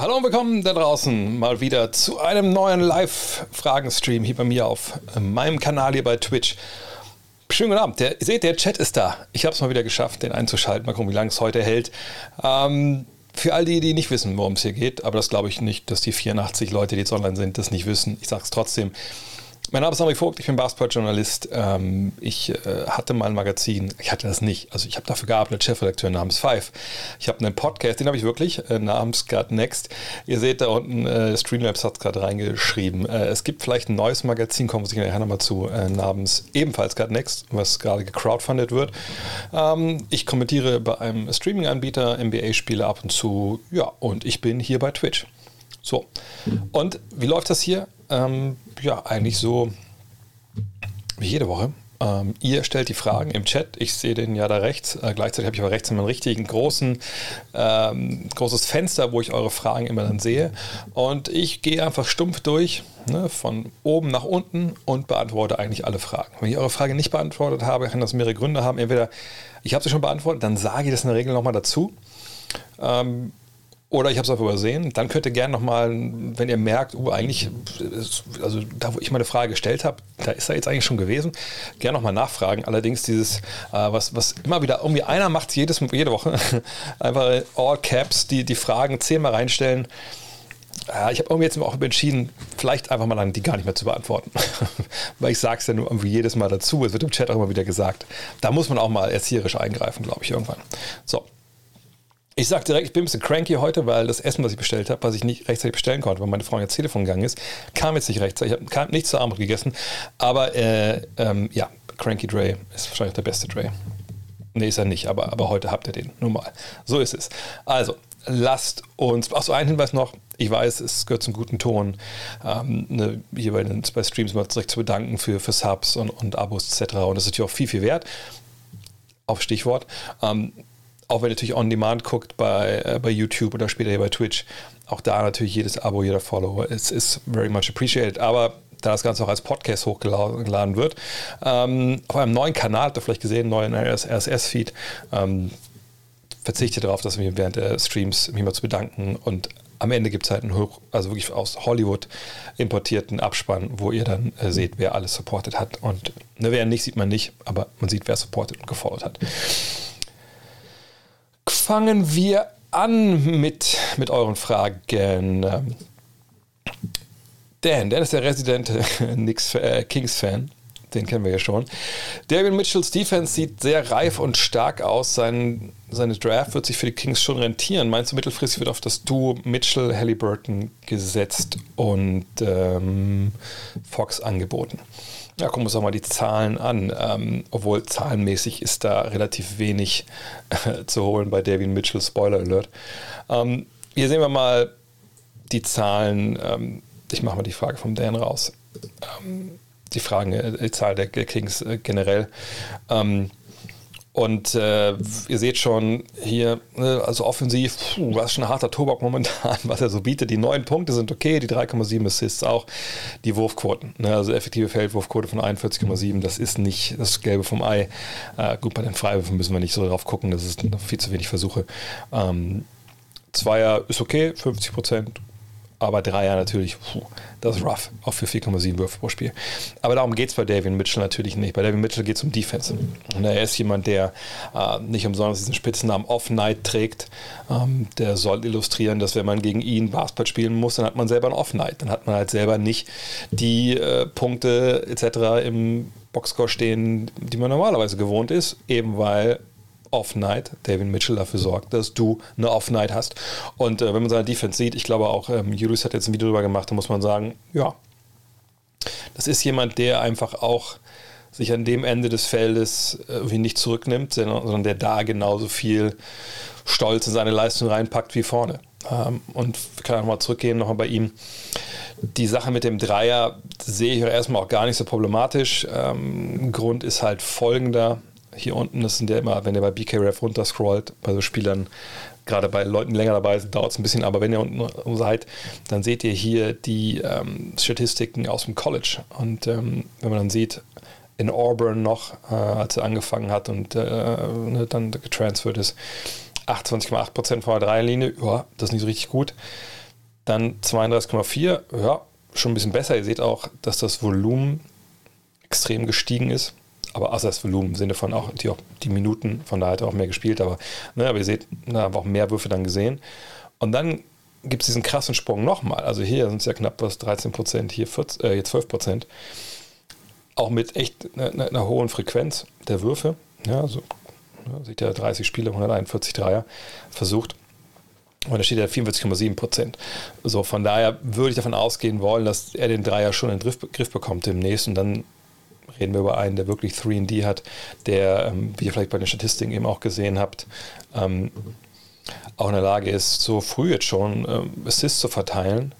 Hallo und willkommen da draußen mal wieder zu einem neuen Live-Fragen-Stream hier bei mir auf äh, meinem Kanal hier bei Twitch. Schönen guten Abend. Der, ihr seht, der Chat ist da. Ich habe es mal wieder geschafft, den einzuschalten. Mal gucken, wie lange es heute hält. Ähm, für all die, die nicht wissen, worum es hier geht, aber das glaube ich nicht, dass die 84 Leute, die jetzt online sind, das nicht wissen. Ich sage es trotzdem. Mein Name ist Henrik Vogt, ich bin Basketball-Journalist. Ähm, ich äh, hatte mal ein Magazin, ich hatte das nicht, also ich habe dafür gearbeitet, Chefredakteur namens Five. Ich habe einen Podcast, den habe ich wirklich, äh, namens God Next. Ihr seht da unten, äh, Streamlabs hat es gerade reingeschrieben. Es gibt vielleicht ein neues Magazin, kommen wir sicher nachher nochmal zu, namens ebenfalls God Next, was gerade gecrowdfundet wird. Ähm, ich kommentiere bei einem Streaming-Anbieter, NBA-Spiele ab und zu, ja, und ich bin hier bei Twitch. So, und wie läuft das hier? Ähm, ja, eigentlich so wie jede Woche. Ähm, ihr stellt die Fragen im Chat. Ich sehe den ja da rechts. Äh, gleichzeitig habe ich aber rechts immer einen richtigen großen, ähm, großes Fenster, wo ich eure Fragen immer dann sehe. Und ich gehe einfach stumpf durch, ne, von oben nach unten und beantworte eigentlich alle Fragen. Wenn ich eure Frage nicht beantwortet habe, kann das mehrere Gründe haben. Entweder ich habe sie schon beantwortet, dann sage ich das in der Regel nochmal dazu. Ähm, oder ich habe es einfach übersehen. Dann könnt ihr gerne nochmal, wenn ihr merkt, uh, eigentlich, also da, wo ich meine Frage gestellt habe, da ist er jetzt eigentlich schon gewesen, gerne nochmal nachfragen. Allerdings dieses, äh, was, was immer wieder, irgendwie einer macht jedes, jede Woche, einfach all caps, die, die Fragen zehnmal reinstellen. Ja, ich habe irgendwie jetzt auch entschieden, vielleicht einfach mal dann die gar nicht mehr zu beantworten. Weil ich sage es ja nur irgendwie jedes Mal dazu. Es wird im Chat auch immer wieder gesagt. Da muss man auch mal erzieherisch eingreifen, glaube ich, irgendwann. So, ich sag direkt, ich bin ein bisschen cranky heute, weil das Essen, was ich bestellt habe, was ich nicht rechtzeitig bestellen konnte, weil meine Frau jetzt Telefon gegangen ist, kam jetzt nicht rechtzeitig. Ich habe nichts zur Abend gegessen. Aber äh, ähm, ja, Cranky Dre ist wahrscheinlich der beste Dre. Nee, ist er nicht, aber, aber heute habt ihr den. Nur mal. So ist es. Also, lasst uns. Achso, ein Hinweis noch. Ich weiß, es gehört zum guten Ton, ähm, ne, hier bei, den, bei Streams mal direkt zu bedanken für, für Subs und, und Abos etc. Und das ist natürlich auch viel, viel wert. Auf Stichwort. Ähm, auch wenn ihr natürlich on demand guckt bei, äh, bei YouTube oder später hier bei Twitch, auch da natürlich jedes Abo, jeder Follower ist, ist very much appreciated. Aber da das Ganze auch als Podcast hochgeladen wird, ähm, auf einem neuen Kanal, habt ihr vielleicht gesehen, neuen RSS-Feed, ähm, verzichte darauf, dass mir während der Streams mich mal zu bedanken und am Ende gibt es halt einen hoch, also wirklich aus Hollywood importierten Abspann, wo ihr dann äh, seht, wer alles supportet hat. Und ne, wer nicht, sieht man nicht, aber man sieht, wer supportet und gefollowt hat fangen wir an mit, mit euren Fragen. Dan, Dan ist der residente äh, Kings-Fan. Den kennen wir ja schon. David Mitchells Defense sieht sehr reif und stark aus. Sein, seine Draft wird sich für die Kings schon rentieren. Meinst du, mittelfristig wird auf das Duo Mitchell-Halliburton gesetzt und ähm, Fox angeboten? Ja, gucken wir uns auch mal die Zahlen an. Ähm, obwohl zahlenmäßig ist da relativ wenig äh, zu holen bei David Mitchell, Spoiler Alert. Ähm, hier sehen wir mal die Zahlen. Ähm, ich mache mal die Frage vom Dan raus. Ähm, die Fragen, äh, die Zahl der Kings äh, generell. Ähm, und äh, ihr seht schon hier, ne, also offensiv, puh, was schon ein harter Tobak momentan, was er so bietet. Die neun Punkte sind okay, die 3,7 Assists auch, die Wurfquoten. Ne, also effektive Feldwurfquote von 41,7, das ist nicht das Gelbe vom Ei. Äh, gut, bei den Freiwürfen müssen wir nicht so drauf gucken, das ist viel zu wenig Versuche. Ähm, Zweier ist okay, 50 Prozent, aber Dreier natürlich, puh, das ist rough, auch für 4,7 Würfe pro Spiel. Aber darum geht es bei David Mitchell natürlich nicht. Bei David Mitchell geht es um Defense. Und er ist jemand, der äh, nicht umsonst diesen Spitznamen Off-Night trägt. Ähm, der soll illustrieren, dass wenn man gegen ihn Basketball spielen muss, dann hat man selber ein Off-Night. Dann hat man halt selber nicht die äh, Punkte etc. im Boxscore stehen, die man normalerweise gewohnt ist, eben weil Off-Night, David Mitchell dafür sorgt, dass du eine Off-Night hast. Und äh, wenn man seine Defense sieht, ich glaube auch, ähm, Julius hat jetzt ein Video darüber gemacht, da muss man sagen, ja, das ist jemand, der einfach auch sich an dem Ende des Feldes irgendwie nicht zurücknimmt, sondern der da genauso viel Stolz in seine Leistung reinpackt wie vorne. Ähm, und wir können nochmal zurückgehen, nochmal bei ihm. Die Sache mit dem Dreier sehe ich erstmal auch gar nicht so problematisch. Ähm, Grund ist halt folgender. Hier unten, das sind ja immer, wenn ihr bei BKRF runterscrollt, bei so Spielern, gerade bei Leuten, die länger dabei sind, dauert es ein bisschen, aber wenn ihr unten seid, dann seht ihr hier die ähm, Statistiken aus dem College. Und ähm, wenn man dann sieht, in Auburn noch, äh, als er angefangen hat und äh, ne, dann getransfert ist, 28,8% von der Dreierlinie, ja, das ist nicht so richtig gut. Dann 32,4, ja, schon ein bisschen besser. Ihr seht auch, dass das Volumen extrem gestiegen ist. Aber außer das Volumen im Sinne von auch die, auch die Minuten, von daher hat er auch mehr gespielt. Aber, ne, aber ihr seht, da haben wir auch mehr Würfe dann gesehen. Und dann gibt es diesen krassen Sprung nochmal. Also hier sind es ja knapp was 13 Prozent, hier 14, äh, 12 Prozent. Auch mit echt einer, ne, einer hohen Frequenz der Würfe. Ja, also ja, sieht ja 30 Spiele, 141 Dreier versucht. Und da steht ja 44,7 Prozent. So, von daher würde ich davon ausgehen wollen, dass er den Dreier schon in den Griff bekommt demnächst. Und dann reden wir über einen, der wirklich 3D hat, der, ähm, wie ihr vielleicht bei den Statistiken eben auch gesehen habt, ähm, auch in der Lage ist, so früh jetzt schon ähm, Assists zu verteilen.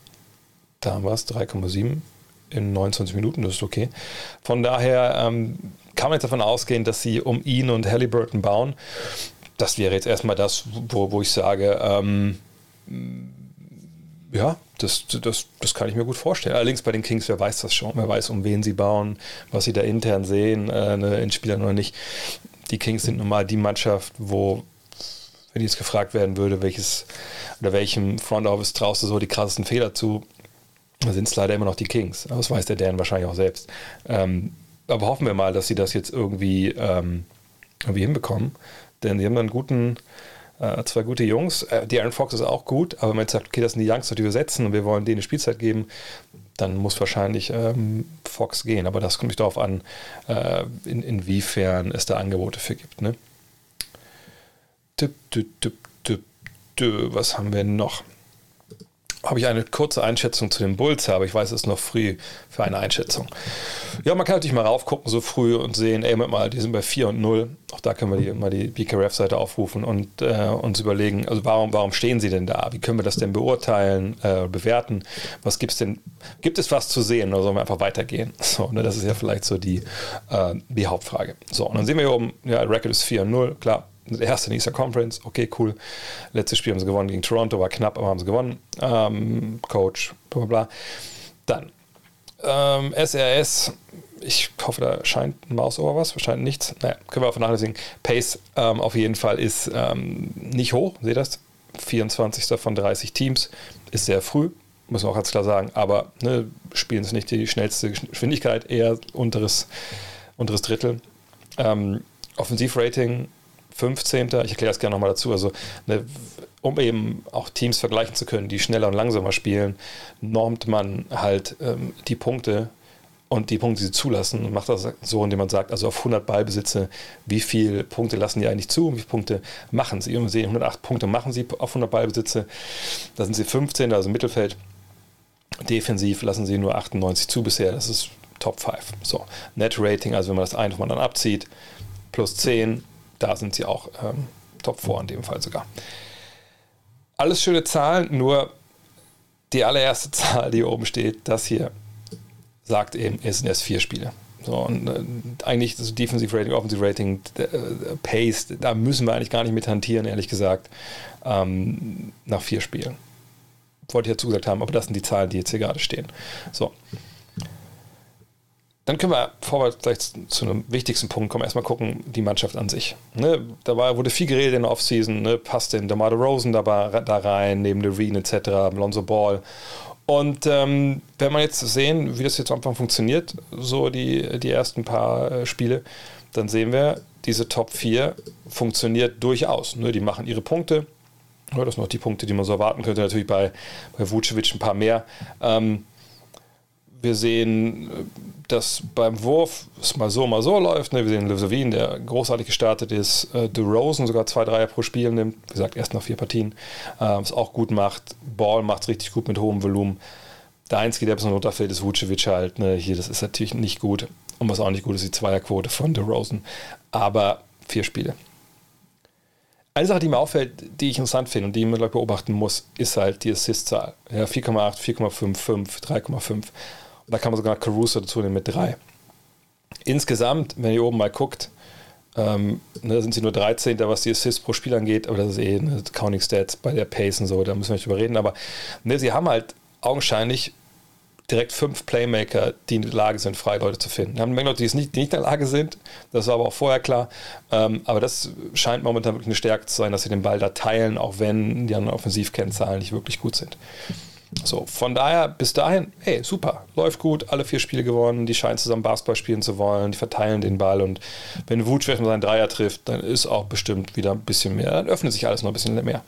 Da wir es, 3,7 in 29 Minuten, das ist okay. Von daher kann man jetzt davon ausgehen, dass sie um ihn und Halliburton bauen das wäre jetzt erstmal das, wo, wo ich sage, ähm, ja, das, das, das kann ich mir gut vorstellen. Allerdings bei den Kings, wer weiß das schon, wer weiß, um wen sie bauen, was sie da intern sehen, äh, ne, in Spielern oder nicht. Die Kings sind nun mal die Mannschaft, wo, wenn jetzt gefragt werden würde, welches oder welchem Front Office traust du so die krassesten Fehler zu, sind es leider immer noch die Kings. Das weiß der Dan wahrscheinlich auch selbst. Ähm, aber hoffen wir mal, dass sie das jetzt irgendwie, ähm, irgendwie hinbekommen. Denn sie haben dann guten, äh, zwei gute Jungs. Äh, die Aaron Fox ist auch gut, aber wenn man jetzt sagt, okay, das sind die Youngster, die wir setzen und wir wollen denen eine Spielzeit geben, dann muss wahrscheinlich ähm, Fox gehen. Aber das kommt nicht darauf an, äh, in, inwiefern es da Angebote für gibt. Ne? Tipp, tipp, tipp, tipp, tipp. Was haben wir noch? Habe ich eine kurze Einschätzung zu den Bulls, aber ich weiß, es ist noch früh für eine Einschätzung. Ja, man kann natürlich mal raufgucken so früh und sehen, ey, mal, die sind bei 4 und 0. Auch da können wir die, mal die BKRF-Seite aufrufen und äh, uns überlegen, also warum, warum stehen sie denn da? Wie können wir das denn beurteilen, äh, bewerten? Was gibt es denn? Gibt es was zu sehen oder sollen wir einfach weitergehen? So, ne, das ist ja vielleicht so die, äh, die Hauptfrage. So, und dann sehen wir hier oben, ja, Record ist 4 und 0, klar, erste in Easter Conference, okay, cool. Letztes Spiel haben sie gewonnen gegen Toronto, war knapp, aber haben sie gewonnen. Ähm, Coach, bla bla bla. Dann ähm, SRS, ich hoffe, da scheint ein Mausover was, wahrscheinlich nichts. Naja, können wir auch vernachlässigen. Pace ähm, auf jeden Fall ist ähm, nicht hoch, seht das? 24. von 30 Teams, ist sehr früh, muss man auch ganz klar sagen, aber ne, spielen es nicht die schnellste Geschwindigkeit, eher unteres, unteres Drittel. Ähm, Offensivrating 15. Ich erkläre das gerne nochmal dazu. Also, ne, um eben auch Teams vergleichen zu können, die schneller und langsamer spielen, normt man halt ähm, die Punkte und die Punkte, die sie zulassen, und macht das so, indem man sagt, also auf 100 Ballbesitze, wie viele Punkte lassen die eigentlich zu und wie viele Punkte machen sie? Und wir sehen, 108 Punkte machen sie auf 100 Ballbesitze, da sind sie 15, also Mittelfeld. Defensiv lassen sie nur 98 zu bisher, das ist Top 5. So, Net Rating, also wenn man das einfach mal dann abzieht, plus 10, da sind sie auch ähm, Top 4 in dem Fall sogar. Alles schöne Zahlen, nur die allererste Zahl, die hier oben steht, das hier, sagt eben, es sind erst vier Spiele. So, und äh, eigentlich das Defensive Rating, Offensive Rating, äh, Pace, da müssen wir eigentlich gar nicht mit hantieren, ehrlich gesagt, ähm, nach vier Spielen. Wollte ich ja zugesagt haben, aber das sind die Zahlen, die jetzt hier gerade stehen. So. Dann können wir vorwärts gleich zu einem wichtigsten Punkt kommen. Erstmal gucken, die Mannschaft an sich. Ne, da war, wurde viel geredet in der Offseason. Ne, passt denn DeMar Rosen da, da rein, neben Levine etc., Alonso Ball. Und ähm, wenn man jetzt sehen, wie das jetzt am Anfang funktioniert, so die, die ersten paar äh, Spiele, dann sehen wir, diese Top 4 funktioniert durchaus. Ne, die machen ihre Punkte. Ja, das sind noch die Punkte, die man so erwarten könnte. Natürlich bei, bei Vucevic ein paar mehr. Ähm, wir sehen, dass beim Wurf es mal so, mal so läuft. Ne? Wir sehen Levin, der großartig gestartet ist. Äh, DeRozan sogar zwei Dreier pro Spiel nimmt. Wie gesagt, erst nach vier Partien. Äh, es auch gut macht. Ball macht es richtig gut mit hohem Volumen. Der Einzige, der ein bisschen runterfällt, ist Vucevic halt. Ne? Hier, das ist natürlich nicht gut. Und was auch nicht gut ist, die Zweierquote von DeRozan. Aber vier Spiele. Eine Sache, die mir auffällt, die ich interessant finde und die man beobachten muss, ist halt die Assist-Zahl. Ja, 4,8, 4,55, 3,5. Da kann man sogar Caruso dazu nehmen mit 3. Insgesamt, wenn ihr oben mal guckt, ähm, ne, sind sie nur 13. was die Assists pro Spiel angeht, aber das ist eh eine Counting Stats bei der Pace und so, da müssen wir nicht drüber reden. Aber ne, sie haben halt augenscheinlich direkt fünf Playmaker, die in der Lage sind, freie Leute zu finden. Wir haben eine Menge Leute, die, es nicht, die nicht in der Lage sind, das war aber auch vorher klar. Ähm, aber das scheint momentan wirklich eine Stärke zu sein, dass sie den Ball da teilen, auch wenn die anderen Offensivkennzahlen nicht wirklich gut sind. So, von daher, bis dahin, hey, super, läuft gut, alle vier Spiele gewonnen, die scheinen zusammen Basketball spielen zu wollen, die verteilen den Ball und wenn mal seinen Dreier trifft, dann ist auch bestimmt wieder ein bisschen mehr, dann öffnet sich alles noch ein bisschen mehr.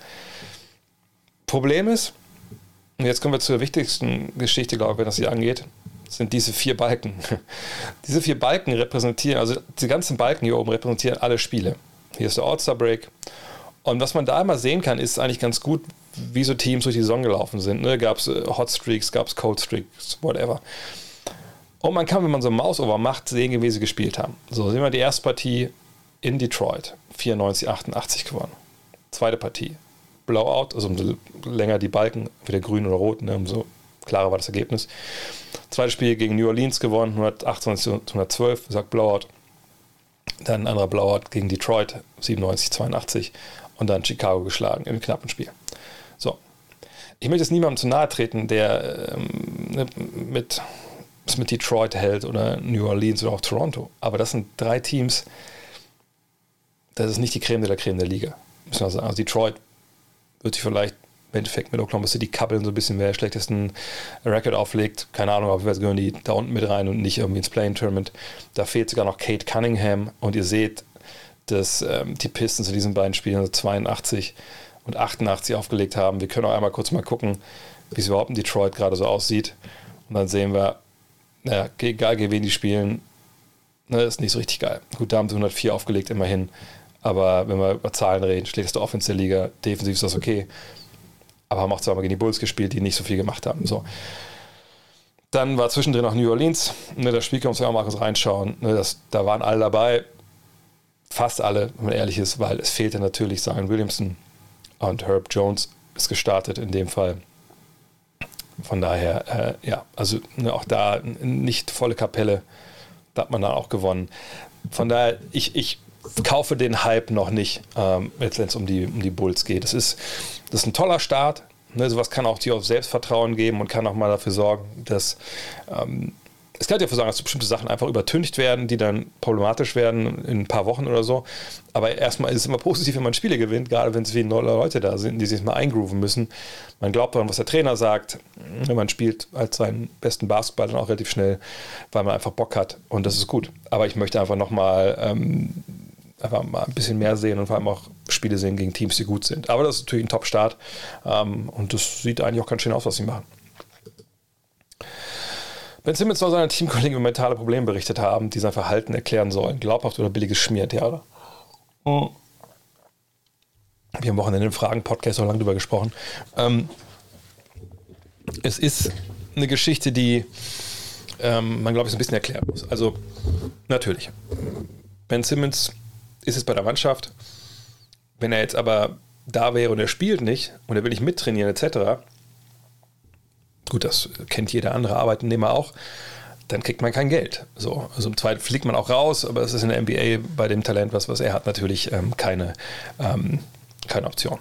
Problem ist, und jetzt kommen wir zur wichtigsten Geschichte, glaube ich, wenn das hier angeht, sind diese vier Balken. diese vier Balken repräsentieren, also die ganzen Balken hier oben repräsentieren alle Spiele. Hier ist der All-Star Break. Und was man da immer sehen kann, ist eigentlich ganz gut, wie so Teams durch die Saison gelaufen sind. Ne? Gab es äh, Hot Streaks, gab es Cold Streaks, whatever. Und man kann, wenn man so ein Mouseover macht, sehen, wie sie gespielt haben. So, sehen wir die erste Partie in Detroit, 94, 88 gewonnen. Zweite Partie, Blowout, also umso länger die Balken, entweder grün oder rot, ne, umso klarer war das Ergebnis. Zweites Spiel gegen New Orleans gewonnen, 128 zu 112, sagt Blowout. Dann ein anderer Blowout gegen Detroit, 97 82 und dann Chicago geschlagen im knappen Spiel. So. Ich möchte jetzt niemandem zu nahe treten, der ähm, ne, mit, mit Detroit hält oder New Orleans oder auch Toronto. Aber das sind drei Teams, das ist nicht die Creme de la Creme der Liga. Also Detroit wird sich vielleicht im Endeffekt mit Oklahoma City kappeln, so ein bisschen, wer schlechtesten Record auflegt. Keine Ahnung, aber wir gehören die da unten mit rein und nicht irgendwie ins Playing-Tournament. Da fehlt sogar noch Kate Cunningham und ihr seht, dass ähm, die Pistons in diesen beiden Spielen also 82 und 88 aufgelegt haben. Wir können auch einmal kurz mal gucken, wie es überhaupt in Detroit gerade so aussieht. Und dann sehen wir, naja, egal gegen wen die spielen, ne, ist nicht so richtig geil. Gut, da haben sie 104 aufgelegt, immerhin. Aber wenn wir über Zahlen reden, schlechteste Offense der Liga, defensiv ist das okay. Aber haben auch zweimal gegen die Bulls gespielt, die nicht so viel gemacht haben. So. Dann war zwischendrin noch New Orleans. Ne, das Spiel können wir uns ja auch mal kurz reinschauen. Ne, das, da waren alle dabei. Fast alle, wenn man ehrlich ist, weil es fehlte natürlich Zion Williamson und Herb Jones ist gestartet in dem Fall. Von daher, äh, ja, also ne, auch da nicht volle Kapelle. Da hat man dann auch gewonnen. Von daher, ich, ich kaufe den Hype noch nicht, ähm, wenn es um die, um die Bulls geht. Das ist, das ist ein toller Start. Ne, sowas kann auch dir auf Selbstvertrauen geben und kann auch mal dafür sorgen, dass ähm, es kann dafür sorgen, dass bestimmte Sachen einfach übertüncht werden, die dann problematisch werden in ein paar Wochen oder so. Aber erstmal ist es immer positiv, wenn man Spiele gewinnt, gerade wenn es viele neue Leute da sind, die sich mal eingrooven müssen. Man glaubt daran, was der Trainer sagt. Man spielt als seinen besten Basketball dann auch relativ schnell, weil man einfach Bock hat. Und das ist gut. Aber ich möchte einfach nochmal ähm, einfach mal ein bisschen mehr sehen und vor allem auch Spiele sehen gegen Teams, die gut sind. Aber das ist natürlich ein Top-Start ähm, und das sieht eigentlich auch ganz schön aus, was sie machen. Ben Simmons soll seine Teamkollegen über mentale Probleme berichtet haben, die sein Verhalten erklären sollen. Glaubhaft oder billiges Schmiertheater. Mhm. Wir haben am Wochenende im Fragen-Podcast so lange drüber gesprochen. Ähm, es ist eine Geschichte, die ähm, man, glaube ich, so ein bisschen erklären muss. Also, natürlich. Ben Simmons ist es bei der Mannschaft. Wenn er jetzt aber da wäre und er spielt nicht und er will nicht mittrainieren etc., gut, das kennt jeder andere Arbeitnehmer auch, dann kriegt man kein Geld. So, also im Zweiten fliegt man auch raus, aber es ist in der NBA bei dem Talent, was, was er hat, natürlich ähm, keine, ähm, keine Option.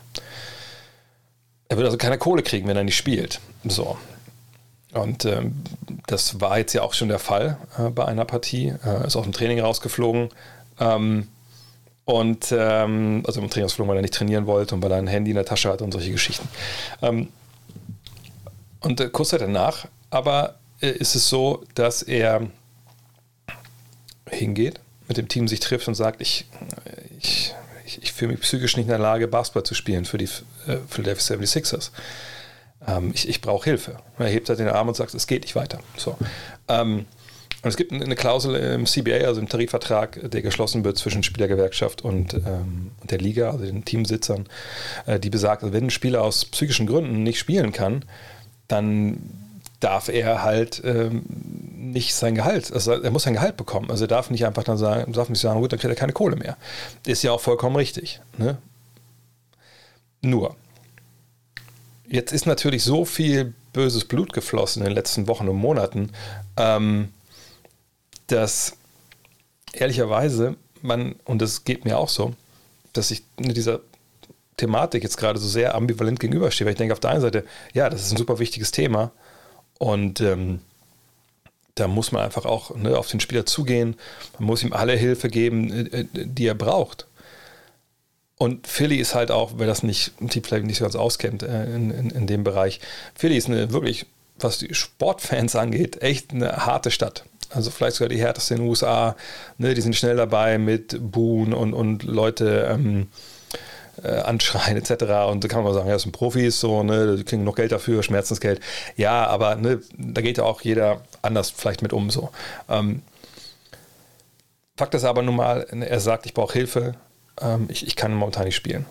Er wird also keine Kohle kriegen, wenn er nicht spielt. So. Und ähm, das war jetzt ja auch schon der Fall äh, bei einer Partie. Äh, ist aus dem Training rausgeflogen. Ähm, und ähm, also im Trainingsflug, weil er nicht trainieren wollte und weil er ein Handy in der Tasche hatte und solche Geschichten. Ähm, und äh, kurz danach aber äh, ist es so, dass er hingeht, mit dem Team sich trifft und sagt, ich, ich, ich, ich fühle mich psychisch nicht in der Lage, Basketball zu spielen für die äh, Philadelphia 76ers. Ähm, ich ich brauche Hilfe. Er hebt halt den Arm und sagt, es geht nicht weiter. So. Ähm, und es gibt eine Klausel im CBA, also im Tarifvertrag, der geschlossen wird zwischen Spielergewerkschaft und, ähm, der Liga, also den Teamsitzern, äh, die besagt, also wenn ein Spieler aus psychischen Gründen nicht spielen kann, dann darf er halt ähm, nicht sein Gehalt, also er muss sein Gehalt bekommen. Also er darf nicht einfach dann sagen, darf nicht sagen, gut, dann kriegt er keine Kohle mehr. Ist ja auch vollkommen richtig. Ne? Nur, jetzt ist natürlich so viel böses Blut geflossen in den letzten Wochen und Monaten, ähm, dass ehrlicherweise man, und das geht mir auch so, dass ich dieser Thematik jetzt gerade so sehr ambivalent gegenüberstehe, weil ich denke auf der einen Seite, ja, das ist ein super wichtiges Thema und ähm, da muss man einfach auch ne, auf den Spieler zugehen, man muss ihm alle Hilfe geben, äh, äh, die er braucht. Und Philly ist halt auch, wer das nicht, die vielleicht nicht so ganz auskennt äh, in, in, in, dem Bereich, Philly ist eine wirklich, was die Sportfans angeht, echt eine harte Stadt. Also vielleicht sogar die härteste in den USA. Ne, die sind schnell dabei mit Boon und, und Leute ähm, äh, anschreien etc. Und da kann man sagen, ja, das sind Profis, so, ne, die kriegen noch Geld dafür, Schmerzensgeld. Ja, aber ne, da geht ja auch jeder anders vielleicht mit um. So. Ähm, Fakt ist aber nun mal, er sagt, ich brauche Hilfe, ähm, ich, ich kann momentan nicht spielen.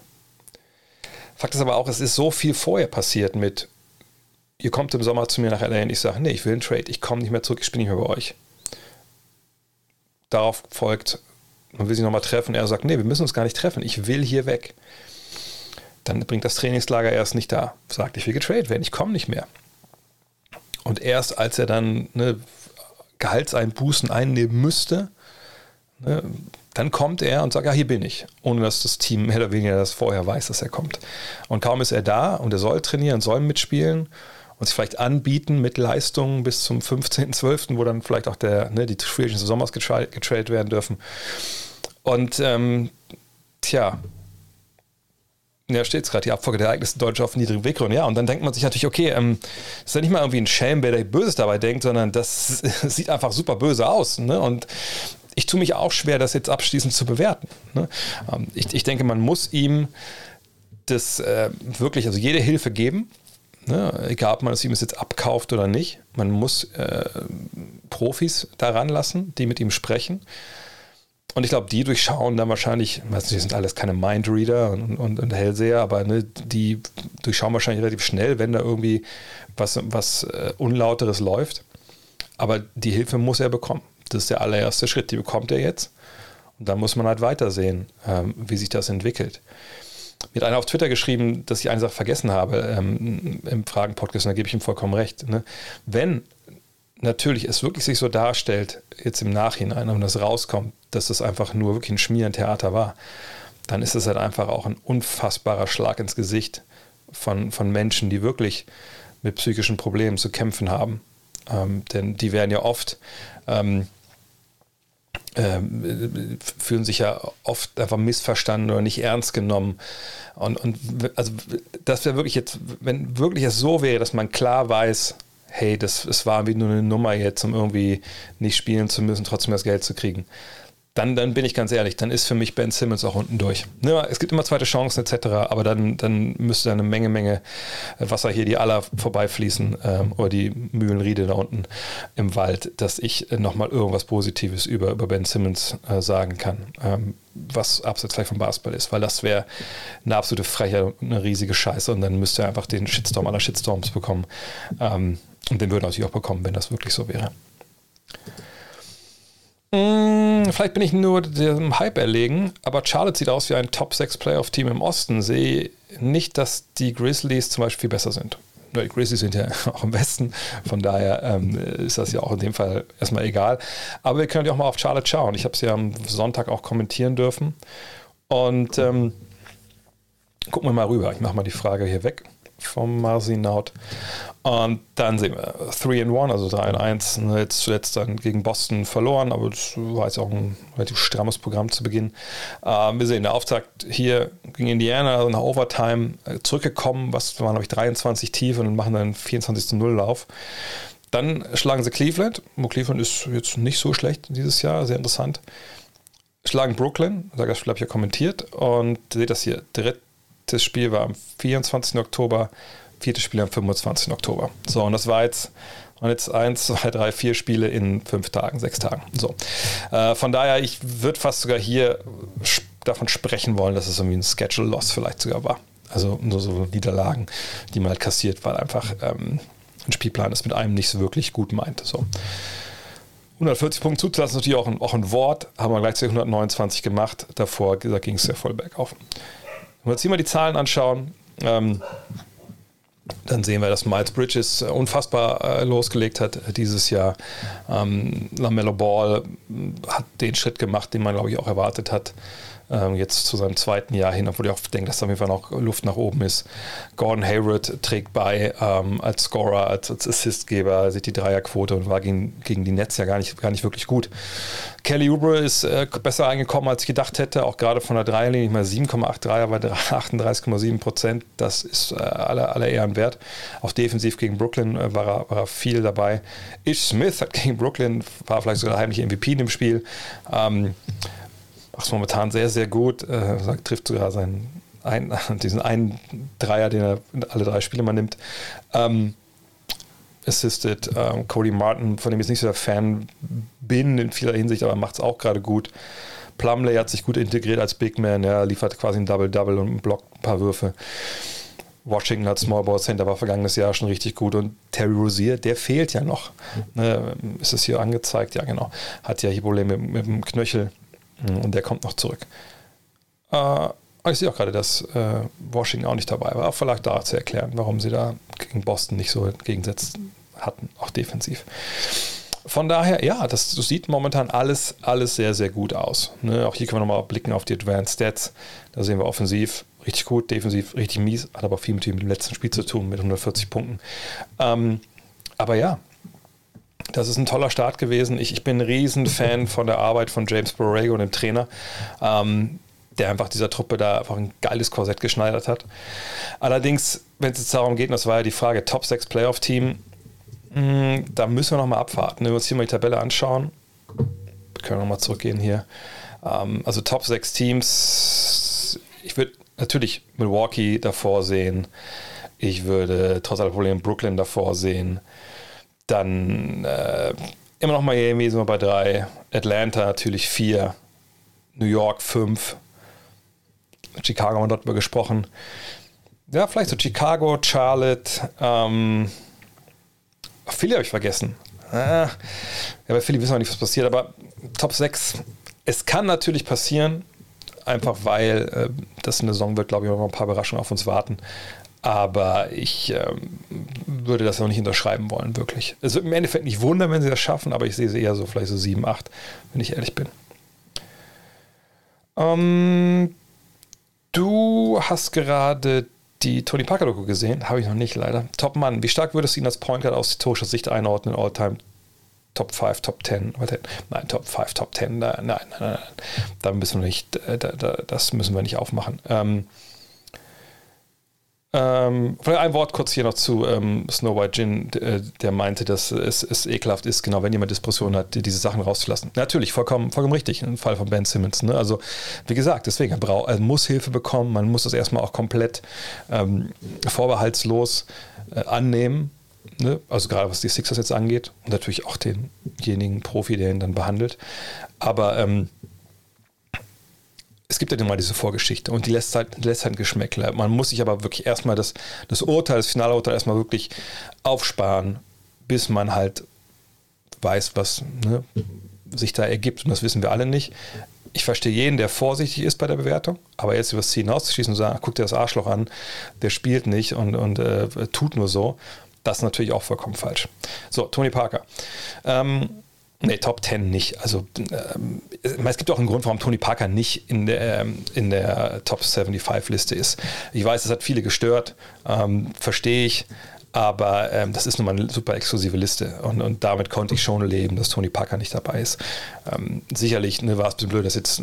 Fakt ist aber auch, es ist so viel vorher passiert mit, ihr kommt im Sommer zu mir nach LA und ich sage, nee, ich will einen Trade, ich komme nicht mehr zurück, ich bin nicht mehr bei euch. Darauf folgt, man will sich nochmal treffen, er sagt, nee, wir müssen uns gar nicht treffen, ich will hier weg. Dann bringt das Trainingslager erst nicht da, sagt, ich will getradet werden, ich komme nicht mehr. Und erst als er dann ne, Gehaltseinbußen einnehmen müsste, ne, dann kommt er und sagt, ja, hier bin ich, ohne dass das Team mehr oder weniger das vorher weiß, dass er kommt. Und kaum ist er da und er soll trainieren, soll mitspielen und sich vielleicht anbieten mit Leistungen bis zum 15.12., wo dann vielleicht auch der, ne, die des Sommers getradet werden dürfen. Und ähm, tja, ja, steht es gerade, die Abfolge der Ereignisse Deutsche auf niedrigen Weggrund. Ja, und dann denkt man sich natürlich, okay, ähm, ist ja nicht mal irgendwie ein Schelm, wer da Böses dabei denkt, sondern das sieht einfach super böse aus. Ne? Und ich tue mich auch schwer, das jetzt abschließend zu bewerten. Ne? Ähm, ich, ich, denke, man muss ihm das äh, wirklich, also jede Hilfe geben, ne? egal ob man es ihm jetzt abkauft oder nicht. Man muss äh, Profis daran lassen, die mit ihm sprechen. Und ich glaube, die durchschauen dann wahrscheinlich, weiß nicht, sind alles keine Mindreader und, und, und Hellseher, aber ne, die durchschauen wahrscheinlich relativ schnell, wenn da irgendwie was, was uh, Unlauteres läuft. Aber die Hilfe muss er bekommen. Das ist der allererste Schritt, die bekommt er jetzt. Und dann muss man halt weitersehen, ähm, wie sich das entwickelt. Mir hat einer auf Twitter geschrieben, dass ich eine Sache vergessen habe ähm, im Fragen-Podcast, und da gebe ich ihm vollkommen recht. Ne? Wenn natürlich es wirklich sich so darstellt, jetzt im Nachhinein, und das rauskommt, dass das einfach nur wirklich ein Schmierentheater war, dann ist es halt einfach auch ein unfassbarer Schlag ins Gesicht von, von Menschen, die wirklich mit psychischen Problemen zu kämpfen haben. Ähm, denn die werden ja oft ähm, fühlen sich ja oft einfach missverstanden oder nicht ernst genommen. Und, und also das wäre wirklich jetzt, wenn wirklich es so wäre, dass man klar weiß, hey, das, es war wie nur eine Nummer jetzt, um irgendwie nicht spielen zu müssen, trotzdem das Geld zu kriegen dann, dann bin ich ganz ehrlich, dann ist für mich Ben Simmons auch unten durch. Ne, es gibt immer zweite Chancen etc., aber dann, dann müsste eine Menge, Menge Wasser hier, die aller vorbeifließen ähm, oder die Mühlenriede da unten im Wald, dass ich nochmal irgendwas Positives über, über Ben Simmons äh, sagen kann, ähm, was abseits vielleicht vom Basketball ist, weil das wäre eine absolute Frechheit, eine riesige Scheiße und dann müsste er einfach den Shitstorm aller Shitstorms bekommen. Ähm, und den würde er natürlich auch bekommen, wenn das wirklich so wäre. Hm, vielleicht bin ich nur dem Hype erlegen, aber Charlotte sieht aus wie ein Top 6 Playoff-Team im Osten. Sehe nicht, dass die Grizzlies zum Beispiel viel besser sind. Die Grizzlies sind ja auch im Westen, von daher ähm, ist das ja auch in dem Fall erstmal egal. Aber wir können ja auch mal auf Charlotte schauen. Ich habe sie ja am Sonntag auch kommentieren dürfen. Und ähm, gucken wir mal rüber. Ich mache mal die Frage hier weg vom Marsinaut. Und dann sehen wir 3 in 1, also 3 in 1. Jetzt zuletzt dann gegen Boston verloren, aber das war jetzt auch ein relativ strammes Programm zu Beginn. Ähm, wir sehen der Auftakt hier gegen Indiana, also nach Overtime äh, zurückgekommen, was waren, glaube ich, 23 tief und machen dann 24 zu 0 Lauf. Dann schlagen sie Cleveland. Cleveland ist jetzt nicht so schlecht dieses Jahr, sehr interessant. Schlagen Brooklyn, da habe ich ja kommentiert und seht das hier, drittes Spiel war am 24. Oktober viertes Spiel am 25. Oktober. So, und das war jetzt, und jetzt eins, zwei, drei, vier Spiele in fünf Tagen, sechs Tagen. So. Äh, von daher, ich würde fast sogar hier davon sprechen wollen, dass es irgendwie ein Schedule-Loss vielleicht sogar war. Also nur so Niederlagen, die man halt kassiert, weil einfach ähm, ein Spielplan das mit einem nicht so wirklich gut meint. So. 140 Punkte zuzulassen ist natürlich auch ein, auch ein Wort, haben wir gleichzeitig 129 gemacht. Davor ging es ja voll bergauf. Wenn wir uns hier mal die Zahlen anschauen, Ähm, dann sehen wir, dass Miles Bridges unfassbar äh, losgelegt hat äh, dieses Jahr. Ähm, Lamello Ball hat den Schritt gemacht, den man, glaube ich, auch erwartet hat ähm, jetzt zu seinem zweiten Jahr hin, obwohl ich auch denke, dass da auf jeden Fall noch Luft nach oben ist. Gordon Hayward trägt bei ähm, als Scorer, als, als Assistgeber, sieht die Dreierquote und war gegen, gegen die Nets ja gar nicht, gar nicht wirklich gut. Kelly Oubre ist äh, besser eingekommen, als ich gedacht hätte, auch gerade von der Dreierlinie, ich mal 7,8 Dreier bei 38,7 Prozent, das ist äh, aller, aller Ehren wert. Auch defensiv gegen Brooklyn äh, war, er, war er viel dabei. Ish Smith hat gegen Brooklyn, war vielleicht sogar heimlich MVP in dem Spiel. Ähm, macht momentan sehr, sehr gut. Äh, sagt, trifft sogar seinen ein, diesen einen Dreier, den er alle drei Spiele mal nimmt. Ähm, assisted ähm, Cody Martin, von dem ich nicht so der Fan bin in vieler Hinsicht, aber macht es auch gerade gut. Plumley hat sich gut integriert als Big Man, er liefert quasi ein Double-Double und blockt ein paar Würfe. Washington hat Small Ball Center, war vergangenes Jahr schon richtig gut. Und Terry Rozier, der fehlt ja noch. Ne, ist es hier angezeigt? Ja, genau. Hat ja hier Probleme mit, mit dem Knöchel. Hm, und der kommt noch zurück. Äh, ich sehe auch gerade, dass äh, Washington auch nicht dabei war. Vielleicht da zu erklären, warum sie da gegen Boston nicht so entgegensetzt hatten, auch defensiv. Von daher, ja, das, das sieht momentan alles, alles sehr, sehr gut aus. Ne? Auch hier können wir nochmal blicken auf die Advanced Stats. Da sehen wir offensiv richtig gut, defensiv richtig mies, hat aber viel mit dem letzten Spiel zu tun, mit 140 Punkten. Ähm, aber ja, das ist ein toller Start gewesen. Ich, ich bin ein Riesenfan von der Arbeit von James Borrego, dem Trainer, ähm, der einfach dieser Truppe da einfach ein geiles Korsett geschneidert hat. Allerdings, wenn es jetzt darum geht, und das war ja die Frage, Top 6 Playoff-Team, hm, da müssen wir nochmal abwarten. Wenn wir uns hier mal die Tabelle anschauen, können wir nochmal zurückgehen hier. Ähm, also Top 6 Teams, ich würde natürlich Milwaukee davor sehen. Ich würde trotz aller Probleme Brooklyn davor sehen. Dann äh, immer noch Miami sind wir bei drei. Atlanta natürlich vier. New York fünf. Chicago haben wir dort mal gesprochen. Ja, vielleicht so Chicago, Charlotte. Ähm, Philly habe ich vergessen. Ah, ja, bei Philly wissen wir nicht, was passiert, aber Top 6. Es kann natürlich passieren, einfach weil äh, das eine Saison wird, glaube ich, noch ein paar Überraschungen auf uns warten. Aber ich ähm, würde das noch nicht unterschreiben wollen, wirklich. Es wird im Endeffekt nicht wundern, wenn sie das schaffen, aber ich sehe sie eher so vielleicht so 7, 8, wenn ich ehrlich bin. Ähm, du hast gerade die Tony Parker-Doku gesehen, habe ich noch nicht leider. Top Mann, wie stark würdest du ihn als Point Guard aus historischer Sicht einordnen, All-Time Top 5, Top 10? Nein, Top 5, Top 10, nein, nein, nein, nein. Da müssen wir nicht, äh, da, da, das müssen wir nicht aufmachen. Ähm, ähm, ein Wort kurz hier noch zu ähm, Snow White Gin, äh, der meinte, dass es, es ekelhaft ist, genau, wenn jemand Diskussionen hat, die, diese Sachen rauszulassen. Natürlich, vollkommen, vollkommen richtig, im Fall von Ben Simmons. Ne? Also, wie gesagt, deswegen, er, braucht, er muss Hilfe bekommen, man muss das erstmal auch komplett ähm, vorbehaltslos äh, annehmen. Ne? Also, gerade was die Sixers jetzt angeht und natürlich auch denjenigen Profi, der ihn dann behandelt. Aber ähm, es gibt ja immer diese Vorgeschichte und die lässt halt, lässt halt Geschmäckle. Man muss sich aber wirklich erstmal das, das Urteil, das finale Urteil erstmal wirklich aufsparen, bis man halt weiß, was ne, sich da ergibt. Und das wissen wir alle nicht. Ich verstehe jeden, der vorsichtig ist bei der Bewertung, aber jetzt über das Ziel hinauszuschießen und sagen, guck dir das Arschloch an, der spielt nicht und, und äh, tut nur so, das ist natürlich auch vollkommen falsch. So, Tony Parker. Ähm, Nee, Top 10 nicht. Also ähm, es gibt auch einen Grund, warum Tony Parker nicht in der, ähm, in der Top 75-Liste ist. Ich weiß, es hat viele gestört, ähm, verstehe ich, aber ähm, das ist nun mal eine super exklusive Liste und, und damit konnte ich schon leben, dass Tony Parker nicht dabei ist. Ähm, sicherlich ne, war es ein bisschen blöd, dass jetzt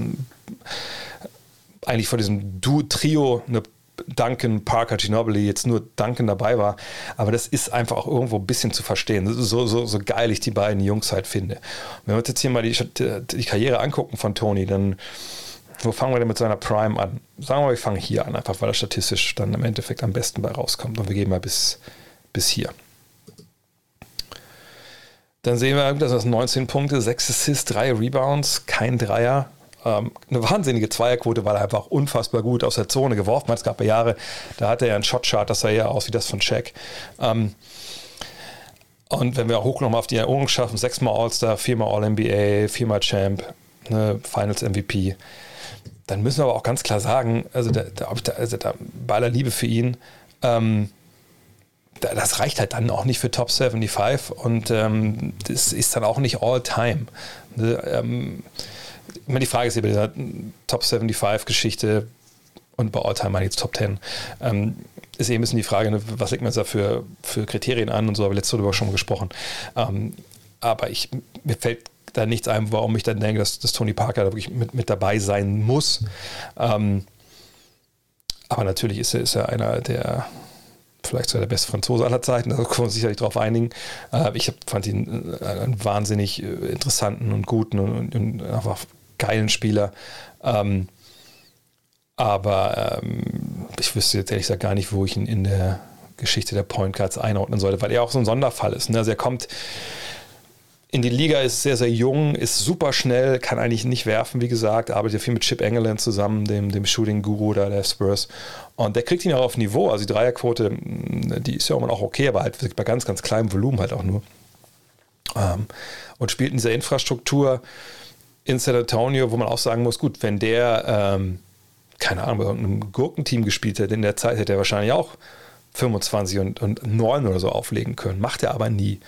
eigentlich vor diesem Du-Trio eine Duncan, Parker, Ginobili jetzt nur Duncan dabei war. Aber das ist einfach auch irgendwo ein bisschen zu verstehen. So, so, so geil ich die beiden Jungs halt finde. wenn wir uns jetzt hier mal die, die Karriere angucken von Tony, dann wo fangen wir denn mit seiner Prime an? Sagen wir mal, wir fangen hier an, einfach weil er statistisch dann im Endeffekt am besten bei rauskommt. Und wir gehen mal bis, bis hier. Dann sehen wir, dass das 19 Punkte, 6 Assists, 3 Rebounds, kein Dreier, ähm, eine wahnsinnige Zweierquote, weil er einfach unfassbar gut aus der Zone geworfen hat. Es gab ja Jahre, da hatte er einen Shotchart, das sah ja aus wie das von Shaq. Ähm, und wenn wir hoch nochmal auf die Erinnerung schaffen, sechsmal All-Star, viermal All-NBA, viermal Champ, ne, Finals MVP. dann müssen wir aber auch ganz klar sagen, also, da, da, also da, bei aller Liebe für ihn, ähm, das reicht halt dann auch nicht für Top 75 und ähm, das ist dann auch nicht all time. Ne, ähm, immer die Frage ist bei dieser Top 75 Geschichte und bei All-Time meine jetzt Top 10, ähm, ist eben ein bisschen die Frage, ne, was legt man da für, für Kriterien an und so, habe ich letzte Woche schon gesprochen. Ähm, aber ich, mir fällt da nichts ein, warum ich dann denke, dass, dass Tony Parker da wirklich mit, mit dabei sein muss. Ähm, aber natürlich ist er, ist er einer der, vielleicht sogar der beste Franzose aller Zeiten, da können wir uns sicherlich darauf einigen. Äh, ich fand ihn äh, einen wahnsinnig äh, interessanten und guten und, und einfach geilen Spieler. Ähm, aber ähm, ich wüsste jetzt ehrlich gesagt gar nicht, wo ich ihn in der Geschichte der Point Guards einordnen sollte, weil er auch so ein Sonderfall ist. Ne? Also er kommt in die Liga, ist sehr, sehr jung, ist super schnell, kann eigentlich nicht werfen, wie gesagt, arbeitet viel mit Chip Engeland zusammen, dem, dem Shooting-Guru da der Spurs. Und der kriegt ihn auch auf Niveau. Also die Dreierquote, die ist ja auch okay, aber halt bei ganz, ganz kleinem Volumen halt auch nur. Ähm, und spielt in dieser Infrastruktur in San Antonio, wo man auch sagen muss, gut, wenn der, ähm, keine Ahnung, bei irgendeinem Gurkenteam gespielt hätte, in der Zeit hätte er wahrscheinlich auch 25 und, und 9 oder so auflegen können. Macht er aber nie.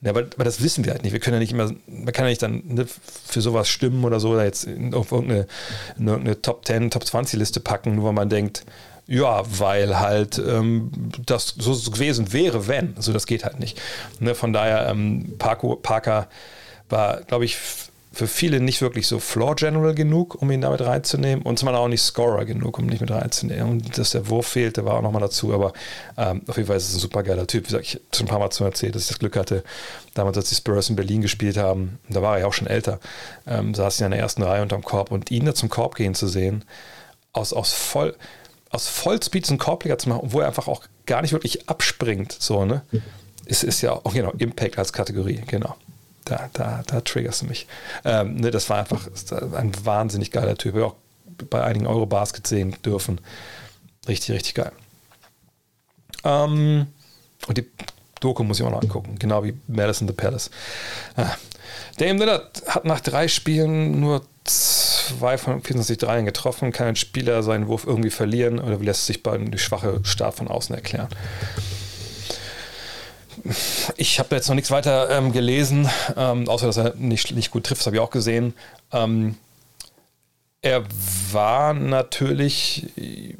Ja, aber, aber, das wissen wir halt nicht. Wir können ja nicht immer, man kann ja nicht dann ne, für sowas stimmen oder so, oder jetzt auf irgendeine, irgendeine Top 10, Top 20 Liste packen, nur weil man denkt, ja, weil halt ähm, das so gewesen wäre, wenn. Also das geht halt nicht. Ne, von daher, ähm, Parko, Parker war, glaube ich, für viele nicht wirklich so Floor General genug, um ihn damit reinzunehmen und zum auch nicht Scorer genug, um ihn nicht mit reinzunehmen. Und dass der Wurf fehlte, war auch nochmal dazu, aber ähm, auf jeden Fall ist es ein super geiler Typ. Wie gesagt, ich habe schon ein paar Mal zu erzählt, dass ich das Glück hatte, damals, als die Spurs in Berlin gespielt haben, da war er ja auch schon älter, ähm, saß ich in der ersten Reihe unterm Korb und ihn da zum Korb gehen zu sehen, aus, aus voll aus Vollspeed zum Korbleger zu machen, wo er einfach auch gar nicht wirklich abspringt, so, ne? Ist, ist ja auch, genau, Impact als Kategorie, genau da, da, da triggerst du mich. Ähm, ne, das war einfach ein wahnsinnig geiler Typ. Wir auch bei einigen Eurobasket sehen dürfen. Richtig, richtig geil. Ähm, und die Doku muss ich auch noch angucken, genau wie Madison the Palace. Ah. Dame Lillard hat nach drei Spielen nur zwei von 24 Dreien getroffen. Kann ein Spieler seinen Wurf irgendwie verlieren oder lässt sich bei einem schwache Start von außen erklären? Ich habe jetzt noch nichts weiter ähm, gelesen, ähm, außer dass er nicht, nicht gut trifft, das habe ich auch gesehen. Ähm, er war natürlich äh,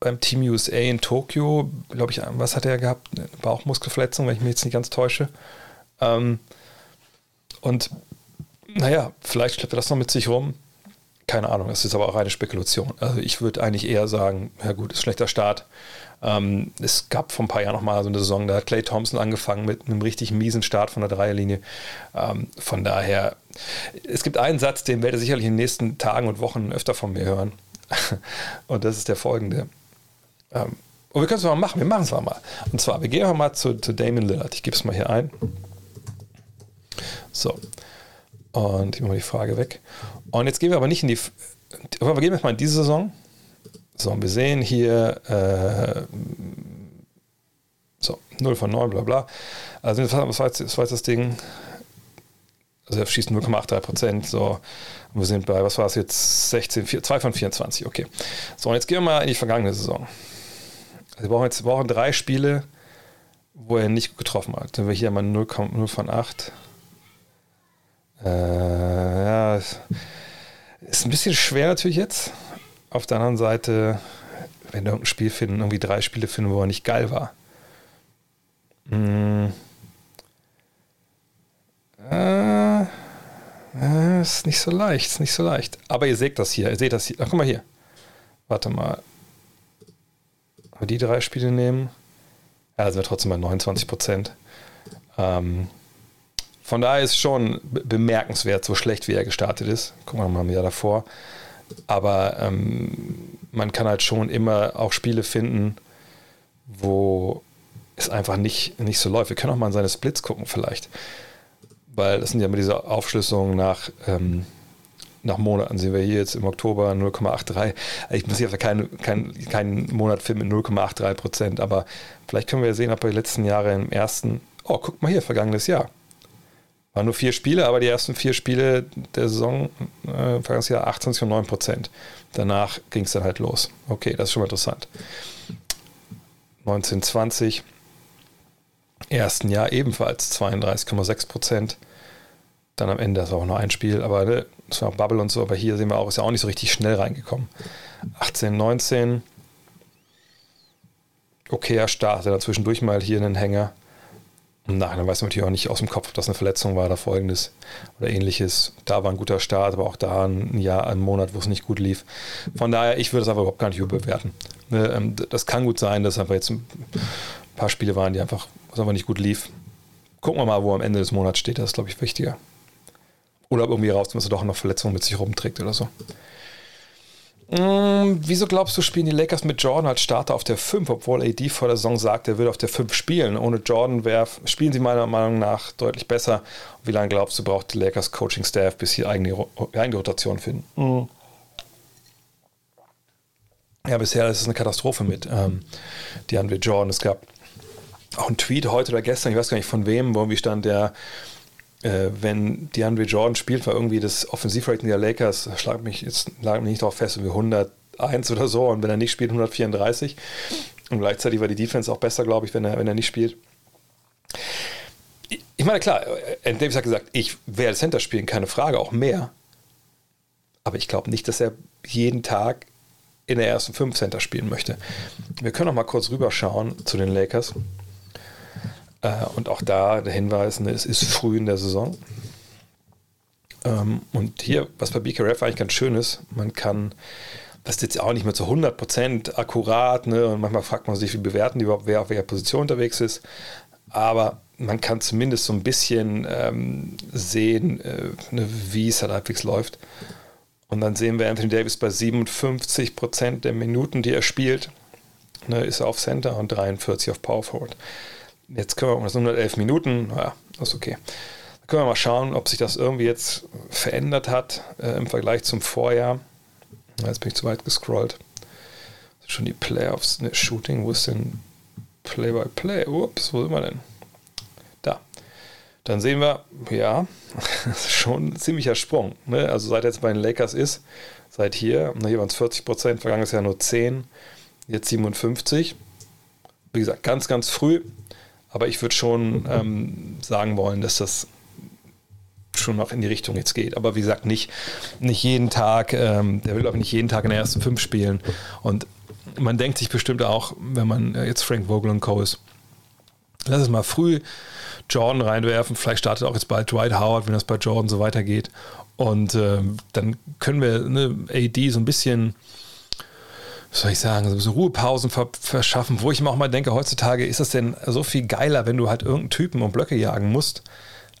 beim Team USA in Tokio, glaube ich, was hat er gehabt? Eine Bauchmuskelverletzung, wenn ich mich jetzt nicht ganz täusche. Ähm, und naja, vielleicht schleppt er das noch mit sich rum. Keine Ahnung, das ist aber auch eine Spekulation. Also ich würde eigentlich eher sagen, ja gut, ist schlechter Start. Ähm, es gab vor ein paar Jahren nochmal so eine Saison, da hat Clay Thompson angefangen mit einem richtig miesen Start von der Dreierlinie. Ähm, von daher, es gibt einen Satz, den werdet ihr sicherlich in den nächsten Tagen und Wochen öfter von mir hören. und das ist der folgende. Ähm, und wir können es mal machen, wir machen es mal. Und zwar, wir gehen mal zu, zu Damon Lillard. Ich gebe es mal hier ein. So. Und ich mache mal die Frage weg. Und jetzt gehen wir aber nicht in die. Wir gehen jetzt mal in diese Saison. So, und wir sehen hier äh, so, 0 von 9, bla bla. Also was war jetzt, was war jetzt das Ding? Also er schießt 0,83 Prozent. So, und wir sind bei, was war es jetzt? 16, 4, 2 von 24, okay. So, und jetzt gehen wir mal in die vergangene Saison. Also wir brauchen jetzt wir brauchen drei Spiele, wo er nicht getroffen hat. Dann wir hier mal 0, 0 von 8. Äh, ja, ist ein bisschen schwer natürlich jetzt. Auf der anderen Seite, wenn wir irgendein Spiel finden, irgendwie drei Spiele finden, wo er nicht geil war. Hm. Äh, äh, ist nicht so leicht, ist nicht so leicht. Aber ihr seht das hier, ihr seht das hier. Ach, guck mal hier. Warte mal. Aber die drei Spiele nehmen. Ja, sind wir trotzdem bei 29 Prozent. Ähm, von daher ist schon bemerkenswert, so schlecht wie er gestartet ist. Gucken wir mal ein Jahr davor. Aber ähm, man kann halt schon immer auch Spiele finden, wo es einfach nicht, nicht so läuft. Wir können auch mal in seine Splits gucken, vielleicht. Weil das sind ja immer diese Aufschlüsselungen nach, ähm, nach Monaten. Sehen wir hier jetzt im Oktober 0,83. Ich muss hier keinen kein, kein Monat filmen mit 0,83 Prozent, aber vielleicht können wir ja sehen, ob wir die letzten Jahre im ersten, oh, guck mal hier, vergangenes Jahr. Waren nur vier Spiele, aber die ersten vier Spiele der Saison, äh, vergangenes Jahr 28 und 9 Prozent. Danach ging es dann halt los. Okay, das ist schon mal interessant. 1920, ersten Jahr ebenfalls 32,6 Prozent. Dann am Ende, das war auch nur ein Spiel, aber ne, das war auch Bubble und so, aber hier sehen wir auch, ist ja auch nicht so richtig schnell reingekommen. 18, 19, okayer Start, dann zwischendurch mal hier einen Hänger. Und nachher weiß man natürlich auch nicht aus dem Kopf, ob das eine Verletzung war oder folgendes oder ähnliches. Da war ein guter Start, aber auch da ein Jahr, ein Monat, wo es nicht gut lief. Von daher, ich würde es einfach überhaupt gar nicht überbewerten. Ne, ähm, das kann gut sein, dass einfach jetzt ein paar Spiele waren, die einfach, was einfach nicht gut lief. Gucken wir mal, wo am Ende des Monats steht, das ist, glaube ich, wichtiger. Oder irgendwie raus, dass er doch noch Verletzungen mit sich rumträgt oder so. Hm, wieso glaubst du, spielen die Lakers mit Jordan als Starter auf der 5, obwohl AD vor der Saison sagt, er will auf der 5 spielen? Ohne Jordan wär, spielen sie meiner Meinung nach deutlich besser. Wie lange glaubst du, braucht die Lakers Coaching Staff, bis sie eigene, eigene Rotation finden? Mhm. Ja, bisher ist es eine Katastrophe mit ähm, DeAndre Jordan. Es gab auch einen Tweet heute oder gestern, ich weiß gar nicht von wem, wo irgendwie stand, der äh, wenn DeAndre Jordan spielt, war irgendwie das Offensivrating der Lakers, schlag mich jetzt lag mich nicht darauf fest, irgendwie 101 oder so und wenn er nicht spielt, 134. Und gleichzeitig war die Defense auch besser, glaube ich, wenn er, wenn er nicht spielt. Ich meine, klar, Andy Davis hat gesagt, ich werde Center spielen, keine Frage, auch mehr. Aber ich glaube nicht, dass er jeden Tag in der ersten 5 Center spielen möchte. Wir können noch mal kurz rüberschauen zu den Lakers. Äh, und auch da der Hinweis, ne, es ist früh in der Saison. Ähm, und hier, was bei BKRF eigentlich ganz schön ist, man kann, das ist jetzt auch nicht mehr zu 100% akkurat, ne, und manchmal fragt man sich, wie bewerten die überhaupt, wer auf welcher Position unterwegs ist, aber man kann zumindest so ein bisschen ähm, sehen, äh, ne, wie es halt halbwegs läuft. Und dann sehen wir Anthony Davis bei 57% der Minuten, die er spielt, ne, ist er auf Center und 43 auf Power Forward. Jetzt können wir, das sind 111 Minuten, naja, das ist okay. Dann können wir mal schauen, ob sich das irgendwie jetzt verändert hat äh, im Vergleich zum Vorjahr. Jetzt bin ich zu weit gescrollt. Schon die Playoffs, ne, Shooting, wo ist denn Play-by-Play? -play? Ups, wo sind wir denn? Da. Dann sehen wir, ja, schon ein ziemlicher Sprung. Ne? Also seit jetzt bei den Lakers ist, seit hier, hier waren es 40 Prozent, vergangenes Jahr nur 10, jetzt 57. Wie gesagt, ganz, ganz früh. Aber ich würde schon ähm, sagen wollen, dass das schon noch in die Richtung jetzt geht. Aber wie gesagt, nicht, nicht jeden Tag, ähm, der will glaube ich nicht jeden Tag in der ersten fünf spielen. Und man denkt sich bestimmt auch, wenn man äh, jetzt Frank Vogel und Co. ist, lass es mal früh Jordan reinwerfen. Vielleicht startet auch jetzt bald Dwight Howard, wenn das bei Jordan so weitergeht. Und ähm, dann können wir ne, AD so ein bisschen was soll ich sagen, so Ruhepausen verschaffen, wo ich mir auch mal denke, heutzutage ist es denn so viel geiler, wenn du halt irgendeinen Typen und Blöcke jagen musst,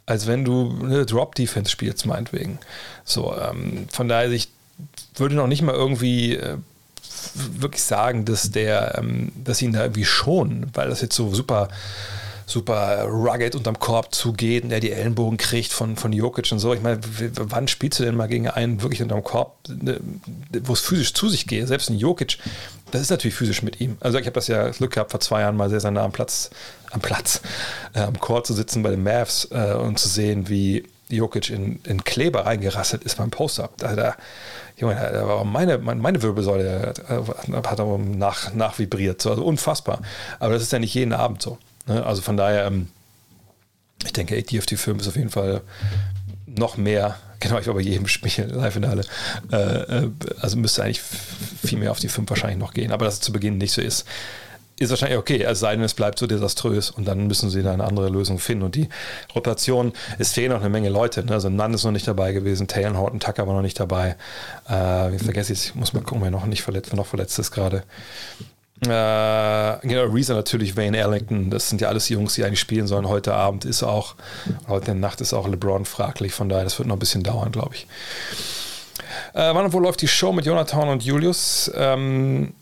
als wenn du eine Drop-Defense spielst, meinetwegen. So, ähm, von daher, ich würde noch nicht mal irgendwie äh, wirklich sagen, dass der, ähm, dass ihn da irgendwie schon, weil das jetzt so super super rugged unterm Korb zugeht und der die Ellenbogen kriegt von, von Jokic und so. Ich meine, wann spielst du denn mal gegen einen wirklich unterm Korb, ne, wo es physisch zu sich geht? Selbst ein Jokic, das ist natürlich physisch mit ihm. Also ich habe das ja Glück gehabt, vor zwei Jahren mal sehr, sehr nah am Platz, am Platz, äh, am Korb zu sitzen bei den Mavs äh, und zu sehen, wie Jokic in, in Kleber reingerasselt ist beim Post-Up. Da, da, Junge, da war meine, meine Wirbelsäule hat aber nach, nachvibriert. So, also unfassbar. Aber das ist ja nicht jeden Abend so. Ne? Also von daher, ähm, ich denke, 5 ist auf jeden Fall noch mehr, genau, ich war bei jedem Spiel, Live-Finale, äh, äh, also müsste eigentlich viel mehr auf die 5 wahrscheinlich noch gehen, aber dass es zu Beginn nicht so ist, ist wahrscheinlich okay, es sei denn, es bleibt so desaströs und dann müssen sie da eine andere Lösung finden. Und die Rotation, es fehlen noch eine Menge Leute. Ne? Also Nunn ist noch nicht dabei gewesen, Taylor Horton Tucker war noch nicht dabei. Äh, ich vergesse ich muss mal gucken, wer noch nicht verletzt, wer noch verletzt ist gerade. Äh, genau, Reason natürlich, Wayne Ellington, das sind ja alles Jungs, die eigentlich spielen sollen. Heute Abend ist auch, heute Nacht ist auch LeBron fraglich, von daher, das wird noch ein bisschen dauern, glaube ich. Äh, wann und wo läuft die Show mit Jonathan und Julius? Ähm,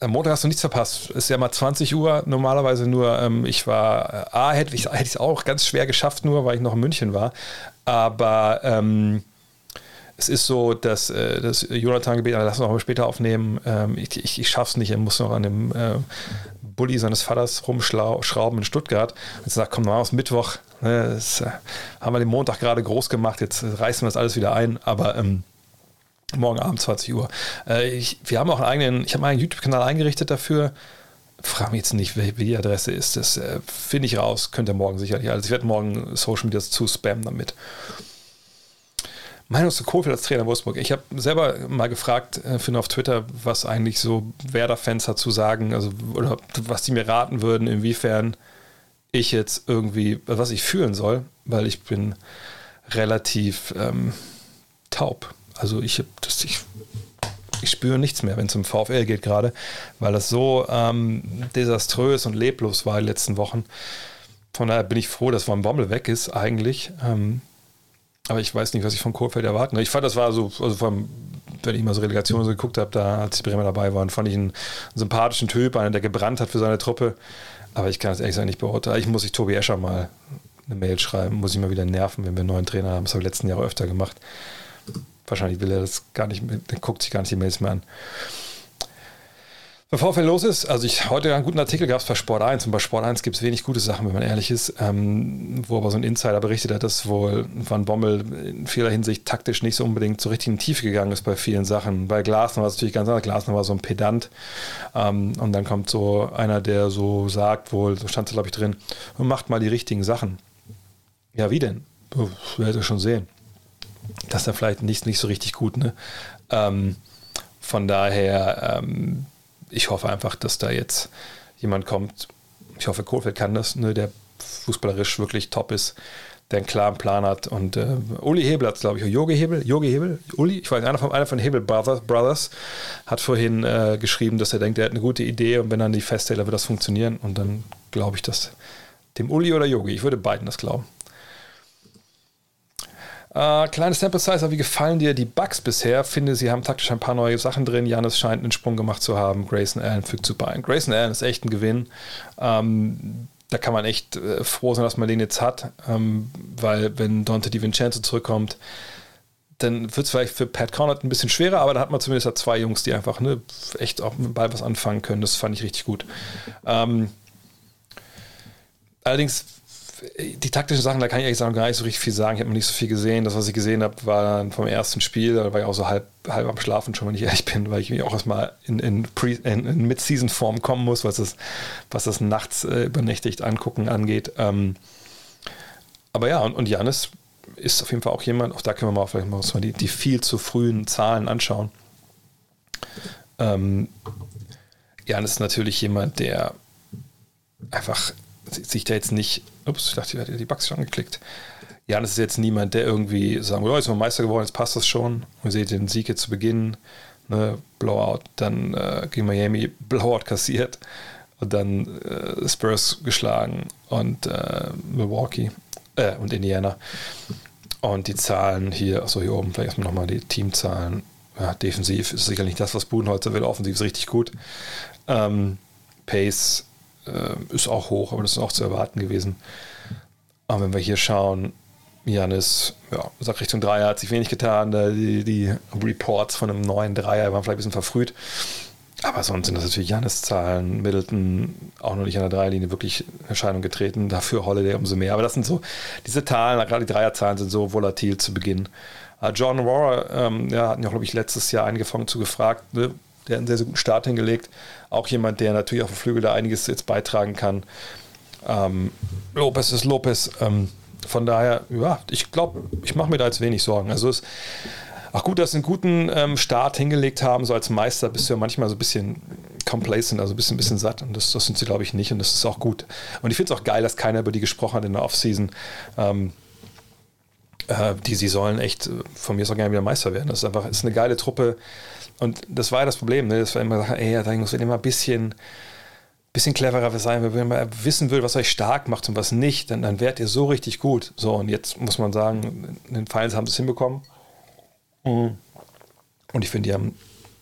am Montag hast du nichts verpasst. Ist ja mal 20 Uhr, normalerweise nur. Ähm, ich war, äh, A, hätte ich es auch ganz schwer geschafft, nur weil ich noch in München war. Aber ähm, es ist so, dass, äh, dass Jonathan gebeten hat, lass uns noch mal später aufnehmen. Ähm, ich ich, ich schaffe es nicht, er muss noch an dem äh, Bulli seines Vaters rumschrauben in Stuttgart. Und sagt, komm mal aus Mittwoch, ne, das, äh, haben wir den Montag gerade groß gemacht, jetzt reißen wir das alles wieder ein, aber ähm, morgen Abend 20 Uhr. Äh, ich, wir haben auch einen eigenen, ich habe meinen YouTube-Kanal eingerichtet dafür. Frage mich jetzt nicht, wie die Adresse ist. Das äh, finde ich raus. Könnt ihr morgen sicherlich. Also ich werde morgen Social Media zu spammen damit. Meinung zu Kohlfeld als Trainer Wolfsburg. Ich habe selber mal gefragt, äh, finde auf Twitter, was eigentlich so Werder-Fans dazu sagen, also oder was die mir raten würden, inwiefern ich jetzt irgendwie, was ich fühlen soll, weil ich bin relativ ähm, taub. Also ich, das, ich, ich spüre nichts mehr, wenn es um VfL geht gerade, weil das so ähm, desaströs und leblos war die letzten Wochen. Von daher bin ich froh, dass Van Bommel weg ist eigentlich. Ähm, aber ich weiß nicht, was ich von Kohlfeld erwarten. Ich fand, das war so, also vom, wenn ich mal so Relegationen so geguckt habe, da als die Bremer dabei waren, fand ich einen, einen sympathischen Typ, einer, der gebrannt hat für seine Truppe. Aber ich kann es ehrlich gesagt nicht beurteilen. Ich muss ich Tobi Escher mal eine Mail schreiben, muss ich mal wieder nerven, wenn wir einen neuen Trainer haben. Das habe ich letzten Jahre öfter gemacht. Wahrscheinlich will er das gar nicht, der guckt sich gar nicht die Mails mehr an. Bevor viel los ist, also ich heute einen guten Artikel gab es bei Sport 1 und bei Sport 1 gibt es wenig gute Sachen, wenn man ehrlich ist, ähm, wo aber so ein Insider berichtet hat, dass wohl Van Bommel in vieler Hinsicht taktisch nicht so unbedingt so richtig in die Tiefe gegangen ist bei vielen Sachen. Bei Glasner war es natürlich ganz anders. Glasner war so ein Pedant ähm, und dann kommt so einer, der so sagt wohl, so stand es glaube ich drin, macht mal die richtigen Sachen. Ja, wie denn? Oh, werdet ihr schon sehen. Das ist ja vielleicht nicht, nicht so richtig gut, ne? Ähm, von daher, ähm, ich hoffe einfach, dass da jetzt jemand kommt. Ich hoffe, Kohlfeld kann das, ne, der fußballerisch wirklich top ist, der einen klaren Plan hat. Und äh, Uli Hebel hat es, glaube ich, Jogi Hebel, Jogi Hebel, Uli, ich weiß nicht, einer von, Hebel Brothers, Brothers hat vorhin äh, geschrieben, dass er denkt, er hat eine gute Idee und wenn dann die festhält, wird das funktionieren. Und dann glaube ich, dass dem Uli oder Yogi, ich würde beiden das glauben. Äh, kleines Sample Size, aber wie gefallen dir die Bugs bisher? Finde, sie haben taktisch ein paar neue Sachen drin. Janis scheint einen Sprung gemacht zu haben. Grayson Allen fügt super ein. Grayson Allen ist echt ein Gewinn. Ähm, da kann man echt äh, froh sein, dass man den jetzt hat, ähm, weil wenn Dante DiVincenzo zurückkommt, dann wird es vielleicht für Pat Connaught ein bisschen schwerer, aber da hat man zumindest zwei Jungs, die einfach ne, echt auch mit dem Ball was anfangen können. Das fand ich richtig gut. Ähm, allerdings die taktischen Sachen, da kann ich ehrlich sagen, gar nicht so richtig viel sagen. Ich habe noch nicht so viel gesehen. Das, was ich gesehen habe, war dann vom ersten Spiel. Da war ich auch so halb, halb am Schlafen schon, wenn ich ehrlich bin, weil ich mich auch erstmal in, in, in, in Mid-Season-Form kommen muss, was das, was das nachts äh, übernächtigt angucken angeht. Ähm, aber ja, und, Janis ist auf jeden Fall auch jemand, auch da können wir mal vielleicht mal die, die viel zu frühen Zahlen anschauen. Ähm, Janis ist natürlich jemand, der einfach sich da jetzt nicht, ups, ich dachte, ich hätte die Bugs schon angeklickt. Jan ist jetzt niemand, der irgendwie sagen, oh, jetzt sind wir Meister geworden, jetzt passt das schon. Und seht den Sieg jetzt zu Beginn, ne, Blowout, dann äh, gegen Miami Blowout kassiert und dann äh, Spurs geschlagen und äh, Milwaukee äh, und Indiana. Und die Zahlen hier, achso, hier oben, vielleicht erstmal nochmal die Teamzahlen. Ja, defensiv ist sicher nicht das, was Budenholzer will. Offensiv ist richtig gut. Ähm, Pace äh, ist auch hoch, aber das ist auch zu erwarten gewesen. Aber wenn wir hier schauen, Janis, ja, sagt Richtung Dreier hat sich wenig getan. Die, die, Reports von einem neuen Dreier waren vielleicht ein bisschen verfrüht. Aber sonst sind das natürlich Janis-Zahlen. Middleton auch noch nicht an der Dreierlinie wirklich in Erscheinung getreten. Dafür Holiday umso mehr. Aber das sind so, diese Zahlen, gerade die Dreierzahlen sind so volatil zu Beginn. Uh, John Rohrer, ähm, ja, hatten ja, glaube ich, letztes Jahr eingefangen zu gefragt, ne? Der einen sehr, sehr guten Start hingelegt. Auch jemand, der natürlich auf dem Flügel da einiges jetzt beitragen kann. Ähm, Lopez ist Lopez. Ähm, von daher, ja, ich glaube, ich mache mir da jetzt wenig Sorgen. Also es ist auch gut, dass sie einen guten ähm, Start hingelegt haben. So als Meister bist du ja manchmal so ein bisschen complacent, also ein bisschen, ein bisschen satt. Und das, das sind sie, glaube ich, nicht. Und das ist auch gut. Und ich finde es auch geil, dass keiner über die gesprochen hat in der Offseason. Ähm, äh, die, sie sollen echt von mir auch gerne wieder Meister werden. Das ist einfach ist eine geile Truppe. Und das war ja das Problem, ne? Das war immer, ey, ja, da muss immer ein bisschen, bisschen cleverer sein. Wenn man wissen will, was euch stark macht und was nicht, dann, dann werdet ihr so richtig gut. So, und jetzt muss man sagen, in den Finals haben sie es hinbekommen. Mhm. Und ich finde, die haben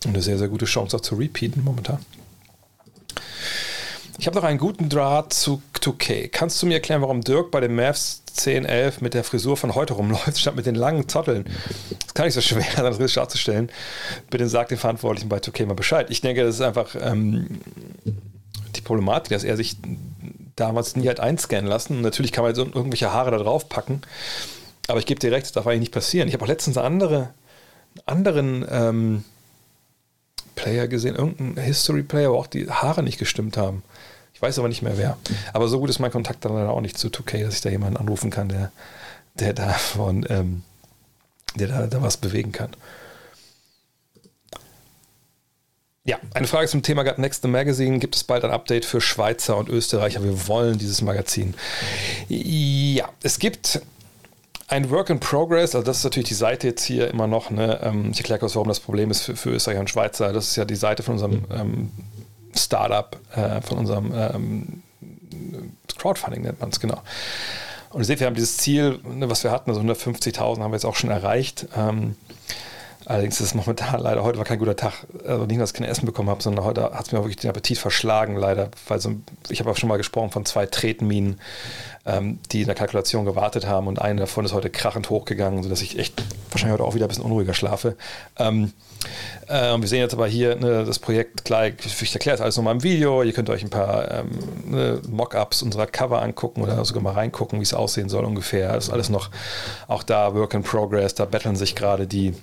eine sehr, sehr gute Chance auch zu repeaten momentan. Ich habe noch einen guten Draht zu 2K. Kannst du mir erklären, warum Dirk bei den Mavs 10, 11 mit der Frisur von heute rumläuft, statt mit den langen Zotteln? Das gar nicht so schwer, das richtig darzustellen. Bitte sagt den Verantwortlichen bei 2K mal Bescheid. Ich denke, das ist einfach, ähm, die Problematik, dass er sich damals nie hat einscannen lassen. Und natürlich kann man jetzt irgendwelche Haare da drauf packen. Aber ich gebe dir recht, das darf eigentlich nicht passieren. Ich habe auch letztens andere, anderen ähm, Player gesehen, irgendein History-Player, wo auch die Haare nicht gestimmt haben. Weiß aber nicht mehr wer. Aber so gut ist mein Kontakt dann leider auch nicht zu 2K, dass ich da jemanden anrufen kann, der, der davon, ähm, der da, da was bewegen kann. Ja, eine Frage zum Thema Next the Magazine. Gibt es bald ein Update für Schweizer und Österreicher? Wir wollen dieses Magazin. Ja, es gibt ein Work in Progress, also das ist natürlich die Seite jetzt hier immer noch. Ne? Ähm, ich erkläre kurz, warum das Problem ist für, für Österreicher und Schweizer. Das ist ja die Seite von unserem ähm, Startup, äh, von unserem ähm, Crowdfunding nennt man es, genau. Und ihr seht, wir haben dieses Ziel, ne, was wir hatten, also 150.000 haben wir jetzt auch schon erreicht. Ähm, Allerdings ist es momentan leider, heute war kein guter Tag. Also nicht, dass ich kein Essen bekommen habe, sondern heute hat es mir wirklich den Appetit verschlagen, leider. Weil so, ich habe auch schon mal gesprochen von zwei Tretminen, ähm, die in der Kalkulation gewartet haben und eine davon ist heute krachend hochgegangen, sodass ich echt wahrscheinlich heute auch wieder ein bisschen unruhiger schlafe. Ähm, äh, wir sehen jetzt aber hier ne, das Projekt gleich, ich erkläre es alles nochmal im Video. Ihr könnt euch ein paar ähm, ne, Mockups unserer Cover angucken oder sogar mal reingucken, wie es aussehen soll ungefähr. Das ist alles noch auch da, Work in Progress, da betteln sich gerade die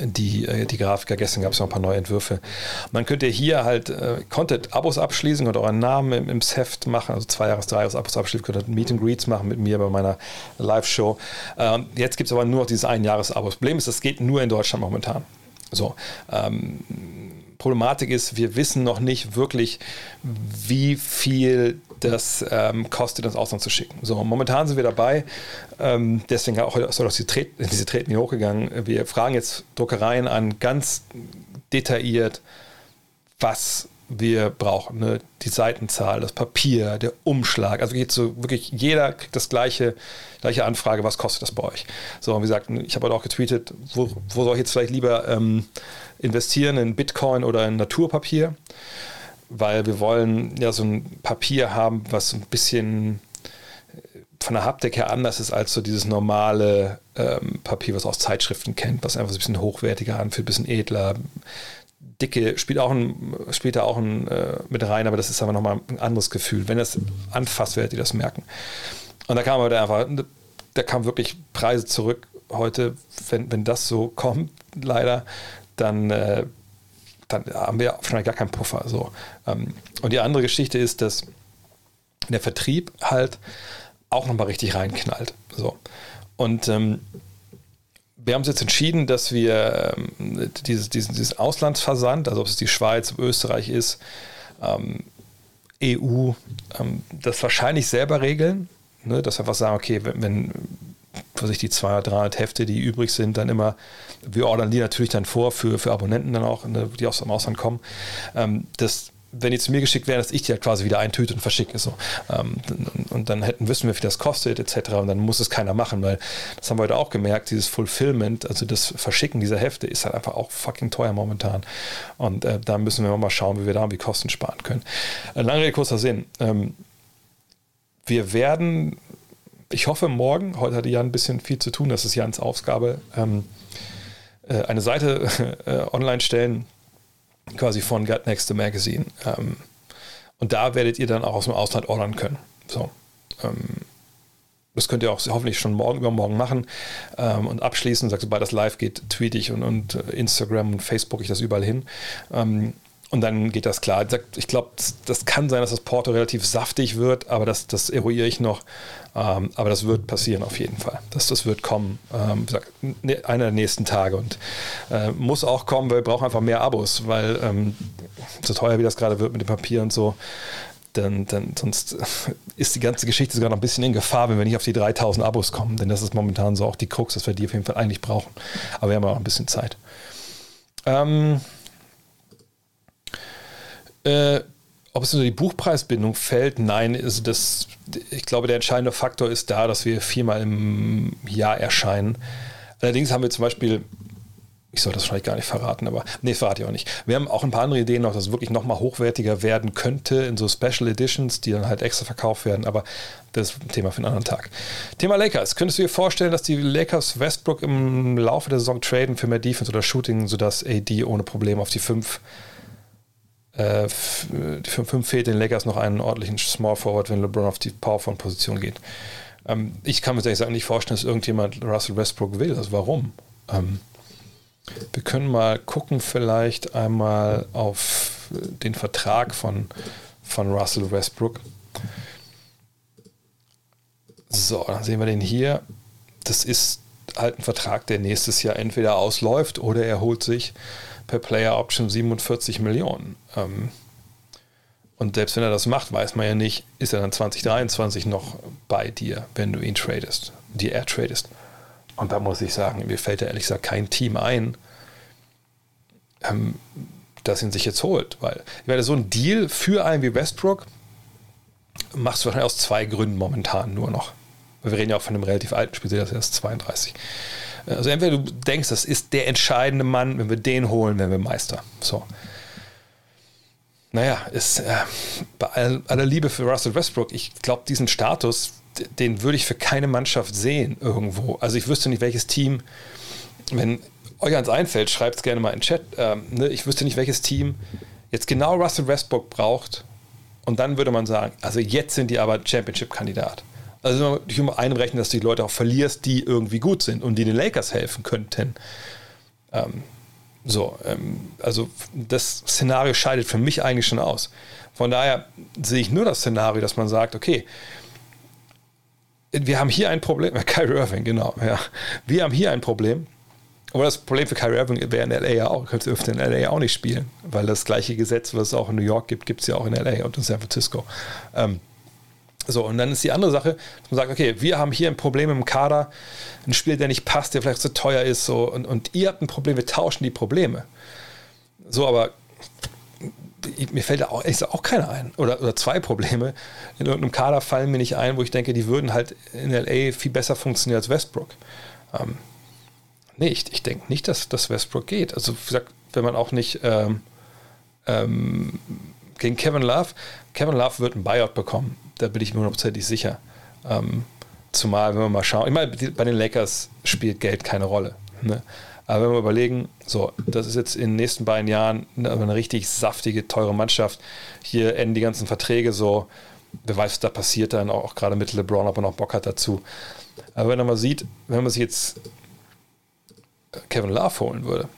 die, äh, die Grafiker. Gestern gab es noch ein paar neue Entwürfe. Und dann könnt ihr hier halt äh, Content-Abos abschließen, könnt euren Namen im, im Heft machen, also zwei Jahres, drei Jahres Abos abschließen, könnt ihr Meet and Greets machen mit mir bei meiner Live-Show. Ähm, jetzt gibt es aber nur noch dieses ein Jahres Abo. Problem ist, das geht nur in Deutschland momentan. So. Ähm, Problematik ist, wir wissen noch nicht wirklich, wie viel das ähm, kostet, ins Ausland zu schicken. So, momentan sind wir dabei, ähm, deswegen auch heute auch diese, Tret diese Treten hier hochgegangen. Wir fragen jetzt Druckereien an, ganz detailliert, was wir brauchen. Ne? Die Seitenzahl, das Papier, der Umschlag. Also geht so wirklich, jeder kriegt das gleiche, gleiche Anfrage, was kostet das bei euch? So, und wie gesagt, ich habe heute auch getweetet, wo, wo soll ich jetzt vielleicht lieber ähm, investieren in Bitcoin oder in Naturpapier? Weil wir wollen ja so ein Papier haben, was ein bisschen von der Haptik her anders ist als so dieses normale ähm, Papier, was aus Zeitschriften kennt, was einfach so ein bisschen hochwertiger anfühlt, ein bisschen edler. Dicke spielt auch ein, spielt da auch ein, äh, mit rein, aber das ist aber nochmal ein anderes Gefühl. Wenn das anfasst, werdet ihr das merken. Und da kam aber einfach, da kam wirklich Preise zurück heute, wenn, wenn das so kommt, leider, dann, äh, dann haben wir schon gar keinen Puffer. So. Ähm, und die andere Geschichte ist, dass der Vertrieb halt auch nochmal richtig reinknallt. So. Und ähm, wir haben uns jetzt entschieden, dass wir ähm, dieses, diesen, diesen Auslandsversand, also ob es die Schweiz, Österreich ist, ähm, EU, ähm, das wahrscheinlich selber regeln. Ne? Dass wir einfach sagen, okay, wenn, wenn für sich die 200, 300 Hefte, die übrig sind, dann immer, wir ordern die natürlich dann vor für, für Abonnenten dann auch, ne, die aus dem Ausland kommen. Ähm, das wenn die zu mir geschickt werden, dass ich die halt quasi wieder eintüte und verschicke. So. Ähm, und dann hätten, wissen wir, wie das kostet, etc. Und dann muss es keiner machen, weil das haben wir heute auch gemerkt, dieses Fulfillment, also das Verschicken dieser Hefte ist halt einfach auch fucking teuer momentan. Und äh, da müssen wir mal schauen, wie wir da irgendwie Kosten sparen können. Äh, lange kurzer Sinn. Ähm, wir werden, ich hoffe morgen, heute hatte Jan ein bisschen viel zu tun, das ist Jans Aufgabe, ähm, äh, eine Seite äh, online stellen, quasi von Gut Next the Magazine. Ähm, und da werdet ihr dann auch aus dem Ausland ordern können. So. Ähm, das könnt ihr auch hoffentlich schon morgen übermorgen machen ähm, und abschließen. Sagt, sobald das live geht, tweete ich und, und äh, Instagram und Facebook ich das überall hin. Und dann geht das klar. Ich glaube, das kann sein, dass das Porto relativ saftig wird, aber das, das eruiere ich noch. Ähm, aber das wird passieren auf jeden Fall. Das, das wird kommen, ähm, ne, einer der nächsten Tage. Und äh, muss auch kommen, weil wir brauchen einfach mehr Abos, weil ähm, so teuer wie das gerade wird mit dem Papier und so, dann, dann sonst ist die ganze Geschichte sogar noch ein bisschen in Gefahr, wenn wir nicht auf die 3000 Abos kommen. Denn das ist momentan so auch die Krux, dass wir die auf jeden Fall eigentlich brauchen. Aber wir haben auch ein bisschen Zeit. Ähm, äh, ob es unter die Buchpreisbindung fällt, nein, also das, ich glaube, der entscheidende Faktor ist da, dass wir viermal im Jahr erscheinen. Allerdings haben wir zum Beispiel, ich soll das vielleicht gar nicht verraten, aber nee, verrate ich auch nicht. Wir haben auch ein paar andere Ideen noch, dass es wirklich nochmal hochwertiger werden könnte in so Special Editions, die dann halt extra verkauft werden, aber das ist ein Thema für einen anderen Tag. Thema Lakers. Könntest du dir vorstellen, dass die Lakers Westbrook im Laufe der Saison traden für mehr Defense oder Shooting, sodass AD ohne Probleme auf die 5 Äh, für 5 fehlt den Lakers noch einen ordentlichen Small Forward, wenn LeBron auf die Power Forward Position geht. Ähm, ich kann mir ehrlich gesagt nicht vorstellen, dass irgendjemand Russell Westbrook will. Also warum? Ähm, wir können mal gucken, vielleicht einmal auf den Vertrag von, von Russell Westbrook. So, dann sehen wir den hier. Das ist halt ein Vertrag, der nächstes Jahr entweder ausläuft oder er holt sich per Player Option 47 Millionen. Ähm, und selbst wenn er das macht, weiß man ja nicht, ist er dann 2023 noch bei dir, wenn du ihn tradest, die er tradest. Und da muss ich sagen, mir fällt ja ehrlich gesagt kein Team ein, ähm, das ihn sich jetzt holt. Weil ich meine, so ein Deal für einen wie Westbrook machst du wahrscheinlich aus zwei Gründen momentan nur noch. Wir reden ja auch von einem relativ alten Spieler, der ist erst 32. Also entweder du denkst, das ist der entscheidende Mann, wenn wir den holen, werden wir Meister. So. Naja, ist äh, bei aller Liebe für Russell Westbrook, ich glaube, diesen Status, den würde ich für keine Mannschaft sehen irgendwo. Also ich wüsste nicht, welches Team, wenn euch ans einfällt, schreibt es gerne mal in den Chat. Ähm, ne? Ich wüsste nicht, welches Team jetzt genau Russell Westbrook braucht. Und dann würde man sagen, also jetzt sind die aber Championship-Kandidat. Also ich immer einrechnen, dass du die Leute auch verlierst, die irgendwie gut sind und die den Lakers helfen könnten. Ähm, so, ähm, also das Szenario scheidet für mich eigentlich schon aus. Von daher sehe ich nur das Szenario, dass man sagt, okay, wir haben hier ein Problem, äh, Kyrie Irving, genau, ja. Wir haben hier ein Problem. Aber das Problem für Kyrie Irving wäre in LA ja auch, könnte in LA auch nicht spielen, weil das gleiche Gesetz, was es auch in New York gibt, gibt es ja auch in LA und in San Francisco. Ähm, so, und dann ist die andere Sache, dass man sagt, okay, wir haben hier ein Problem im Kader, ein Spiel, der nicht passt, der vielleicht zu teuer ist, so, und, und ihr habt ein Problem, wir tauschen die Probleme. So, aber mir fällt da auch, auch keiner ein. Oder, oder zwei Probleme. In irgendeinem Kader fallen mir nicht ein, wo ich denke, die würden halt in LA viel besser funktionieren als Westbrook. Ähm, nee, ich, ich denke nicht, dass, dass Westbrook geht. Also, wie gesagt, wenn man auch nicht ähm, ähm, gegen Kevin Love, Kevin Love wird ein Buyout bekommen da bin ich mir hundertprozentig sicher. Ähm, zumal, wenn wir mal schauen, ich meine, bei den Lakers spielt Geld keine Rolle. Ne? Aber wenn wir überlegen, so, das ist jetzt in den nächsten beiden Jahren eine, eine richtig saftige, teure Mannschaft. Hier enden die ganzen Verträge so. Wer weiß, was da passiert dann, auch, auch gerade mit LeBron, ob er noch Bock hat dazu. Aber wenn man mal sieht, wenn man sich jetzt Kevin Love holen würde,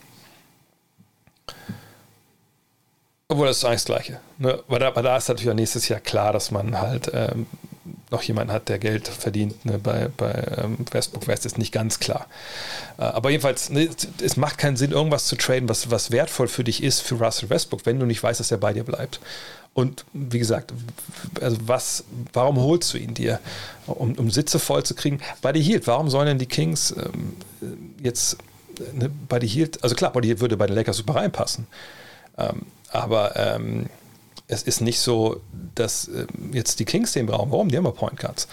Obwohl das ist eigentlich das Gleiche. Ne? Weil, da, weil da ist natürlich auch nächstes Jahr klar, dass man halt ähm, noch jemanden hat, der Geld verdient. Ne? Bei, bei ähm, Westbrook West ist nicht ganz klar. Äh, aber jedenfalls, ne, es macht keinen Sinn, irgendwas zu traden, was, was wertvoll für dich ist für Russell Westbrook, wenn du nicht weißt, dass er bei dir bleibt. Und wie gesagt, also was, warum holst du ihn dir? Um, um Sitze voll zu kriegen? Buddy Hield, warum sollen denn die Kings ähm, jetzt ne, Buddy Hield, also klar, Buddy Hield würde bei den Lakers super reinpassen. Ähm, aber ähm, es ist nicht so, dass äh, jetzt die Kings den brauchen. Warum? Die haben ja Point Guards.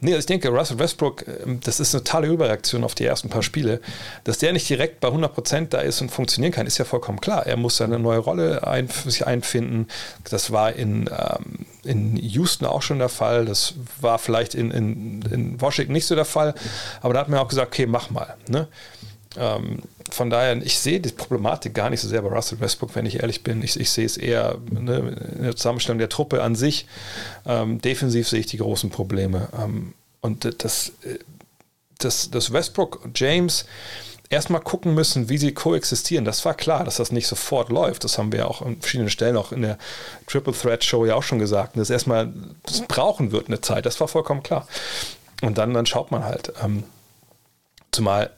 Nee, also ich denke, Russell Westbrook, äh, das ist eine totale Überreaktion auf die ersten paar Spiele. Dass der nicht direkt bei 100% da ist und funktionieren kann, ist ja vollkommen klar. Er muss seine neue Rolle ein, sich einfinden. Das war in, ähm, in Houston auch schon der Fall. Das war vielleicht in, in, in Washington nicht so der Fall. Aber da hat man auch gesagt, okay, mach mal. Ne? Ähm, von daher, ich sehe die Problematik gar nicht so sehr bei Russell Westbrook, wenn ich ehrlich bin. Ich, ich sehe es eher ne, in der Zusammenstellung der Truppe an sich. Ähm, defensiv sehe ich die großen Probleme. Ähm, und das, das, das Westbrook und James erstmal gucken müssen, wie sie koexistieren. Das war klar, dass das nicht sofort läuft. Das haben wir auch an verschiedenen Stellen, auch in der Triple Threat Show ja auch schon gesagt. Dass erstmal das brauchen wird eine Zeit. Das war vollkommen klar. Und dann, dann schaut man halt. Ähm, zumal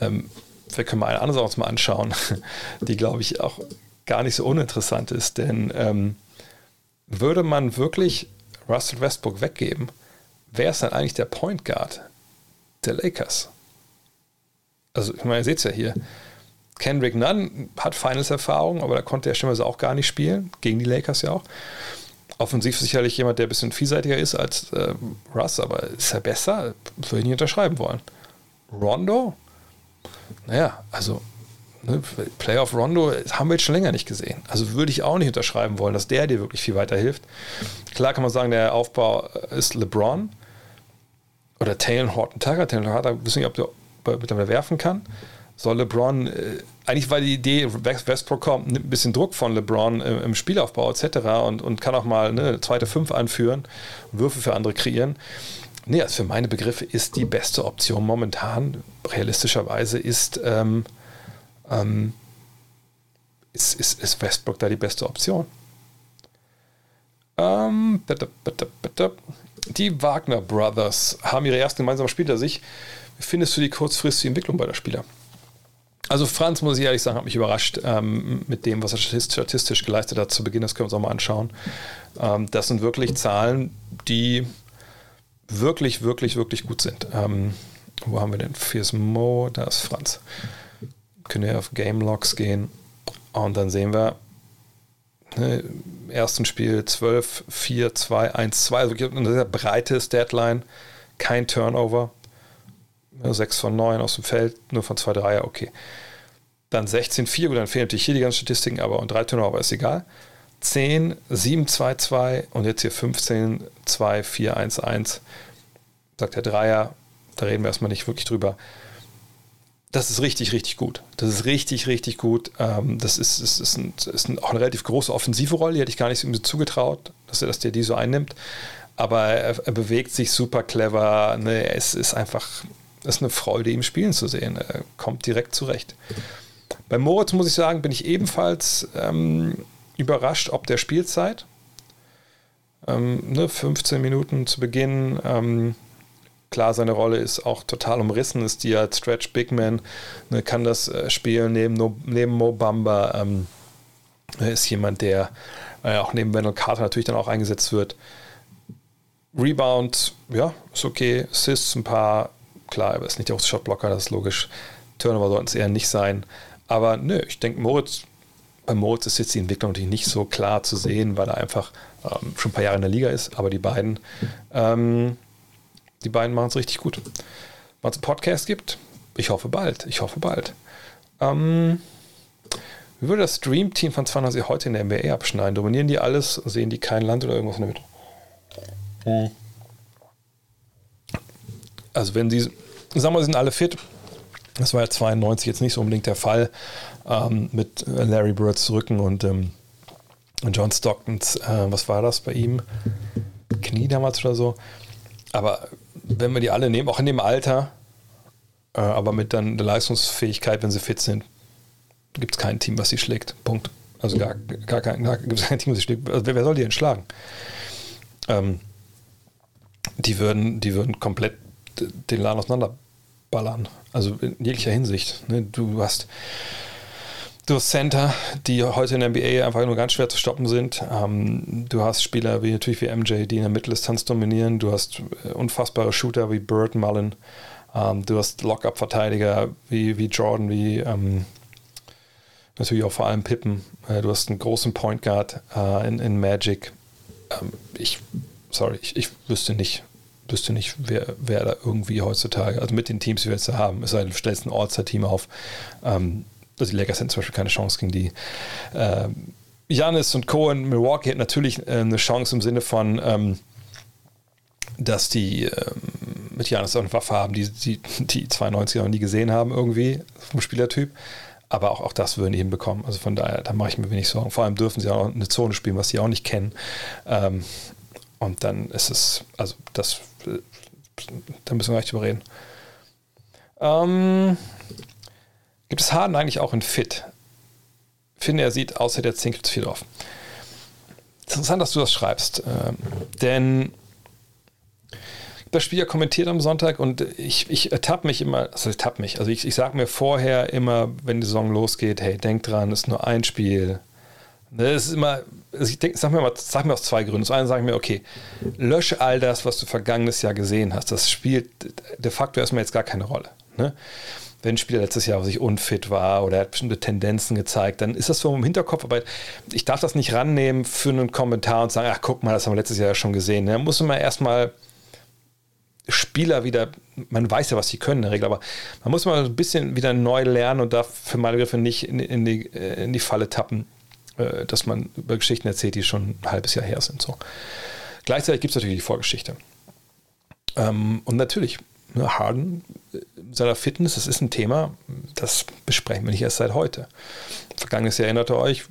ähm, wir können mal eine andere Sache mal anschauen, die, glaube ich, auch gar nicht so uninteressant ist. Denn ähm, würde man wirklich Russell Westbrook weggeben, wer ist dann eigentlich der Point Guard der Lakers? Also, ich meine, ihr seht es ja hier. Kendrick Nunn hat Finals-Erfahrung, aber da konnte er schon auch gar nicht spielen, gegen die Lakers ja auch. Offensiv sicherlich jemand, der ein bisschen vielseitiger ist als äh, Russ, aber ist er besser? Würde ich nicht unterschreiben wollen. Rondo? Naja, also ne, Playoff Rondo haben wir jetzt schon länger nicht gesehen. Also würde ich auch nicht unterschreiben wollen, dass der dir wirklich viel weiterhilft. Klar kann man sagen, der Aufbau ist LeBron oder Taylor Horton Tucker. Taylor Horton, wissen nicht, ob der mittlerweile werfen kann. soll LeBron, äh, eigentlich war die Idee, Westbrook kommt, nimmt ein bisschen Druck von LeBron im, im Spielaufbau etc. Und, und kann auch mal eine zweite Fünf anführen, Würfe für andere kreieren. Nee, also für meine Begriffe ist die beste Option momentan, realistischerweise, ist, ähm, ähm, ist, ist, ist Westbrook da die beste Option. Ähm, bitte, bitte, bitte. Die Wagner Brothers haben ihre ersten gemeinsamen Spiele sich. Wie findest du die kurzfristige Entwicklung bei der Spieler? Also Franz, muss ich ehrlich sagen, hat mich überrascht ähm, mit dem, was er statistisch geleistet hat zu Beginn. Das können wir uns auch mal anschauen. Ähm, das sind wirklich Zahlen, die wirklich, wirklich, wirklich gut sind. Ähm, wo haben wir denn? Fierce Mo, da ist Franz. Können wir auf Game Logs gehen und dann sehen wir, ne, im ersten Spiel 12, 4, 2, 1, 2, also eine sehr breite Deadline, kein Turnover, 6 von 9 aus dem Feld, nur von 2 Dreier, okay. Dann 16, 4, gut, dann fehlen natürlich hier die ganzen Statistiken, aber und 3 Turnover ist egal. 10, 7, 2, 2 und jetzt hier 15, 2, 4, 1, 1. Sagt der Dreier, da reden wir erstmal nicht wirklich drüber. Das ist richtig, richtig gut. Das ist richtig, richtig gut. Ähm, das ist, ist, ist, ein, ist ein, auch eine relativ große offensive Rolle. Die hätte ich gar nicht so zugetraut, dass er, dass der die so einnimmt. Aber er, er bewegt sich super clever. Ne? Es ist einfach ist eine Freude, ihm spielen zu sehen. Er kommt direkt zurecht. Bei Moritz muss ich sagen, bin ich ebenfalls ähm, überrascht ob der Spielzeit. Ähm, ne, 15 Minuten zu Beginn. Ähm, klar, seine Rolle ist auch total umrissen, ist die als Stretch Big Man, ne, kann das äh, spielen neben, neben Mo Bamba. Ähm, ist jemand, der äh, auch neben Wendell Carter natürlich dann auch eingesetzt wird. Rebound, ja, ist okay. Assists ein paar, klar, aber ist nicht auch Shotblocker, das ist logisch. Turnover sollten es eher nicht sein. Aber nö, ich denke, Moritz bei Moritz ist jetzt die Entwicklung natürlich nicht so klar zu sehen, weil er einfach ähm, schon ein paar Jahre in der Liga ist, aber die beiden, ähm, die beiden machen es richtig gut. Wann es einen Podcast gibt, ich hoffe bald. Ich hoffe bald. Ähm, wie würde das Dream-Team von 20 heute in der NBA abschneiden? Dominieren die alles? Sehen die kein Land oder irgendwas in der Mitte? Hm. Also wenn sie, sagen wir, sie sind alle fit, das war ja 92 jetzt nicht so unbedingt der Fall ähm, mit Larry Birds Rücken und ähm, John Stocktons, äh, was war das bei ihm? Knie damals oder so. Aber wenn wir die alle nehmen, auch in dem Alter, äh, aber mit dann der Leistungsfähigkeit, wenn sie fit sind, gibt es kein Team, was sie schlägt. Punkt. Also gar, gar kein, gar, gibt es kein Team, was sie schlägt. Also wer, wer soll die denn schlagen? Ähm, die würden, die würden komplett den Laden auseinanderballern. Also in jeglicher Hinsicht. Ne? Du hast Du hast Center, die heute in der NBA einfach nur ganz schwer zu stoppen sind. Ähm, du hast Spieler wie natürlich wie MJ, die in der Mitteldistanz dominieren. Du hast äh, unfassbare Shooter wie Bird Mullen. Ähm, du hast Lockup-Verteidiger wie, wie Jordan, wie ähm, natürlich auch vor allem Pippen. Äh, du hast einen großen Point Guard äh, in, in Magic. Ähm, ich, sorry, ich, ich wüsste nicht, wüsste nicht, wer, wer da irgendwie heutzutage, also mit den Teams, die wir jetzt haben, es sei denn, du stellst ein All-Star-Team auf, ähm, also die Lakers hätten zum Beispiel keine Chance gegen die. Janis und Cohen, Milwaukee hätten natürlich äh, eine Chance im Sinne von, ähm, dass die ähm, mit Janis auch eine Waffe haben, die die, die 92er noch nie gesehen haben, irgendwie vom Spielertyp. Aber auch, auch das würden die hinbekommen. Also von daher, da mache ich mir wenig Sorgen. Vor allem dürfen sie auch eine Zone spielen, was sie auch nicht kennen. Ähm, und dann ist es, also das, äh, da müssen wir gleich drüber reden. Ähm, Gibt es Harden eigentlich auch in Fit? Finde, er sieht außer der Zinkel zu viel drauf. Es ist interessant, dass du das schreibst, ähm, denn das Spiel ja kommentiert am Sonntag und ich, ich ertappe mich immer, also ich ertappe mich, also ich, ich sage mir vorher immer, wenn die Saison losgeht, hey, denk dran, es ist nur ein Spiel. Das ist immer, also ich denk, sag, mir mal, sag mir aus zwei Gründen. Zum einen sage ich mir, okay, lösche all das, was du vergangenes Jahr gesehen hast. Das spielt de facto erstmal jetzt gar keine Rolle. Ne? Wenn ein Spieler letztes Jahr sich unfit war oder er hat bestimmte Tendenzen gezeigt, dann ist das so im Hinterkopf, aber ich darf das nicht rannehmen für einen Kommentar und sagen, ach guck mal, das haben wir letztes Jahr schon gesehen. Da muss man erstmal Spieler wieder, man weiß ja, was sie können in der Regel, aber man muss mal ein bisschen wieder neu lernen und darf für meine Begriffe nicht in, in, die, in die Falle tappen, äh, dass man über Geschichten erzählt, die schon ein halbes Jahr her sind. So. Gleichzeitig gibt es natürlich die Vorgeschichte. Ähm, und natürlich, ne, Harden seiner Fitness, das ist ein Thema, das besprechen wir nicht erst seit heute. Vergangenes Jahr erinnert ihr euch,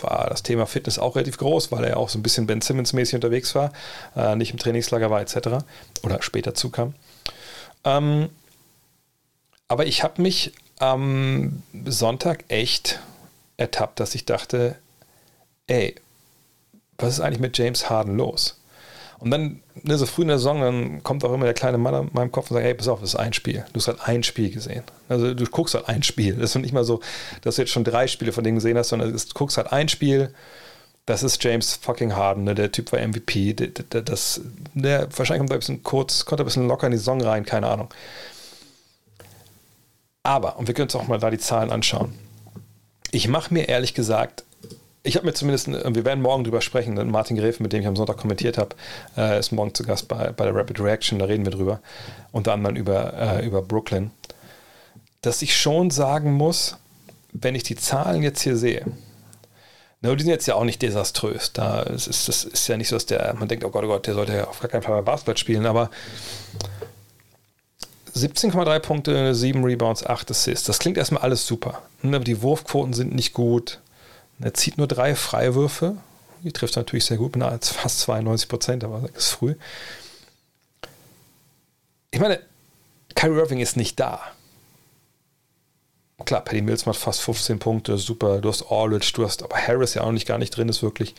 war das Thema Fitness auch relativ groß, weil er auch so ein bisschen Ben Simmons-mäßig unterwegs war, äh, nicht im Trainingslager war etc. oder später zukam. Ähm, aber ich habe mich am Sonntag echt ertappt, dass ich dachte, ey, was ist eigentlich mit James Harden los? Und dann, ne, so früh in der Saison, dann kommt auch immer der kleine Mann in meinem Kopf und sagt, hey, pass auf, das ist ein Spiel. Du hast halt ein Spiel gesehen. Also du guckst halt ein Spiel. Das ist nicht mal so, dass du jetzt schon drei Spiele von denen gesehen hast, sondern du guckst halt ein Spiel. Das ist James fucking Harden, ne? der Typ war MVP. Der, der, das, der wahrscheinlich kommt er ein bisschen kurz, kommt ein bisschen locker in die Saison rein, keine Ahnung. Aber, und wir können uns auch mal da die Zahlen anschauen. Ich mache mir ehrlich gesagt ich habe mir zumindest, äh, wir werden morgen drüber sprechen, Martin Gräfe, mit dem ich am Sonntag kommentiert habe, äh, ist morgen zu Gast bei, bei der Rapid Reaction, da reden wir drüber, unter anderem über, äh, über Brooklyn, dass ich schon sagen muss, wenn ich die Zahlen jetzt hier sehe, na, die sind jetzt ja auch nicht desaströs. Da ist, ist, das ist ja nicht so, dass der, man denkt, oh Gott, oh Gott, der sollte ja auf gar keinen Fall mal Basketball spielen, aber 17,3 Punkte, 7 Rebounds, 8 Assists. Das klingt erstmal alles super. Aber die Wurfquoten sind nicht gut. Er zieht nur drei Freiwürfe. Die trifft natürlich sehr gut, mit fast 92 Prozent, aber das ist früh. Ich meine, Kyrie Irving ist nicht da. Klar, Paddy Mills macht fast 15 Punkte, super. Du hast Aldridge, du hast aber Harris ja auch nicht gar nicht drin, ist wirklich.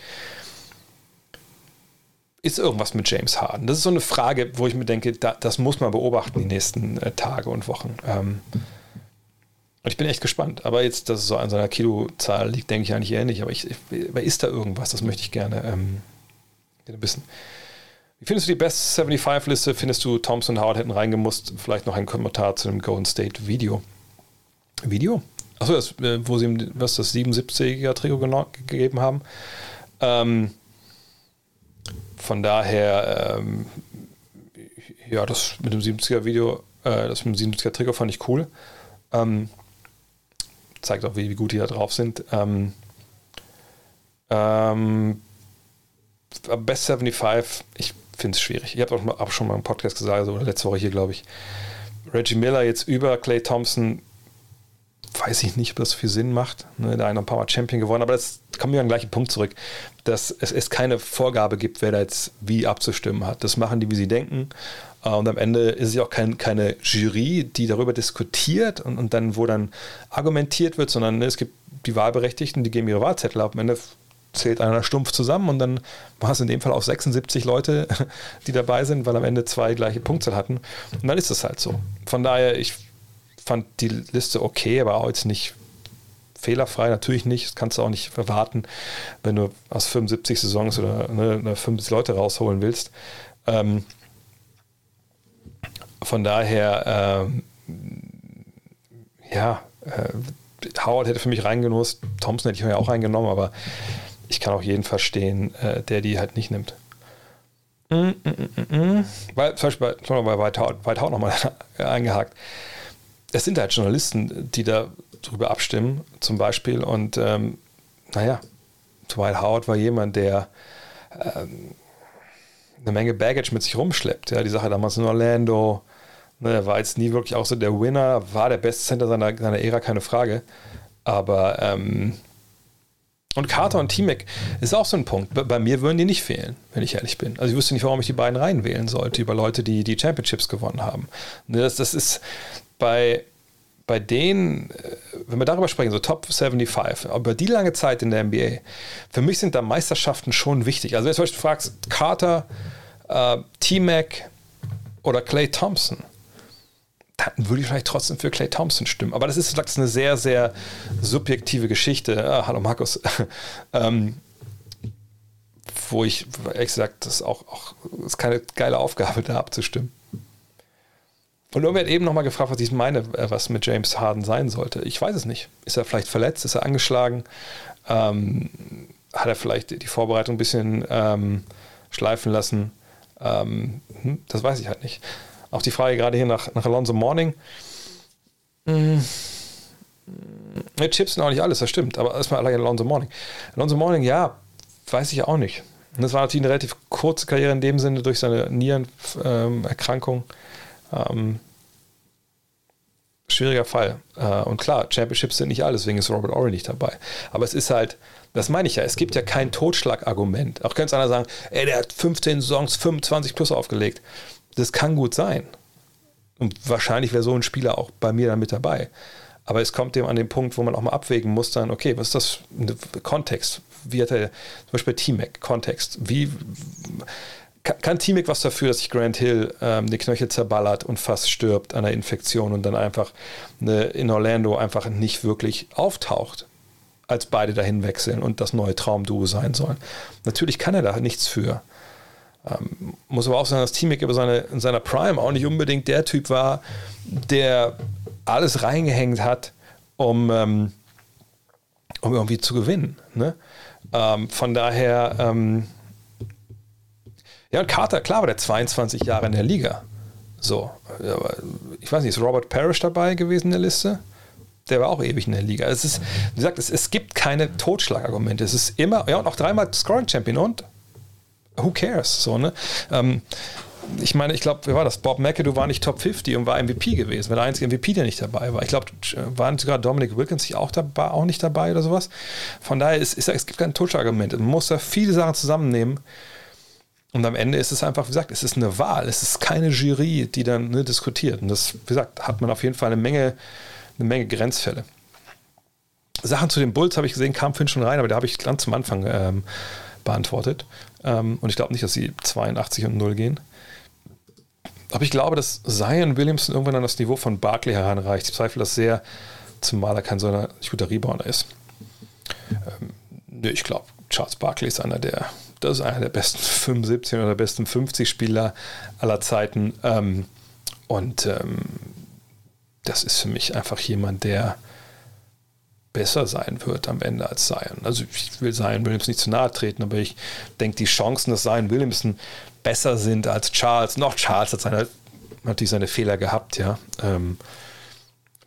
Ist irgendwas mit James Harden? Das ist so eine Frage, wo ich mir denke, da, das muss man beobachten die nächsten äh, Tage und Wochen. Ähm, und ich bin echt gespannt. Aber jetzt, dass es so an seiner Kilozahl liegt, denke ich eigentlich eher nicht. Aber ich, ich, ist da irgendwas? Das möchte ich gerne ähm, wissen. Wie findest du die Best 75-Liste? Findest du, Thompson und Howard hätten reingemusst? Vielleicht noch ein Kommentar zu dem Golden State Video. Video? Achso, das, äh, wo sie was das 77er Trio gegeben haben. Ähm, von daher, ähm, ja, das mit dem 70er Video, äh, das mit dem 77er Trigger fand ich cool. Ähm, zeigt auch, wie, wie gut die da drauf sind. Ähm, ähm, Best 75, ich finde es schwierig. Ich habe auch, auch, schon mal im Podcast gesagt, also letzte Woche hier, glaube ich. Reggie Miller jetzt über Clay Thompson, weiß ich nicht, ob das viel Sinn macht. Ne, der eine ein paar Mal Champion geworden, aber das kommen wir an den gleichen Punkt zurück, dass es, es keine Vorgabe gibt, wer da jetzt wie abzustimmen hat. Das machen die, wie sie denken. Äh, und am Ende ist es ja auch kein, keine Jury, die darüber diskutiert und, und dann, wo dann argumentiert wird, sondern es gibt die Wahlberechtigten, die geben ihre Wahlzettel ab. Am Ende zählt einer stumpf zusammen und dann war es in dem Fall auch 76 Leute, die dabei sind, weil am Ende zwei gleiche Punktzahl hatten. Und dann ist es halt so. Von daher, ich fand die Liste okay, aber auch jetzt nicht fehlerfrei, natürlich nicht. Das kannst du auch nicht erwarten, wenn du aus 75 Saisons oder ne, 50 Leute rausholen willst. Ähm, von daher, ähm, ja, äh, Howard hätte für mich reingenutzt, Thompson hätte ich ja auch reingenommen, aber ich kann auch jeden verstehen, äh, der die halt nicht nimmt. Mm, mm, mm, mm. Weil, zum Beispiel bei, bei White Howard, White Howard nochmal eingehakt. Es sind halt Journalisten, die da drüber abstimmen, zum Beispiel. Und ähm, naja, Dwight Howard war jemand, der ähm, eine Menge Baggage mit sich rumschleppt. Ja, die Sache damals in Orlando, ne, er war jetzt nie wirklich auch so der Winner, war der beste Center seiner, seiner Ära, keine Frage. Aber ähm, und Carter und T-Mac ist auch so ein Punkt. Bei, bei, mir würden die nicht fehlen, wenn ich ehrlich bin. Also ich wüsste nicht, warum ich die beiden reinwählen sollte über Leute, die die Championships gewonnen haben. Ne, das, das ist bei, bei denen, äh, wenn wir darüber sprechen, so Top 75, aber die lange Zeit in der NBA, für mich sind da Meisterschaften schon wichtig. Also wenn du zum fragst, Carter, äh, T-Mac oder Clay Thompson, dann würde ich vielleicht trotzdem für Clay Thompson stimmen. Aber das ist, das ist eine sehr, sehr subjektive Geschichte. Ah, hallo Markus. ähm, wo ich, ehrlich gesagt, das ist auch, auch das ist keine geile Aufgabe, da abzustimmen. Und irgendwer hat eben nochmal gefragt, was ich meine, äh, was mit James Harden sein sollte. Ich weiß es nicht. Ist er vielleicht verletzt? Ist er angeschlagen? Ähm, hat er vielleicht die Vorbereitung ein bisschen ähm, schleifen lassen? Ähm, hm, das weiß ich halt nicht. Auch die Frage gerade hier nach, nach Alonso Morning. Hm. Mit Chips sind auch nicht alles, das stimmt. Aber erstmal allein Alonso Morning. Alonso Morning, ja, weiß ich auch nicht. Und das war natürlich eine relativ kurze Karriere in dem Sinne durch seine Nierenerkrankung. Ähm, schwieriger Fall. Äh, und klar, Championships sind nicht alles, deswegen ist Robert Ory nicht dabei. Aber es ist halt, das meine ich ja, es gibt ja kein Totschlagargument. Auch könnte einer sagen, ey, der hat 15 Songs 25 plus aufgelegt. Das kann gut sein. Und wahrscheinlich wäre so ein Spieler auch bei mir dann mit dabei. Aber es kommt eben an den Punkt, wo man auch mal abwägen muss, dann, okay, was ist das Kontext? Wie hat er, zum Beispiel T-Mac, Kontext, wie kann T-Mac was dafür, dass sich Grant Hill ähm, die Knöchel zerballert und fast stirbt an einer Infektion und dann einfach eine, in Orlando einfach nicht wirklich auftaucht, als beide dahin wechseln und das neue Traumduo sein sollen? Natürlich kann er da nichts für. Ähm, muss aber auch sagen, dass T-Mac über seine, in seiner Prime auch nicht unbedingt der Typ war, der alles reingehängt hat, um, ähm, um irgendwie zu gewinnen. Ne? Ähm, von daher, ähm, ja, und Carter, klar war der 22 Jahre in der Liga. So, ich weiß nicht, ist Robert Parrish dabei gewesen in der Liste? Der war auch ewig in der Liga. Es ist, wie gesagt, es, es gibt keine Totschlagargumente. Es ist immer, ja, und auch dreimal Scoring Champion und who cares? So, ne? Ähm, ich meine, ich glaube, wer war das? Bob McAdoo war nicht Top 50 und war MVP gewesen, war der einzige MVP, der nicht dabei war. Ich glaube, waren sogar Dominic Wilkins sich auch, dabei, auch nicht dabei oder sowas. Von daher ist, ist es gibt kein Totschlagargument. Man muss da viele Sachen zusammennehmen und am Ende ist es einfach, wie gesagt, es ist eine Wahl. Es ist keine Jury, die dann ne, diskutiert. Und das, wie gesagt, hat man auf jeden Fall eine Menge, eine Menge Grenzfälle. Sachen zu den Bulls habe ich gesehen, kam Finn schon rein, aber da habe ich ganz zum Anfang ähm, beantwortet. Ähm, und ich glaube nicht, dass sie 82 und 0 gehen. Aber ich glaube, dass Zion Williamson irgendwann an das Niveau von Barkley heranreicht. Ich zweifle das sehr, zumal er kein so ein guter Rebounder ist. Ähm, ich glaube, Charles Barkley ist einer der das ist einer der besten 75 oder der besten 50 Spieler aller Zeiten. Ähm, und ähm, das ist für mich einfach jemand, der besser sein wird am Ende als Zion. Also ich will Zion Williams nicht zu nahe treten, aber ich denke, die Chancen, dass Zion Williamson besser sind als Charles, noch Charles hat seine, natürlich seine Fehler gehabt, ja. Ähm,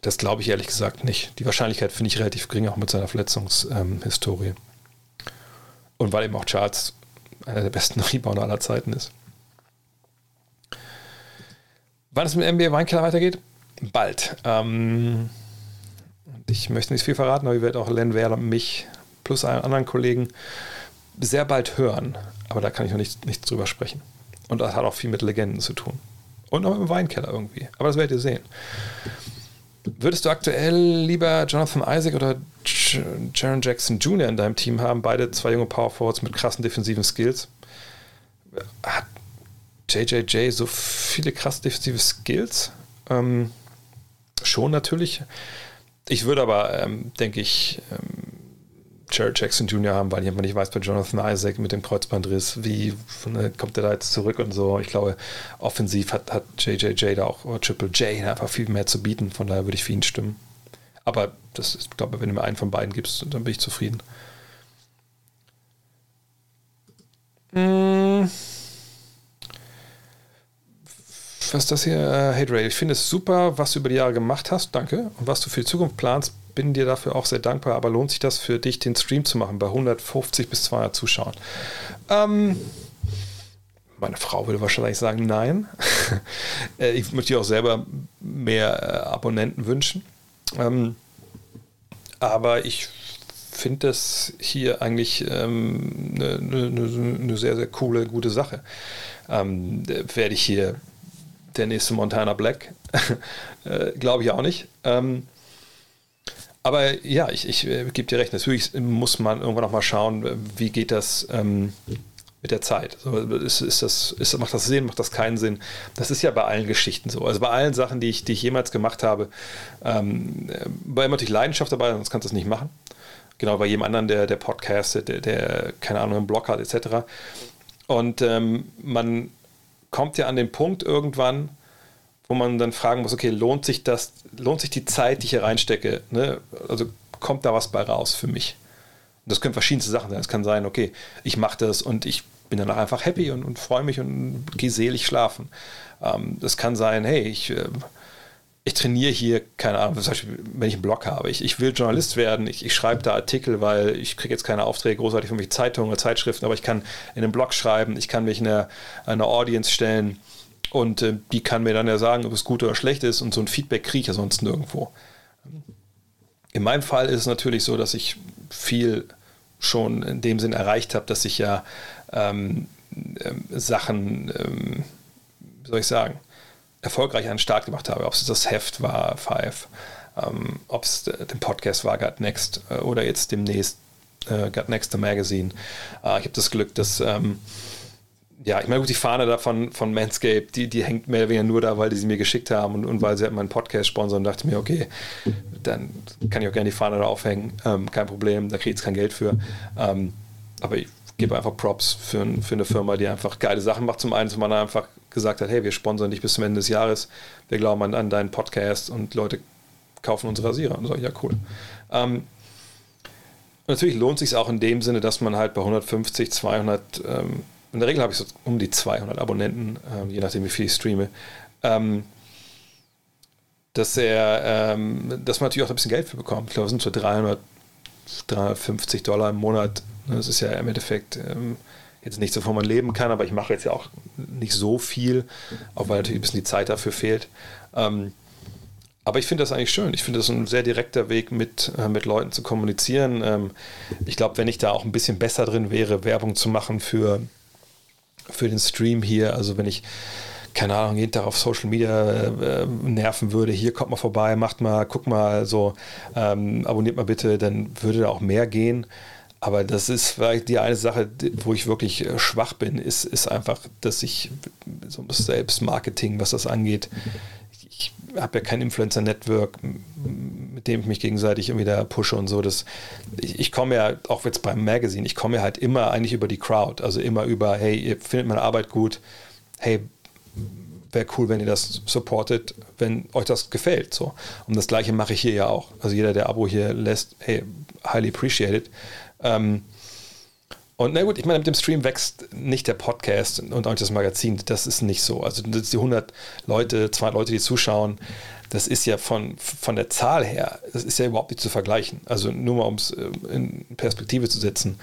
das glaube ich ehrlich gesagt nicht. Die Wahrscheinlichkeit finde ich relativ gering, auch mit seiner Verletzungshistorie. Und weil eben auch Charles einer der besten Rebounder aller Zeiten ist. Wann es mit NBA Weinkeller weitergeht? Bald. Ähm, ich möchte nicht viel verraten, aber ich werde auch Len Werder mich plus einen anderen Kollegen sehr bald hören. Aber da kann ich noch nicht, nichts drüber sprechen. Und das hat auch viel mit Legenden zu tun. Und auch mit dem Weinkeller irgendwie. Aber das werdet ihr sehen. Würdest du aktuell lieber Jonathan Isaac oder Jaron Jackson Jr. in deinem Team haben? Beide zwei junge Power Forwards mit krassen defensiven Skills. Hat JJJ so viele krass defensive Skills? Ähm, schon natürlich. Ich würde aber, ähm, denke ich, ähm, Jared Jackson Jr. haben, weil ich nicht weiß bei Jonathan Isaac mit dem Kreuzbandriss, wie ne, kommt der da jetzt zurück und so. Ich glaube, offensiv hat, hat JJJ da auch, oder Triple J einfach viel mehr zu bieten, von daher würde ich für ihn stimmen. Aber das ist, ich glaube, wenn du mir einen von beiden gibst, dann bin ich zufrieden. Hm. Was ist das hier? Äh, hey Ray, ich finde es super, was du über die Jahre gemacht hast. Danke. Und was du für die Zukunft planst, bin dir dafür auch sehr dankbar, aber lohnt sich das für dich, den Stream zu machen bei 150 bis 200 Zuschauern? Ähm, meine Frau würde wahrscheinlich sagen, nein. Äh, ich möchte dir auch selber mehr äh, Abonnenten wünschen. Ähm, aber ich finde das hier eigentlich eine ähm, ne, ne, ne sehr, sehr coole, gute Sache. Ähm, werde ich hier der nächste Montana Black? äh, Glaube ich auch nicht. Ähm, aber ja, ich, ich äh, gebe dir recht. Natürlich muss man irgendwann noch mal schauen, wie geht das ähm, mit der Zeit. So, ist, ist das, ist, macht das Sinn, macht das keinen Sinn? Das ist ja bei allen Geschichten so. Also bei allen Sachen, die ich, die ich jemals gemacht habe, ähm, war immer natürlich Leidenschaft dabei, sonst kannst du das nicht machen. Genau, bei jedem anderen, der, der Podcast, der, der, keine Ahnung, einen Blog hat, etc. Und ähm, man kommt ja an den Punkt irgendwann, wo man dann fragen muss, okay, lohnt sich das, lohnt sich die Zeit, die ich hier reinstecke? Ne? Also kommt da was bei raus für mich? Und das können verschiedenste Sachen sein. Es kann sein, okay, ich mache das und ich bin danach einfach happy und, und freue mich und gehe selig schlafen. Ähm, das kann sein, hey, ich, äh, ich trainiere hier, keine Ahnung, zum Beispiel, wenn ich einen Blog habe, ich, ich will Journalist werden, ich, ich schreibe da Artikel, weil ich kriege jetzt keine Aufträge großartig von mich Zeitungen oder Zeitschriften, aber ich kann in einem Blog schreiben, ich kann mich in eine, eine Audience stellen Und äh, die kann mir dann ja sagen, ob es gut oder schlecht ist. Und so ein Feedback kriege ich ja sonst nirgendwo. In meinem Fall ist es natürlich so, dass ich viel schon in dem Sinn erreicht habe, dass ich ja ähm, ähm, Sachen, ähm, wie soll ich sagen, erfolgreich den Start gemacht habe. Ob es das Heft war, Five, ähm, ob es der Podcast war, Got Next äh, oder jetzt demnächst äh, Got Next the Magazine. Äh, ich habe das Glück, dass ähm, ja, ich meine, gut, die Fahne da von, von Manscaped, die, die hängt mehr oder weniger nur da, weil die sie mir geschickt haben und, und weil sie halt meinen Podcast sponsern und dachte mir, okay, dann kann ich auch gerne die Fahne da aufhängen, ähm, kein Problem, da kriege ich jetzt kein Geld für. Ähm, aber ich gebe einfach Props für, für eine Firma, die einfach geile Sachen macht. Zum einen, dass man einfach gesagt hat, hey, wir sponsern dich bis zum Ende des Jahres, wir glauben an, an deinen Podcast und Leute kaufen unsere Rasierer. Und so, ja, cool. Ähm, natürlich lohnt es sich auch in dem Sinne, dass man halt bei 150, 200, ähm, in der Regel habe ich so um die 200 Abonnenten, ähm, je nachdem wie viel ich streame, ähm, dass er, ähm, dass man natürlich auch ein bisschen Geld für bekommt. Ich glaube, es sind so 300, 350 Dollar im Monat. Das ist ja im Endeffekt ähm, jetzt nicht so, wo man leben kann, aber ich mache jetzt ja auch nicht so viel, auch weil natürlich ein bisschen die Zeit dafür fehlt. Ähm, aber ich finde das eigentlich schön. Ich finde das ein sehr direkter Weg, mit, äh, mit Leuten zu kommunizieren. Ähm, ich glaube, wenn ich da auch ein bisschen besser drin wäre, Werbung zu machen für, für den Stream hier, also wenn ich keine Ahnung, jeden Tag auf Social Media äh, nerven würde, hier kommt mal vorbei, macht mal, guck mal, so, ähm, abonniert mal bitte, dann würde da auch mehr gehen. Aber das ist vielleicht die eine Sache, wo ich wirklich äh, schwach bin, ist, ist einfach, dass ich so das Selbstmarketing, was das angeht, ich habe ja kein Influencer-Network, mit dem ich mich gegenseitig irgendwie da pushe und so. Das, ich, ich komme ja, auch jetzt beim Magazine, ich komme ja halt immer eigentlich über die Crowd, also immer über, hey, ihr findet meine Arbeit gut, hey, wäre cool, wenn ihr das supportet, wenn euch das gefällt. So. Und das gleiche mache ich hier ja auch. Also jeder, der Abo hier lässt, hey, highly appreciated. Ähm, und na gut, ich meine, mit dem Stream wächst nicht der Podcast und auch das Magazin. Das ist nicht so. Also die 100 Leute, 200 Leute, die zuschauen, das ist ja von, von der Zahl her, das ist ja überhaupt nicht zu vergleichen. Also nur mal, um es äh, in Perspektive zu setzen.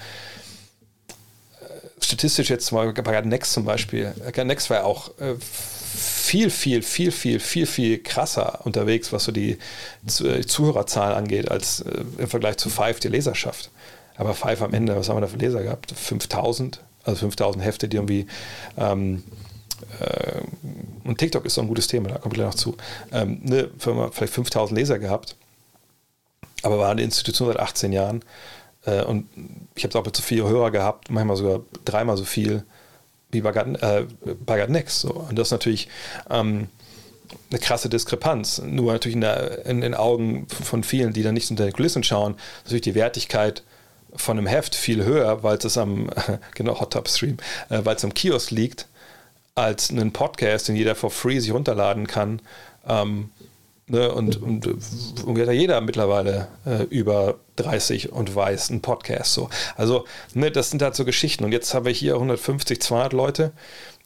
Äh, statistisch jetzt mal bei Next zum Beispiel. Next war ja auch äh, viel, viel, viel, viel, viel, viel krasser unterwegs, was so die Zuhörerzahlen angeht, als im Vergleich zu Five, die Leserschaft. Aber Five am Ende, was haben wir da für Leser gehabt? 5000, also 5000 Hefte, die irgendwie. Ähm, äh, und TikTok ist so ein gutes Thema, da kommt gleich noch zu. Ähm, eine Firma, vielleicht 5000 Leser gehabt, aber war eine Institution seit 18 Jahren. Äh, und ich habe auch mit so viele Hörer gehabt, manchmal sogar dreimal so viel wie bei God, äh, bei Next. So. Und das ist natürlich. Ähm, eine krasse Diskrepanz. Nur natürlich in, den Augen von vielen, die dann nicht unter den Kulissen schauen, natürlich die Wertigkeit von einem Heft viel höher, weil es am, genau, Hot Top Stream, äh, weil es am Kiosk liegt, als einen Podcast, den jeder for free sich runterladen kann. Ähm, ne, und, und, und jeder mittlerweile äh, über 30 und weiß einen Podcast so. Also, ne, das sind halt so Geschichten. Und jetzt haben wir hier 150, 200 Leute.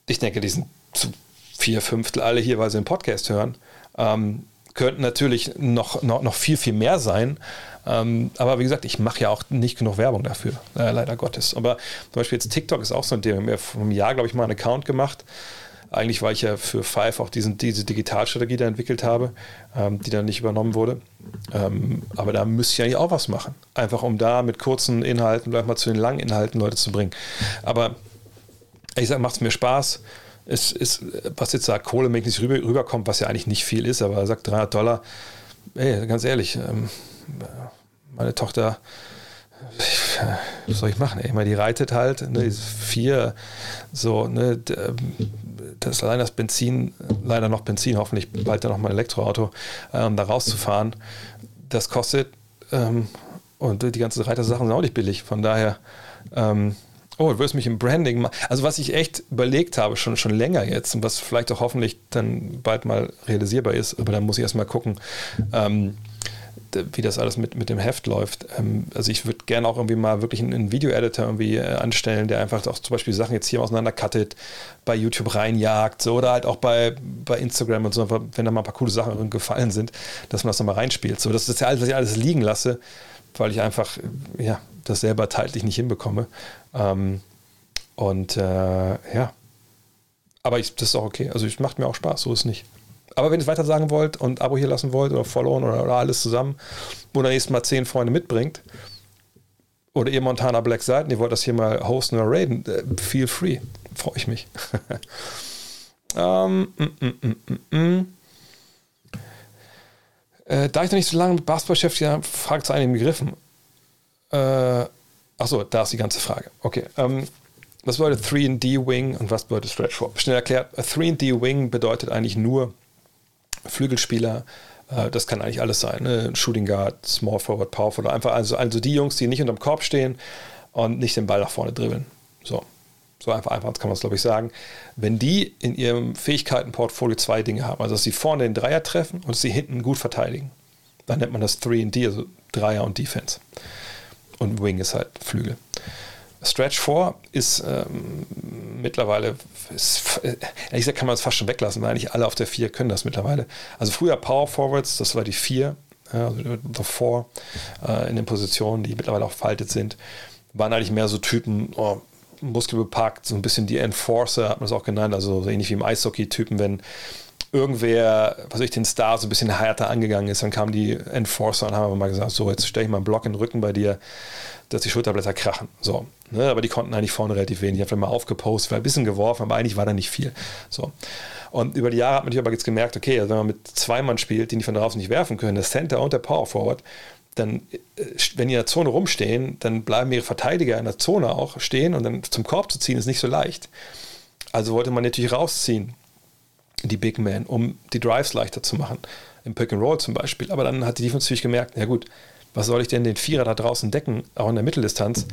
Ich denke, die sind zu vier Fünftel alle hier, weil sie einen Podcast hören. Ähm, könnten natürlich noch, noch, noch viel, viel mehr sein. Ähm, aber wie gesagt, ich mache ja auch nicht genug Werbung dafür, äh, leider Gottes. Aber zum Beispiel jetzt TikTok ist auch so ein Thema. Ich habe vor einem Jahr, glaube ich, mal einen Account gemacht. Eigentlich, weil ich ja für Five auch diesen, diese Digitalstrategie da entwickelt habe, ähm, die dann nicht übernommen wurde. Ähm, aber da müsste ich eigentlich auch was machen. Einfach um da mit kurzen Inhalten, vielleicht mal zu den langen Inhalten Leute zu bringen. Aber ich sage, macht es mir Spaß. Es ist, was jetzt sagt, Kohle nicht rüber, rüberkommt, was ja eigentlich nicht viel ist, aber er sagt 300 Dollar. Ey, ganz ehrlich, ähm, meine Tochter, was soll ich machen? Ich meine, die reitet halt, ne, vier, so, ne, das ist allein das Benzin, leider noch Benzin, hoffentlich bald dann noch mal Elektroauto, ähm, da rauszufahren, das kostet ähm, und die ganzen Reitersachen sind auch nicht billig, von daher, ähm, oh, du wirst mich im Branding machen. Also was ich echt überlegt habe, schon, schon länger jetzt und was vielleicht auch hoffentlich dann bald mal realisierbar ist, aber dann muss ich erstmal gucken, ähm, wie das alles mit, mit dem Heft läuft. Ähm, also ich würde gerne auch irgendwie mal wirklich einen, Video-Editor irgendwie äh, anstellen, der einfach auch zum Beispiel Sachen jetzt hier auseinandercuttet, bei YouTube reinjagt, so oder halt auch bei, bei Instagram und so, wenn da mal ein paar coole Sachen gefallen sind, dass man das nochmal reinspielt. So, das ist ja alles, was ich alles liegen lasse, weil ich einfach, ja, das selber zeitlich nicht hinbekomme. Ähm, und äh, ja, Aber ich, das ist auch okay. Also es macht mir auch Spaß, so ist es nicht. Aber wenn ihr es weiter sagen wollt und Abo hier lassen wollt oder followen oder, oder alles zusammen, wo ihr nächstes Mal zehn Freunde mitbringt, oder ihr Montana Black seid und ihr wollt das hier mal hosten oder raiden, äh, feel free. Freue ich mich. ähm, mm, mm, mm, äh, da ich noch nicht so lange mit Basketball beschäftigt habe, fragt zu einigen Begriffen. Äh, achso, da ist die ganze Frage. Okay. Ähm, was bedeutet 3D-Wing und was bedeutet Stretch 4? Schnell erklärt, 3D-Wing bedeutet eigentlich nur Flügelspieler, äh, das kann eigentlich alles sein. Ne? Shooting Guard, Small Forward, Power Forward, einfach also, also die Jungs, die nicht unterm Korb stehen und nicht den Ball nach vorne dribbeln. So. So einfach, einfach kann man es, glaube ich, sagen. Wenn die in ihrem Fähigkeitenportfolio zwei Dinge haben, also dass sie vorne den Dreier treffen und sie hinten gut verteidigen, dann nennt man das 3D, also Dreier und Defense. Und Wing ist halt Flügel. Stretch 4 ist ähm, mittlerweile, ist, ehrlich gesagt kann man es fast schon weglassen, weil eigentlich alle auf der 4 können das mittlerweile. Also früher Power Forwards, das war die 4, also the 4 äh, in den Positionen, die mittlerweile auch veraltet sind, waren eigentlich mehr so Typen, oh, muskelbepackt, so ein bisschen die Enforcer, hat man es auch genannt, also so ähnlich wie im Eishockey-Typen, wenn irgendwer, was ich, den Star so ein bisschen härter angegangen ist, dann kamen die Enforcer und haben mal gesagt, so, jetzt stelle ich mal einen Block in den Rücken bei dir, dass die Schulterblätter krachen. So. Ne? Aber die konnten eigentlich vorne relativ wenig. Ich habe mal aufgepostet, war ein bisschen geworfen, aber eigentlich war da nicht viel. So. Und über die Jahre hat man aber jetzt gemerkt, okay, also wenn man mit zwei Mann spielt, die von draußen nicht werfen können, der Center und der Power Forward, dann, äh, wenn die in der Zone rumstehen, dann bleiben ihre Verteidiger in der Zone auch stehen und dann zum Korb zu ziehen, ist nicht so leicht. Also wollte man natürlich rausziehen, die Big Men, um die Drives leichter zu machen. Im Pick and Roll zum Beispiel. Aber dann hat die Defense natürlich gemerkt, ja gut, was soll ich denn den Vierer da draußen decken, auch in der Mitteldistanz?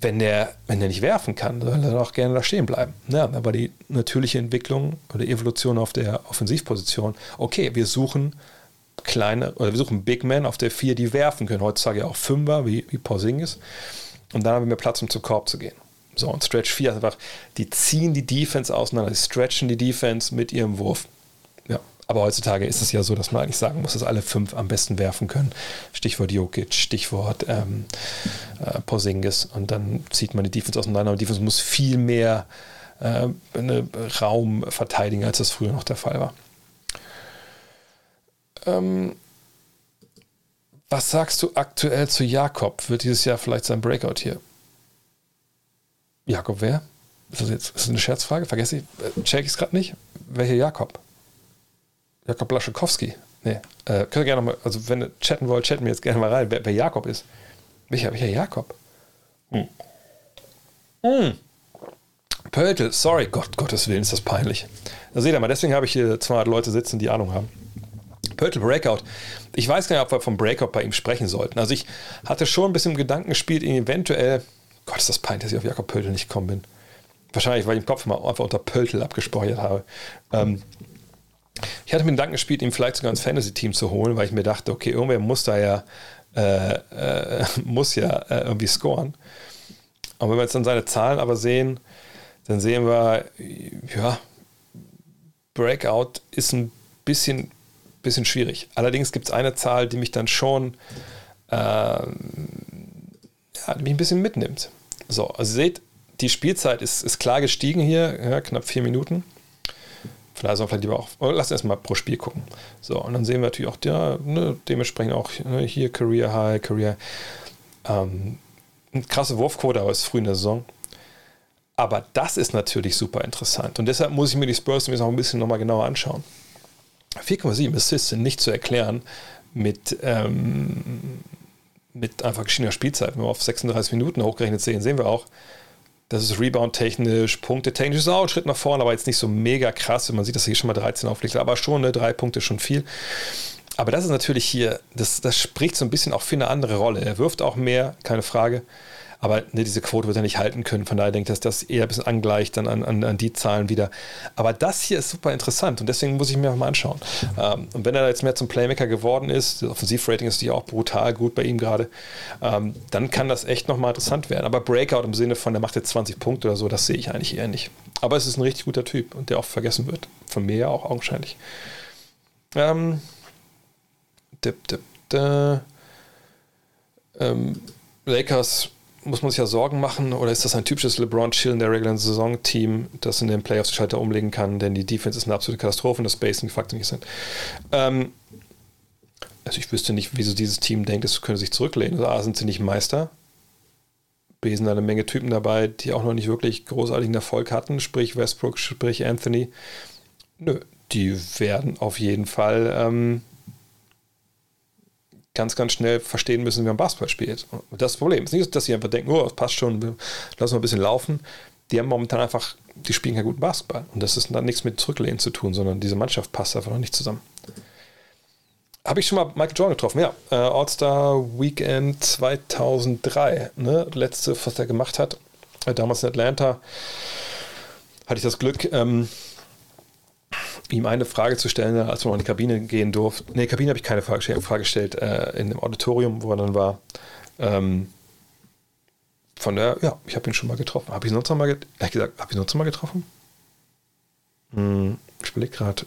Wenn der, wenn der nicht werfen kann, soll er doch gerne da stehen bleiben. Ja, aber die natürliche Entwicklung oder Evolution auf der Offensivposition, okay, wir suchen kleine, oder wir suchen Big Men auf der vier, die werfen können. Heutzutage auch Fünfer, wie, wie Porzingis. Und dann haben wir Platz, um zum Korb zu gehen. So, und Stretch 4 ist einfach, die ziehen die Defense auseinander, die stretchen die Defense mit ihrem Wurf. Ja, aber heutzutage ist es ja so, dass man eigentlich sagen muss, dass alle fünf am besten werfen können. Stichwort Jokic, Stichwort ähm, äh, Porzingis. Und dann zieht man die Defense auseinander und die Defense muss viel mehr äh, Raum verteidigen, als das früher noch der Fall war. Ähm, was sagst du aktuell zu Jakob? Wird dieses Jahr vielleicht sein Breakout hier? Jakob wer? Ist das jetzt ist das eine Scherzfrage? Vergesse ich, äh, check ich es gerade nicht. Welcher Jakob? Jakob Blaschekowski. Nee, äh, könnt ihr gerne mal, also wenn ihr chatten wollt, chatten wir jetzt gerne mal rein, wer, wer Jakob ist. Welcher, welcher Jakob? Hm. Hm. Pöltl, sorry, Gott, Gottes Willen ist das peinlich. Da seht ihr mal, deswegen habe ich hier 200 Leute sitzen, die Ahnung haben. Pöltl Breakout. Ich weiß gar nicht, ob wir vom Breakout bei ihm sprechen sollten. Also ich hatte schon ein bisschen Gedanken gespielt, ihn eventuell, Gott, ist das peinlich, dass ich auf Jakob Pöltl nicht gekommen bin. Wahrscheinlich, weil ich im Kopf mal einfach unter Pöltl abgespeichert habe. Ähm, ich hatte mir den Gedanken gespielt, ihn vielleicht sogar ins Fantasy-Team zu holen, weil ich mir dachte, okay, irgendwer muss da ja, äh, äh, muss ja äh, irgendwie scoren. Und wenn wir jetzt dann seine Zahlen aber sehen, dann sehen wir, ja, Breakout ist ein bisschen bisschen schwierig. Allerdings gibt es eine Zahl, die mich dann schon äh, ja, die mich ein bisschen mitnimmt. So, also ihr seht, die Spielzeit ist, ist klar gestiegen hier, ja, knapp vier Minuten. Vielleicht wir vielleicht lieber auch, oh, lass uns mal pro Spiel gucken. So, und dann sehen wir natürlich auch ja, ne, dementsprechend auch ne, hier Career High, Career. Ähm, eine krasse Wurfquote, aber ist früh in der Saison. Aber das ist natürlich super interessant. Und deshalb muss ich mir die Spurs noch ein bisschen nochmal genauer anschauen. 4,7 Assists sind nicht zu erklären mit, ähm, mit einfach geschiedener Spielzeit. Wenn wir auf 36 Minuten hochgerechnet sehen, sehen wir auch, das ist Rebound-technisch, Punkte-technisch, ist auch ein Schritt nach vorne, aber jetzt nicht so mega krass, wenn man sieht, dass er hier schon mal 13 auflegt, aber schon, ne, drei Punkte schon viel. Aber das ist natürlich hier, das, das spricht so ein bisschen auch für eine andere Rolle. Er wirft auch mehr, keine Frage. Aber ne, diese Quote wird er nicht halten können. Von daher denke ich, dass das eher ein bisschen angleicht dann an, an, an, die Zahlen wieder. Aber das hier ist super interessant und deswegen muss ich mir auch mal anschauen. Ähm, und wenn er jetzt mehr zum Playmaker geworden ist, das Offensivrating ist natürlich auch brutal gut bei ihm gerade, ähm, dann kann das echt nochmal interessant werden. Aber Breakout im Sinne von, der macht jetzt 20 Punkte oder so, das sehe ich eigentlich eher nicht. Aber es ist ein richtig guter Typ und der oft vergessen wird. Von mir ja auch augenscheinlich. Ähm, dip, dip, da. Ähm, Lakers muss man sich ja Sorgen machen oder ist das ein typisches LeBron-Chill in der regulären Saison-Team, das in den Playoffs die Schalter umlegen kann, denn die Defense ist eine absolute Katastrophe und das Spacing-Faktor nicht sind. Ähm, also ich wüsste nicht, wieso dieses Team denkt, es könnte sich zurücklehnen. Also A, sind sie nicht Meister. B, sind da eine Menge Typen dabei, die auch noch nicht wirklich großartigen Erfolg hatten, sprich Westbrook, sprich Anthony. Nö, die werden auf jeden Fall ähm, ganz, ganz schnell verstehen müssen, wie man Basketball spielt. Und das Problem ist nicht, dass sie einfach denken, oh, das passt schon, lassen wir ein bisschen laufen. Die haben momentan einfach, die spielen keinen guten Basketball. Und das ist dann nichts mit Zurücklehnen zu tun, sondern diese Mannschaft passt einfach noch nicht zusammen. Habe ich schon mal Michael Jordan getroffen, ja. Äh, All-Star Weekend 2003, ne? letzte, was er gemacht hat. Äh, damals in Atlanta hatte ich das Glück, ähm, ihm eine Frage zu stellen, als wir noch in die Kabine gehen durften. Ne, Kabine habe ich keine Frage, Frage gestellt, äh, in dem Auditorium, wo er dann war. Ähm, von der, ja, ich habe ihn schon mal getroffen. Habe ich sonst noch mal, ehrlich gesagt, habe ich sonst noch mal getroffen? Hm, ich überlege gerade,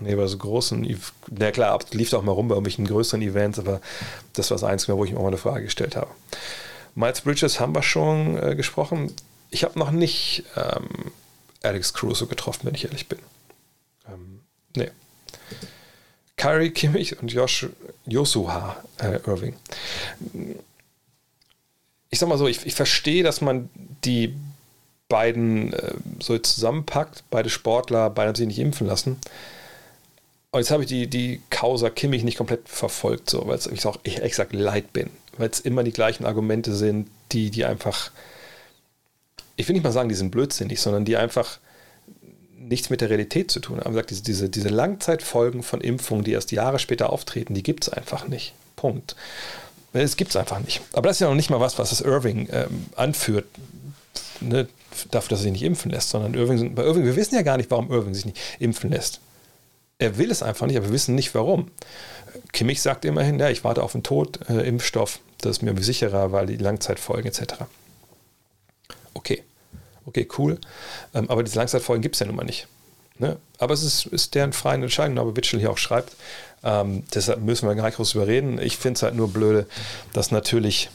nee, bei so großen, na klar, lief auch mal rum bei irgendwelchen größeren Events, aber das war das Einzige, wo ich mir auch mal eine Frage gestellt habe. Miles Bridges haben wir schon äh, gesprochen. Ich habe noch nicht ähm, Alex Crusoe getroffen, wenn ich ehrlich bin. Ähm, nee. Kyrie Kimmich und Josh, Joshua äh, Irving. Ich sag mal so, ich, ich verstehe, dass man die beiden äh, so zusammenpackt, beide Sportler, beide haben sich nicht impfen lassen. Und jetzt habe ich die, die Causa Kimmich nicht komplett verfolgt, so, weil ich auch ich exakt leid bin, weil es immer die gleichen Argumente sind, die, die einfach, ich will nicht mal sagen, die sind blödsinnig, sondern die einfach nichts mit der Realität zu tun haben. Sagt, diese, diese, diese Langzeitfolgen von Impfungen, die erst Jahre später auftreten, die gibt es einfach nicht. Punkt. Es gibt es einfach nicht. Aber das ist ja noch nicht mal was, was das Irving ähm, anführt, ne, dafür, dass er sich nicht impfen lässt, sondern Irving, bei Irving, wir wissen ja gar nicht, warum Irving sich nicht impfen lässt. Er will es einfach nicht, aber wir wissen nicht warum. Kimmich sagt immerhin, ja, ich warte auf den Tod, äh, Impfstoff, das ist mir sicherer, weil die Langzeitfolgen etc. Okay, okay, cool. Ähm, aber diese Langzeitfolgen gibt es ja nun mal nicht. Ne? Aber es ist, ist deren freie Entscheidung, aber Witschel hier auch schreibt. Ähm, deshalb müssen wir gar nicht groß überreden. Ich finde es halt nur blöde, dass natürlich,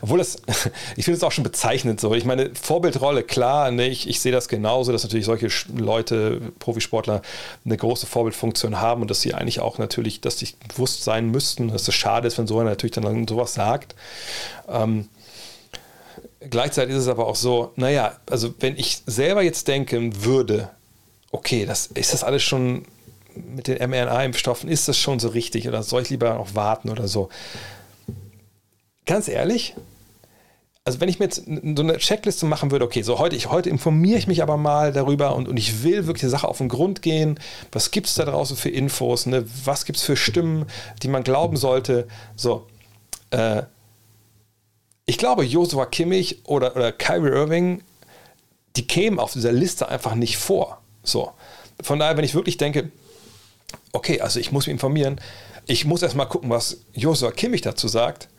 obwohl das, ich finde es auch schon bezeichnend so. Ich meine, Vorbildrolle, klar, ne, ich, ich sehe das genauso, dass natürlich solche Leute, Profisportler, eine große Vorbildfunktion haben und dass sie eigentlich auch natürlich, dass sie bewusst sein müssten, dass es schade ist, wenn so einer natürlich dann sowas sagt. Ähm, gleichzeitig ist es aber auch so, naja, also wenn ich selber jetzt denken würde, okay, das, ist das alles schon mit den mRNA-Impfstoffen, ist das schon so richtig oder soll ich lieber noch warten oder so? Ganz ehrlich, also wenn ich mir jetzt so eine Checkliste machen würde, okay, so heute, ich, heute informiere ich mich aber mal darüber und, und ich will wirklich der Sache auf den Grund gehen. Was gibt es da draußen für Infos? Ne? Was gibt es für Stimmen, die man glauben sollte? So, äh, ich glaube, Joshua Kimmich oder, oder Kyrie Irving, die kämen auf dieser Liste einfach nicht vor. So. Von daher, wenn ich wirklich denke, okay, also ich muss mich informieren, ich muss erstmal gucken, was Joshua Kimmich dazu sagt,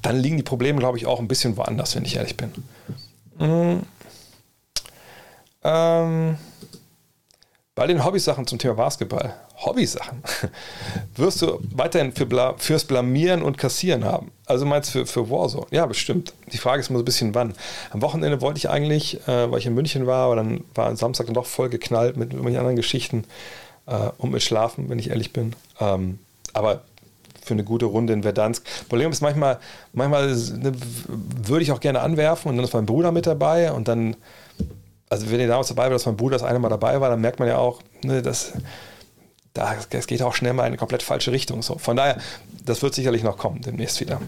dann liegen die Probleme, glaube ich, auch ein bisschen woanders, wenn ich ehrlich bin. Mhm. Ähm, bei den Hobbysachen zum Thema Basketball, Hobbysachen, wirst du weiterhin für Bla fürs Blamieren und Kassieren haben. Also meinst du für, für Warzone? Ja, bestimmt. Die Frage ist immer so ein bisschen wann. Am Wochenende wollte ich eigentlich, äh, weil ich in München war, aber dann war am Samstag dann doch voll geknallt mit irgendwelchen anderen Geschichten äh, und mit Schlafen, wenn ich ehrlich bin. Ähm, aber für eine gute Runde in Verdansk. Problem ist manchmal, manchmal ne, würde ich auch gerne anwerfen und dann ist mein Bruder mit dabei und dann, also wenn ihr damals dabei war, dass mein Bruder das eine Mal dabei war, dann merkt man ja auch, ne, dass da, es geht auch schnell mal in eine komplett falsche Richtung. So. Von daher, das wird sicherlich noch kommen demnächst wieder.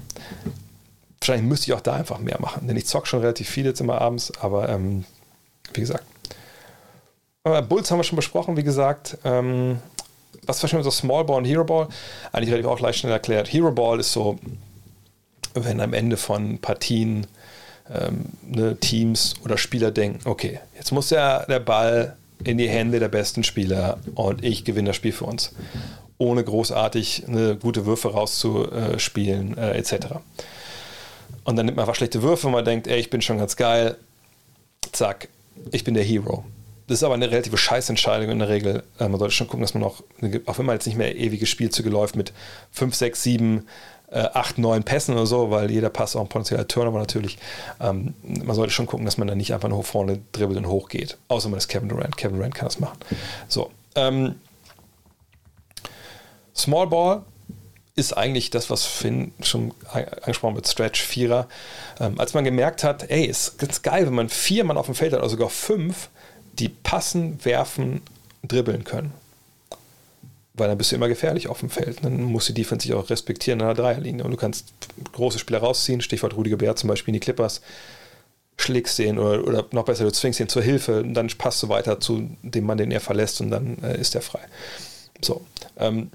Wahrscheinlich müsste ich auch da einfach mehr machen, denn ich zocke schon relativ viel jetzt immer abends, aber ähm, wie gesagt, Bulls haben wir schon besprochen, wie gesagt. Ähm, was verstehen wir so Small Ball und Hero Ball? Eigentlich relativ auch leicht schnell erklärt. Hero Ball ist so, wenn am Ende von Partien ähm, ne, Teams oder Spieler denken, okay, jetzt muss ja der Ball in die Hände der besten Spieler und ich gewinne das Spiel für uns. Ohne großartig eine gute Würfe rauszuspielen, äh, etc. Und dann nimmt man einfach schlechte Würfe und man denkt, ey, ich bin schon ganz geil. Zack, ich bin der Hero. das ist aber eine relative Scheißentscheidung in der Regel. Äh, man sollte schon gucken, dass man auch, auch wenn man jetzt nicht mehr ewige Spielzüge läuft mit 5, 6, 7, 8, 9 Pässen oder so, weil jeder Pass auch ein potenzieller Turnover natürlich. Ähm, man sollte schon gucken, dass man da nicht einfach nur vorne dribbelt und hoch geht. Außer man ist Kevin Durant. Kevin Durant kann das machen. So. Ähm, Small Ball ist eigentlich das, was Finn schon angesprochen mit Stretch Vierer. Ähm, als man gemerkt hat, ey, ist ganz geil, wenn man vier Mann auf dem Feld hat, oder sogar fünf, die passen, werfen, dribbeln können. Weil dann bist du immer gefährlich auf dem Feld. Dann muss die Defense sich auch respektieren in der Dreierlinie. Und du kannst große Spieler rausziehen, Stichwort Rudiger Bär zum Beispiel in die Clippers, schlägst den oder, oder noch besser, du zwingst ihn zur Hilfe und dann passt du weiter zu dem Mann, den er verlässt und dann äh, ist er frei. So. Ähm,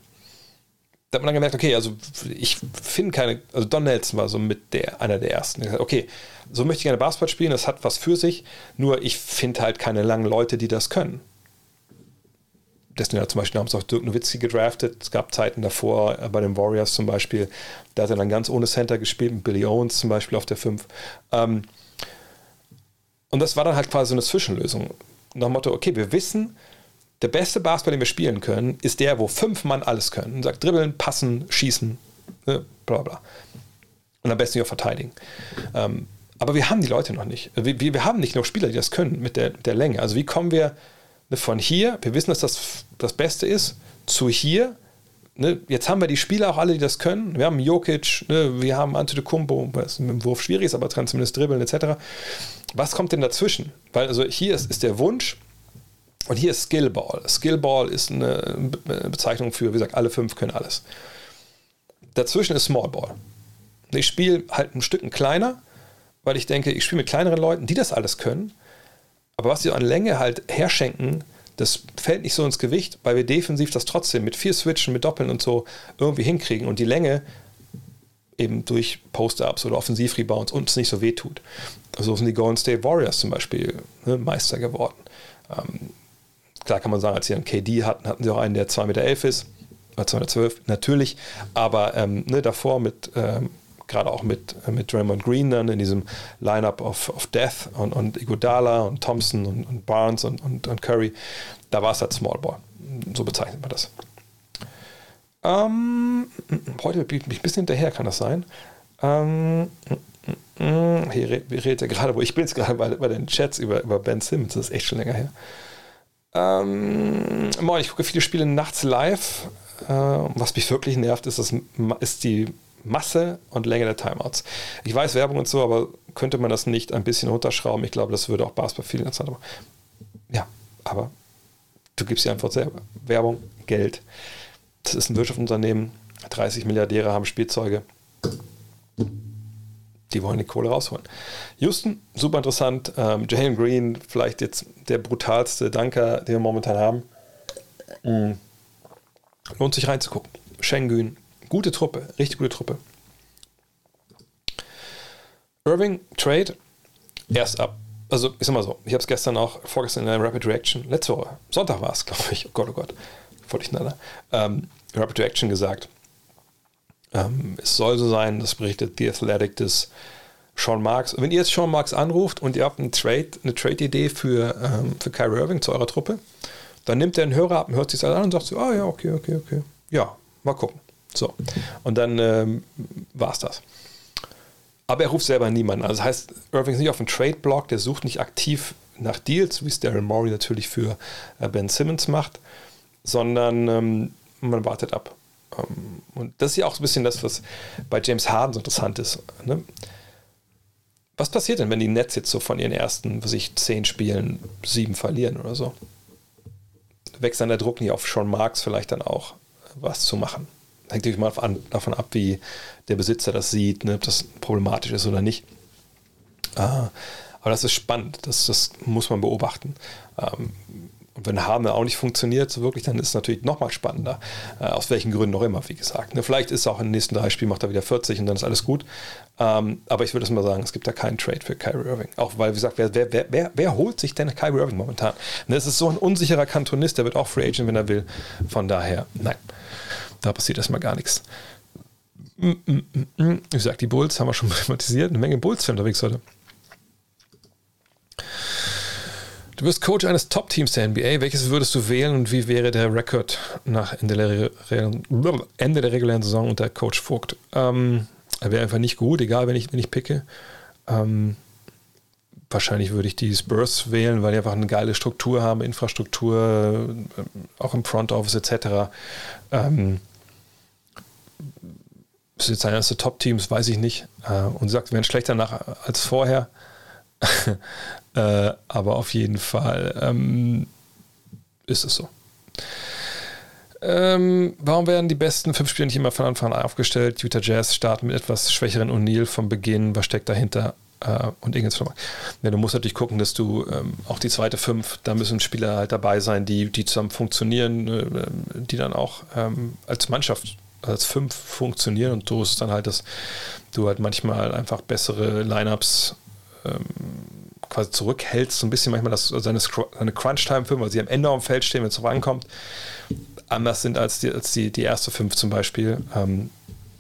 da hat man dann gemerkt, okay, also ich finde keine, also Don Nelson war so mit der, einer der ersten. Gesagt, okay, so möchte ich gerne Basketball spielen, das hat was für sich, nur ich finde halt keine langen Leute, die das können. Deswegen hat zum Beispiel haben sie auch Dirk Nowitzki gedraftet. Es gab Zeiten davor äh, bei den Warriors zum Beispiel, da hat er dann ganz ohne Center gespielt, mit Billy Owens zum Beispiel auf der 5. Ähm, und das war dann halt quasi so eine Zwischenlösung. Nach dem Motto, okay, wir wissen, der beste Basketball, den wir spielen können, ist der, wo fünf Mann alles können. Und sagt dribbeln, passen, schießen, ne, bla bla. Und am besten auch verteidigen. Ähm, aber wir haben die Leute noch nicht. Wir, wir, haben nicht noch Spieler, die das können mit der, der Länge. Also wie kommen wir ne, von hier, wir wissen, dass das das Beste ist, zu hier. Ne, jetzt haben wir die Spieler auch alle, die das können. Wir haben Jokic, ne, wir haben Antetokounmpo, was mit dem Wurf schwierig ist, aber kann zumindest dribbeln etc. Was kommt denn dazwischen? Weil also hier ist, ist der Wunsch, und hier ist Skillball. Skillball ist eine Bezeichnung für, wie gesagt, alle fünf können alles. Dazwischen ist Smallball. Ich spiele halt ein Stück kleiner, weil ich denke, ich spiele mit kleineren Leuten, die das alles können. Aber was sie an Länge halt herschenken, das fällt nicht so ins Gewicht, weil wir defensiv das trotzdem mit vier Switchen, mit Doppeln und so irgendwie hinkriegen und die Länge eben durch Post-Ups oder Offensiv-Rebounds uns nicht so wehtut. So sind die Golden State Warriors zum Beispiel ne, Meister geworden. Ähm, Klar kann man sagen, als sie einen KD hatten, hatten sie auch einen, der 2,11 Meter ist, oder 212, natürlich, aber ähm, ne, davor mit, ähm, gerade auch mit, mit Draymond Green dann in diesem Lineup of, of Death und, und Iguodala und Thompson und, und Barnes und, und, und, Curry, da war es halt Small Ball. So bezeichnet man das. Ähm, heute bin ich ein bisschen hinterher, kann das sein? Ähm, hier redet er gerade, wo ich bin jetzt gerade bei, bei den Chats über, über Ben Simmons, das ist echt schon länger her. Ähm, ich gucke viele Spiele nachts live. Äh, was mich wirklich nervt, ist, das, ist die Masse und Länge der Timeouts. Ich weiß Werbung und so, aber könnte man das nicht ein bisschen runterschrauben? Ich glaube, das würde auch Basketball viel interessant machen. Ja, aber du gibst die Antwort selber. Werbung, Geld. Das ist ein Wirtschaftsunternehmen. 30 Milliardäre haben Spielzeuge die wollen die Kohle rausholen. Houston, super interessant. Ähm, Jalen Green, vielleicht jetzt der brutalste Danker, den wir momentan haben. Mhm. Lohnt sich reinzugucken. Schengen, gute Truppe, richtig gute Truppe. Irving, Trade, erst ab. Also, ich sag mal so, ich habe es gestern auch, vorgestern in einer Rapid Reaction, letzte Woche, Sonntag war es, glaube ich, oh Gott, oh Gott, voll durcheinander, ähm, Rapid Reaction gesagt, ähm, es soll so sein, das berichtet The Athletic, dass Sean Marks, wenn ihr jetzt Sean Marks anruft und ihr habt einen Trade, eine Trade-Idee für, ähm, für Kyrie Irving zu eurer Truppe, dann nimmt er einen Hörer ab und hört sich das an und sagt so, ah ja, okay, okay, okay. Ja, mal gucken. So. Und dann ähm, war es das. Aber er ruft selber niemanden. Also das heißt, Irving ist nicht auf dem Trade-Block, der sucht nicht aktiv nach Deals, wie es Daryl Morey natürlich für äh, Ben Simmons macht, sondern ähm, man wartet ab. Ähm, und das ist ja auch so ein bisschen das, was bei James Harden so interessant ist. Ne? Was passiert denn, wenn die Nets jetzt so von ihren ersten, was ich, zehn Spielen sieben verlieren oder so? Wächst dann der Druck nicht auf Sean Marks vielleicht dann auch, was zu machen? Hängt natürlich mal davon ab, wie der Besitzer das sieht, ne, ob das problematisch ist oder nicht. Ah, aber das ist spannend, das, das muss man beobachten. Ähm, und wenn Harme auch nicht funktioniert, so wirklich, dann ist es natürlich nochmal spannender. Äh, aus welchen Gründen auch immer, wie gesagt. Ne, vielleicht ist auch in den nächsten drei Spielen macht er wieder 40 und dann ist alles gut. Ähm, aber ich würde es mal sagen, es gibt da keinen Trade für Kyrie Irving. Auch weil, wie gesagt, wer, wer, wer, wer holt sich denn Kyrie Irving momentan? Ne, es ist so ein unsicherer Kantonist, der wird auch Free Agent, wenn er will. Von daher, nein, da passiert erstmal gar nichts. Mm, mm, mm, wie gesagt, die Bulls haben wir schon thematisiert. Eine Menge Bulls-Fans unterwegs heute. Du wirst Coach eines Top-Teams der NBA. Welches würdest du wählen und wie wäre der Rekord nach Ende der, Ende der regulären Saison unter Coach Vogt? Ähm, er wäre einfach nicht gut, egal, wenn ich, wenn ich picke. Ähm, wahrscheinlich würde ich die Spurs wählen, weil die einfach eine geile Struktur haben, Infrastruktur, äh, auch im Front Office etc. Ähm, ist jetzt eines der Top-Teams, weiß ich nicht. Äh, und sagt, wir werden schlechter nach als vorher. äh, aber auf jeden Fall ähm, ist es so. Ähm, warum werden die besten fünf Spieler nicht immer von Anfang an aufgestellt? Utah Jazz starten mit etwas schwächeren O'Neill vom Beginn. Was steckt dahinter? Äh, und Ingels ja, Du musst natürlich gucken, dass du ähm, auch die zweite fünf, da müssen Spieler halt dabei sein, die, die zusammen funktionieren, äh, die dann auch ähm, als Mannschaft als fünf funktionieren und so ist dann halt, dass du halt manchmal einfach bessere Lineups ähm, quasi zurückhältst, so ein bisschen manchmal dass seine, seine Crunch-Time-Filme, weil sie am Ende auf dem Feld stehen, wenn es rankommt, anders sind als die, als die, die erste fünf zum Beispiel. Ähm,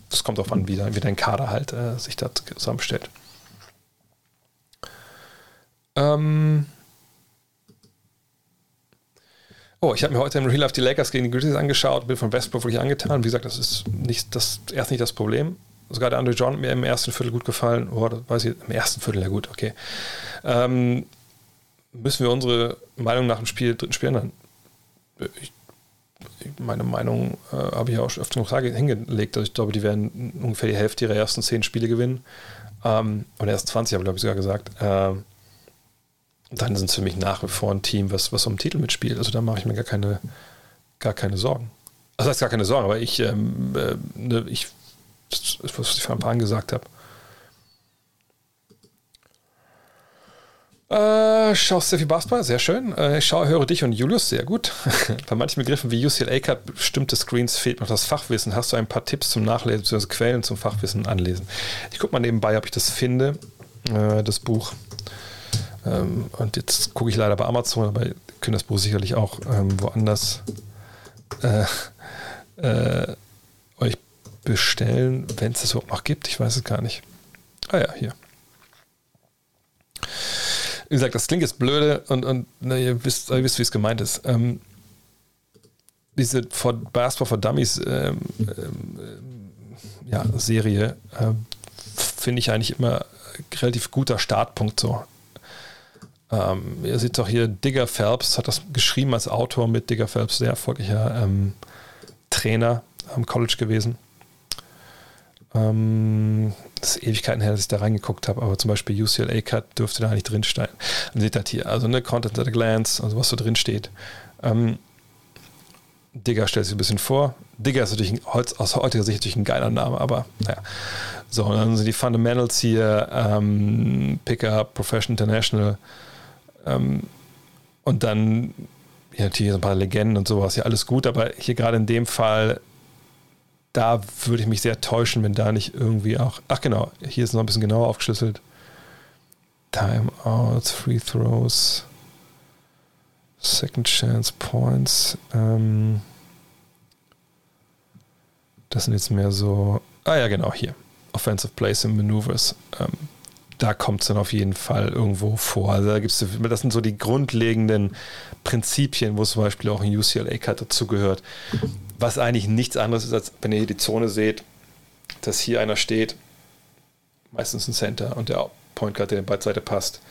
das kommt auch an, wie, wie dein Kader halt äh, sich da zusammenstellt. Ähm Oh, ich habe mir heute im Real Life die Lakers gegen die Grizzlies angeschaut, bin von Westbrook wirklich angetan. Wie gesagt, das ist nicht das, erst nicht das Problem. Sogar der Andre John hat mir im ersten Viertel gut gefallen. Oh, das weiß ich, im ersten Viertel, ja gut, okay. Ähm, müssen wir unsere Meinung nach dem Spiel, dritten Spiel ändern? Ich, meine Meinung äh, habe ich ja auch öfter noch hingelegt. Also ich glaube, die werden ungefähr die Hälfte ihrer ersten zehn Spiele gewinnen. Ähm, oder erst 20, habe ich glaube ich sogar gesagt. Ähm, dann sind es für mich nach wie vor ein Team, was, was um Titel mitspielt. Also da mache ich mir gar keine, gar keine Sorgen. Also das heißt gar keine Sorgen, aber ich, ähm, äh, ne, ich, was ich vor ein paar Jahren gesagt habe. Äh, schaust sehr viel Basketball, sehr schön. Äh, ich schaue, höre dich und Julius, sehr gut. Bei manchen Begriffen wie UCLA Cut bestimmte Screens fehlt noch das Fachwissen. Hast du ein paar Tipps zum Nachlesen bzw. Quellen zum Fachwissen anlesen? Ich gucke mal nebenbei, ob ich das finde, äh, das Buch. Ähm, und jetzt gucke ich leider bei Amazon, aber ihr könnt das Buch sicherlich auch ähm, woanders äh, äh, euch bestellen, wenn es das überhaupt noch gibt. Ich weiß es gar nicht. Ah ja, hier. Wie gesagt, das klingt jetzt blöde und, und na, ihr wisst, ihr wisst wie es gemeint ist. Ähm, diese for, Basketball for Dummies ähm, ähm, ja, Serie äh, finde ich eigentlich immer relativ guter Startpunkt so. Ähm, ihr seht doch hier, Digger Phelps hat das geschrieben als Autor mit Digger Phelps, sehr erfolgreicher ähm, Trainer am College gewesen. Ähm, das ist Ewigkeiten her, dass ich da reingeguckt habe, aber zum Beispiel UCLA Cut dürfte da nicht drinstehen. Dann seht ihr das hier, also eine Content at a Glance, also was so drin steht. Ähm, Digger stellt sich ein bisschen vor. Digger ist natürlich aus heutiger Sicht natürlich ein geiler Name, aber naja. So, und dann sind die Fundamentals hier, ähm, Pickup, Professional International, und dann ja, natürlich ein paar Legenden und sowas, ja, alles gut, aber hier gerade in dem Fall, da würde ich mich sehr täuschen, wenn da nicht irgendwie auch. Ach genau, hier ist noch ein bisschen genauer aufgeschlüsselt. Timeouts, Free Throws, Second Chance Points. Ähm, das sind jetzt mehr so. Ah ja, genau, hier. Offensive Plays and Maneuvers. Ähm, da kommt es dann auf jeden Fall irgendwo vor. Also da gibt's, das sind so die grundlegenden Prinzipien, wo zum Beispiel auch ein UCLA-Cut dazugehört. Was eigentlich nichts anderes ist, als wenn ihr hier die Zone seht, dass hier einer steht, meistens ein Center und der Point Guard, der den Beidseite passt,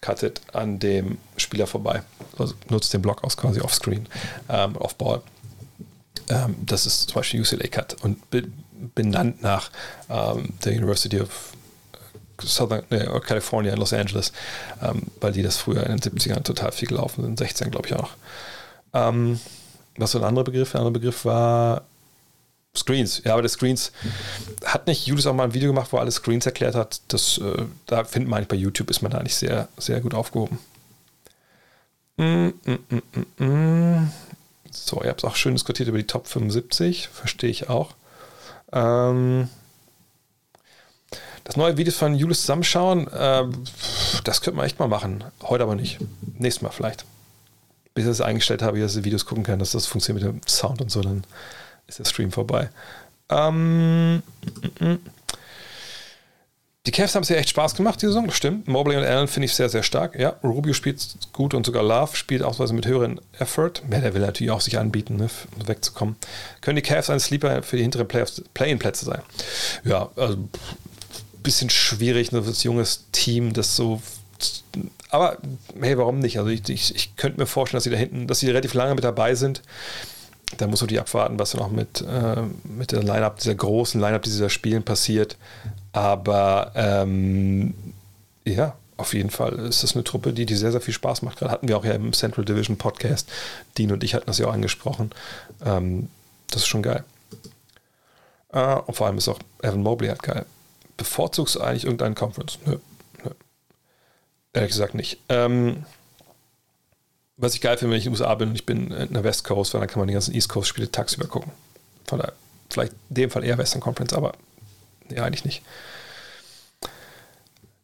cuttet an dem Spieler vorbei. Also nutzt den Block aus quasi offscreen, ähm, off-ball. Ähm, das ist zum Beispiel UCLA Cut und benannt nach ähm, der University of Southern, California in Los Angeles, ähm, weil die das früher in den 70ern total viel gelaufen sind, 16 glaube ich auch. Ähm, was war ein anderer Begriff? Der andere Begriff war Screens. Ja, aber der Screens hat nicht Julius auch mal ein Video gemacht, wo er alle Screens erklärt hat. Das, äh, da findet man bei YouTube, ist man da nicht sehr, sehr gut aufgehoben. Mm, mm, mm, mm so, ihr habt es auch schön diskutiert über die Top 75, verstehe ich auch. Ähm, das neue Video von Julius zusammenschauen, äh, das könnte man echt mal machen. Heute aber nicht. Nächstes Mal vielleicht. Bis ich das eingestellt habe, dass ich Videos gucken kann, dass das funktioniert mit dem Sound und so, dann ist der Stream vorbei. Ähm, die Cavs haben es ja echt Spaß gemacht, die Saison, stimmt. Mobley und Allen finde ich sehr, sehr stark. Ja, Rubio spielt gut und sogar Love spielt ausweise mit höheren Effort. Ja, der will natürlich auch sich anbieten, ne, wegzukommen. Können die Cavs ein Sleeper für die hinteren Play-in-Plätze sein? Ja, also bisschen schwierig, ne, das junges Team, das so. Aber hey, warum nicht? Also ich, ich, ich könnte mir vorstellen, dass sie da hinten, dass sie relativ lange mit dabei sind. Da muss man die abwarten, was dann auch mit, äh, mit der Line-Up, dieser großen Line-Up dieser Spielen passiert. Aber ähm, ja, auf jeden Fall ist das eine Truppe, die, die sehr, sehr viel Spaß macht. Gerade hatten wir auch ja im Central Division Podcast. Dean und ich hatten das ja auch angesprochen. Ähm, das ist schon geil. Äh, und vor allem ist auch Evan Mobley halt geil. Bevorzugst du eigentlich irgendeinen Conference? Nö. Nö. Ehrlich gesagt nicht. Ähm, was ich geil finde, wenn ich in den USA bin und ich bin in der West Coast, weil dann kann man die ganzen East Coast Spiele tagsüber gucken. Von daher, vielleicht in dem Fall eher Western Conference, aber Nee, eigentlich nicht.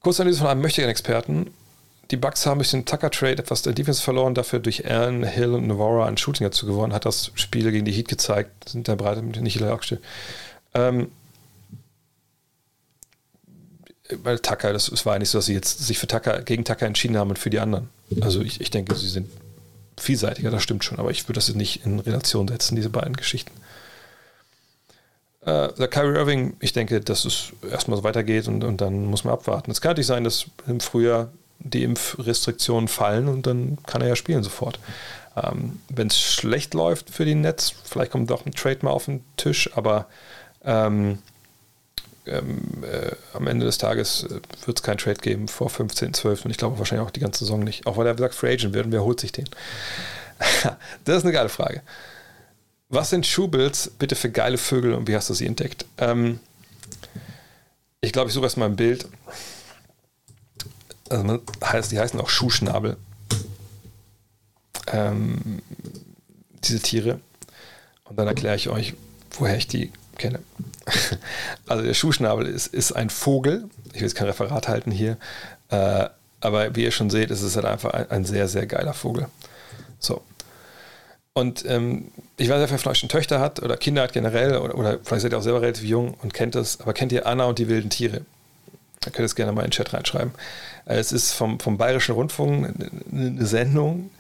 Kurzanalyse von einem möchtigen Experten. Die Bucks haben durch den Tucker-Trade etwas der Defense verloren, dafür durch Allen, Hill und Navarra ein Shooting dazu gewonnen, hat das Spiel gegen die Heat gezeigt, sind der Breite mit nicht aufgestellt. Ähm, weil Tucker, das, es war nicht so, dass sie jetzt sich für Tucker, gegen Tucker entschieden haben und für die anderen. Also ich, ich denke, sie sind vielseitiger, das stimmt schon, aber ich würde das nicht in Relation setzen, diese beiden Geschichten. Äh, der Kyrie Irving, ich denke, dass es erstmal so weitergeht und, und dann muss man abwarten. Es kann natürlich sein, dass im Frühjahr die Impfrestriktionen fallen und dann kann er ja spielen sofort. Ähm, Wenn es schlecht läuft für die Nets, vielleicht kommt doch ein Trade mal auf den Tisch, aber ähm, ähm, äh, am Ende des Tages äh, wird es keinen Trade geben vor 15, 12 und ich glaube wahrscheinlich auch die ganze Saison nicht. Auch weil er sagt, Free Agent wird und wer holt sich den? das ist eine geile Frage. Was sind Schuhbills bitte für geile Vögel und wie hast du sie entdeckt? Ähm, ich glaube, ich suche erstmal ein Bild. Also man die heißen auch Schuhschnabel. Ähm, diese Tiere. Und dann erkläre ich euch, woher ich die kenne. Also der Schuhschnabel ist, ist ein Vogel. Ich will jetzt kein Referat halten hier. Äh, aber wie ihr schon seht, ist es halt einfach ein, ein sehr, sehr geiler Vogel. So, und ähm, ich weiß nicht, wer vielleicht schon Töchter hat oder Kinder hat generell oder, oder vielleicht seid ihr auch selber relativ jung und kennt es, aber kennt ihr Anna und die wilden Tiere? Da könnt ihr es gerne mal in den Chat reinschreiben. Äh, es ist vom, vom Bayerischen Rundfunk eine Sendung,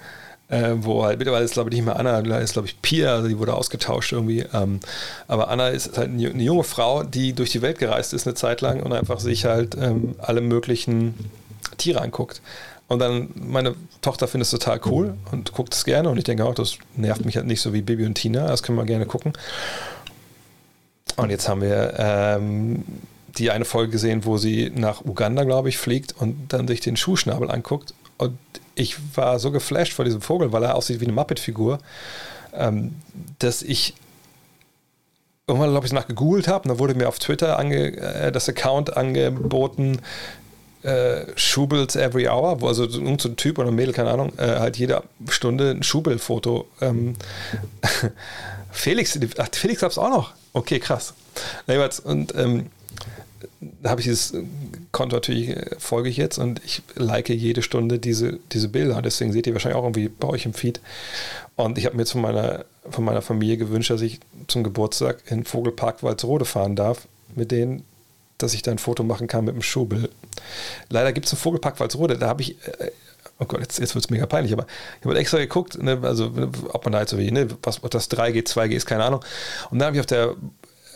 äh, wo halt mittlerweile ist, glaube ich, nicht mehr Anna, ist, glaube ich, Pia, also die wurde ausgetauscht irgendwie. Ähm, aber Anna ist halt eine, junge Frau, die durch die Welt gereist ist eine Zeit lang und einfach sich halt ähm, alle möglichen Tiere anguckt. Und dann, meine Tochter findet es total cool und guckt es gerne. Und ich denke auch, das nervt mich halt nicht so wie Bibi und Tina. Das können wir gerne gucken. Und jetzt haben wir ähm, die eine Folge gesehen, wo sie nach Uganda, glaube ich, fliegt und dann sich den Schuhschnabel anguckt. Und ich war so geflasht vor diesem Vogel, weil er aussieht wie eine Muppet-Figur, ähm, dass ich irgendwann, glaube ich, nach gegoogelt habe. Da wurde mir auf Twitter ange, äh, das Account angeboten, äh, Schubels Every Hour, wo also irgendein so Typ oder ein Mädel, keine Ahnung, äh, halt jede Stunde ein Schubel-Foto. Ähm, Felix, ach, Felix gab es auch noch. Okay, krass. Und ähm, da habe ich dieses Konto natürlich, äh, folge ich jetzt und ich like jede Stunde diese, diese Bilder. Deswegen seht ihr wahrscheinlich auch irgendwie bei euch im Feed. Und ich habe mir jetzt von meiner, von meiner Familie gewünscht, dass ich zum Geburtstag in Vogelpark Walzrode fahren darf mit denen dass ich da ein Foto machen kann mit dem Schuhbild. Leider gibt es einen Vogelpark Walsrode, da habe ich, äh, oh Gott, jetzt, jetzt wird es mega peinlich, aber ich habe extra geguckt, ne, also ob man da jetzt so wie, ne, was, das 3G, 2G ist, keine Ahnung. Und dann habe ich auf der